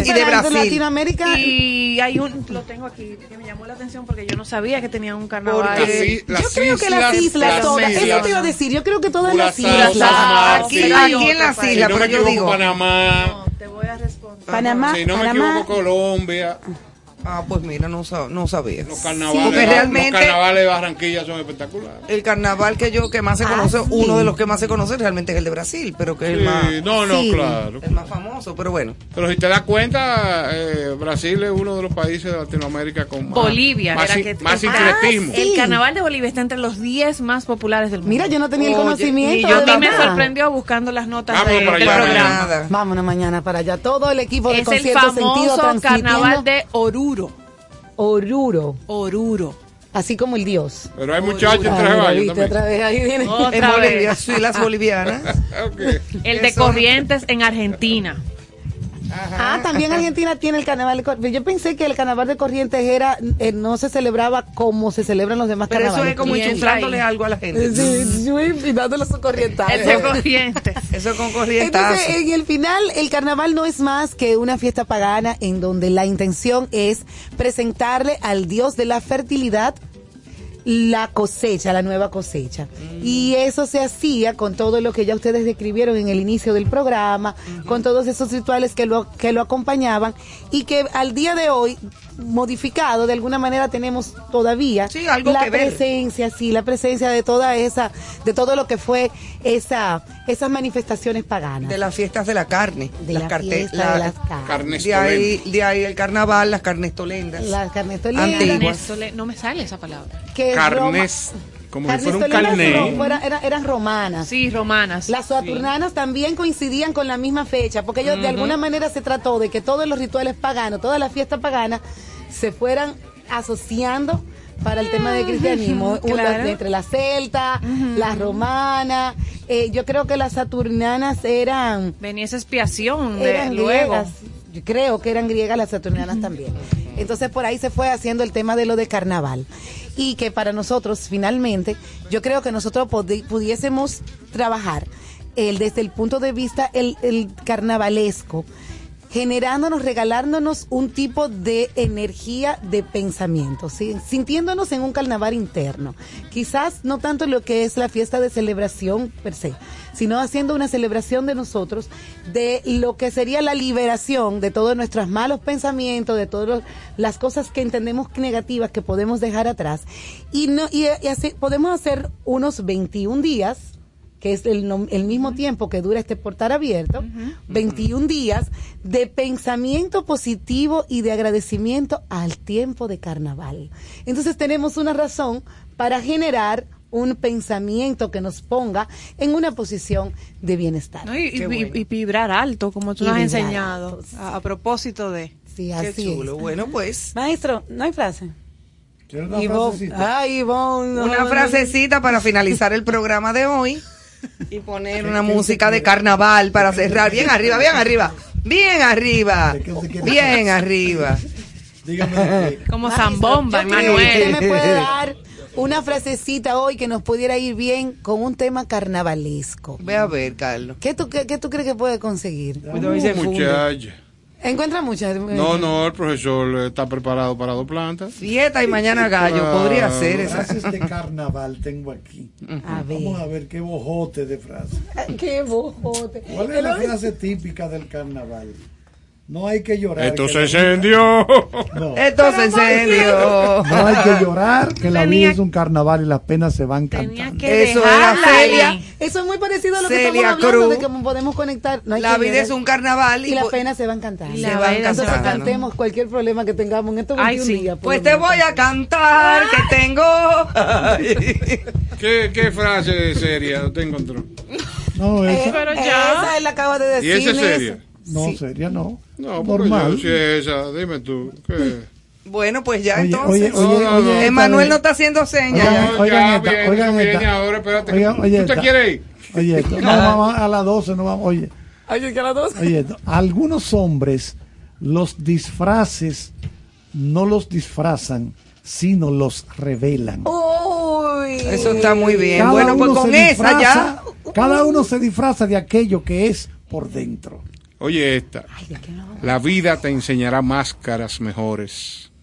y de Brasil. Latinoamérica. Y hay un, lo tengo aquí, que me llamó la atención porque yo no sabía que tenían un carnaval. Porque- Las yo creo que las islas todas, eso te iba a decir, yo creo que todas las islas. Aquí, aquí en las Si islas, no me pero yo digo. Panamá. Te voy a responder. Panamá, Si no me equivoco, Colombia. Ah, pues mira, no, sa- no sabía. Los carnavales, Porque realmente los carnavales de Barranquilla son espectaculares. el carnaval que yo que más se Ah, conoce, sí. uno de los que más se conoce realmente es el de Brasil, pero que es el más, no, no, sí. claro. el más famoso, pero bueno. Pero si te das cuenta, eh, Brasil es uno de los países de Latinoamérica con más, Bolivia. más, que- Ah, sincretismo. sí. El carnaval de Bolivia está entre los 10 más populares del mundo. Mira, yo no tenía el conocimiento. ni yo de a mí me sorprendió buscando las notas Vámonos de- para del allá, programa. Vámonos mañana para allá. Todo el equipo de Es el concierto famoso carnaval de Oruro. Oruro, Oruro. así como el dios. Pero hay muchachos en traje baño otra vez ahí viene. Otra En Bolivia, sí, las bolivianas. (laughs) Ok. El de Corrientes en Argentina. Ah, también Argentina tiene el carnaval de Corrientes. Yo pensé que el carnaval de Corrientes era eh, no se celebraba como se celebran los demás Pero eso carnavales. es como ahí. algo a la gente. Sí, yo invitándole su corrientazo. El de Corrientes. Eso es con corrientazo. Entonces, en el final, el carnaval no es más que una fiesta pagana en donde la intención es presentarle al dios de la fertilidad la cosecha, la nueva cosecha. Y eso se hacía con todo lo que ya ustedes describieron en el inicio del programa, con todos esos rituales que lo, que lo acompañaban y que al día de hoy, modificado, de alguna manera tenemos todavía Sí, algo la que ver. presencia, sí, la presencia de toda esa, de todo lo que fue esa, esas manifestaciones paganas. de las fiestas de la carne. De las la carte- fiesta la- de las carnes. Carnes de ahí, de ahí el carnaval, las carnes tolendas. Las carnes tolendas. Antiguas. No me sale esa palabra. que Carnes, Roma- como si fuera un carné. ro- fuera- era- eran romanas. Sí, romanas. Las saturnanas también coincidían con la misma fecha, porque ellos de alguna manera se trató de que todos los rituales paganos, todas las fiestas paganas, se fueran asociando para el tema del cristianismo, Una- entre la celta, la romana, eh, yo creo que las saturnanas eran Venía esa expiación de eran luego. griegas. Yo creo que eran griegas las saturnianas también. Entonces por ahí se fue haciendo el tema de lo de carnaval. Y que para nosotros, finalmente, yo creo que nosotros pudiésemos trabajar el, desde el punto de vista el, el carnavalesco, generándonos, regalándonos un tipo de energía de pensamiento, ¿sí? sintiéndonos en un carnaval interno. Quizás no tanto lo que es la fiesta de celebración per se, sino haciendo una celebración de nosotros, de lo que sería la liberación de todos nuestros malos pensamientos, de todas las cosas que entendemos negativas que podemos dejar atrás. Y, no, y, y así podemos hacer unos 21 días que es el, el mismo tiempo que dura este portal abierto, 21 días de pensamiento positivo y de agradecimiento al tiempo de carnaval. Entonces tenemos una razón para generar un pensamiento que nos ponga en una posición de bienestar. ¿no? Y, y- Qué bueno. y vibrar alto, como tú Y nos has enseñado, a, a propósito de... Sí, Qué así chulo. es. Bueno, pues. Maestro, ¿no hay frase? ¿Quieres una Ivonne. frasecita? Ay, Ivonne, no, Una no, frasecita para finalizar el programa de hoy y poner una música de carnaval para cerrar. Bien (laughs) arriba, bien arriba, bien arriba, bien arriba. Dígame. (laughs) Como zambomba, Manuel. Usted me puede (laughs) dar una frasecita hoy que nos pudiera ir bien con un tema carnavalesco. Ve a ver, Carlos. ¿Qué tú, qué, qué tú crees que puede conseguir? Muchacha. Encuentra muchas. No, no, el profesor está preparado para dos plantas. Fiesta y mañana gallo, podría ser esa. Frases de carnaval tengo aquí. A ver. Vamos a ver qué bojote de frase. (laughs) Qué bojote. ¿Cuál es la frase típica del carnaval? No hay que llorar. Esto que se encendió. No. Esto se encendió. No hay que llorar, que la vida es un carnaval y las penas se van cantando. que Eso era dejarla Celia. Eso es muy parecido a lo que estamos hablando Cruz. de que podemos conectar. No hay La que vida llorar. es un carnaval y, y las penas se van cantando. Y Se van Entonces cantando. cantemos cualquier problema que tengamos en estos Ay, 21 sí. días. Pues te voy a cantar que tengo. ¿Qué, ¿Qué frase seria te encontró? No, Eh, esa, Pero ya. Esa él acaba de ¿Y decir. esa es seria? No, sí. seria no. No, Normal. yo, si es esa, dime tú. ¿qué? Bueno, pues ya Oye, entonces. oye, oye, No, oye, Emanuel no está haciendo señas. Oigan, No, oigan ya esta, viene, oigan viene esta. ahora, espérate. Oigan, oye ¿Tú te quieres ir? Oye, esto. No, (laughs) vamos a las 12, no vamos. Oye, Ay, que a las dos. oye, esto. algunos hombres los disfraces no los disfrazan, sino los revelan. Uy. Eso está muy bien. Cada bueno, pues uno con se esa ya. disfraza- Cada uno se disfraza de aquello que es por dentro. Oye, esta. La vida te enseñará máscaras mejores.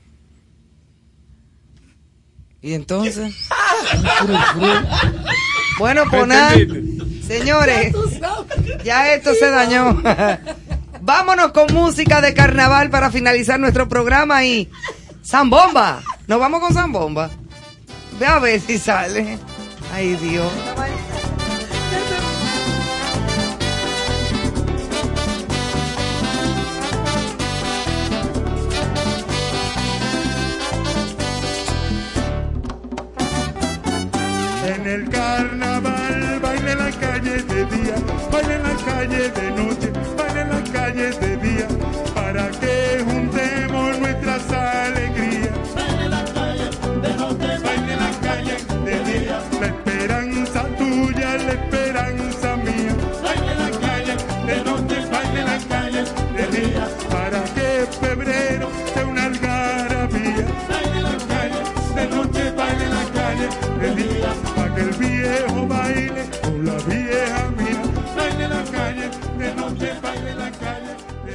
Y entonces. (laughs) bueno, pues. Señores, ya esto se dañó. (laughs) Vámonos con música de carnaval para finalizar nuestro programa y Zambomba. Nos vamos con Zambomba. Ve a ver si sale. Ay, Dios. Día, baila en la calle de noche,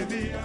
calle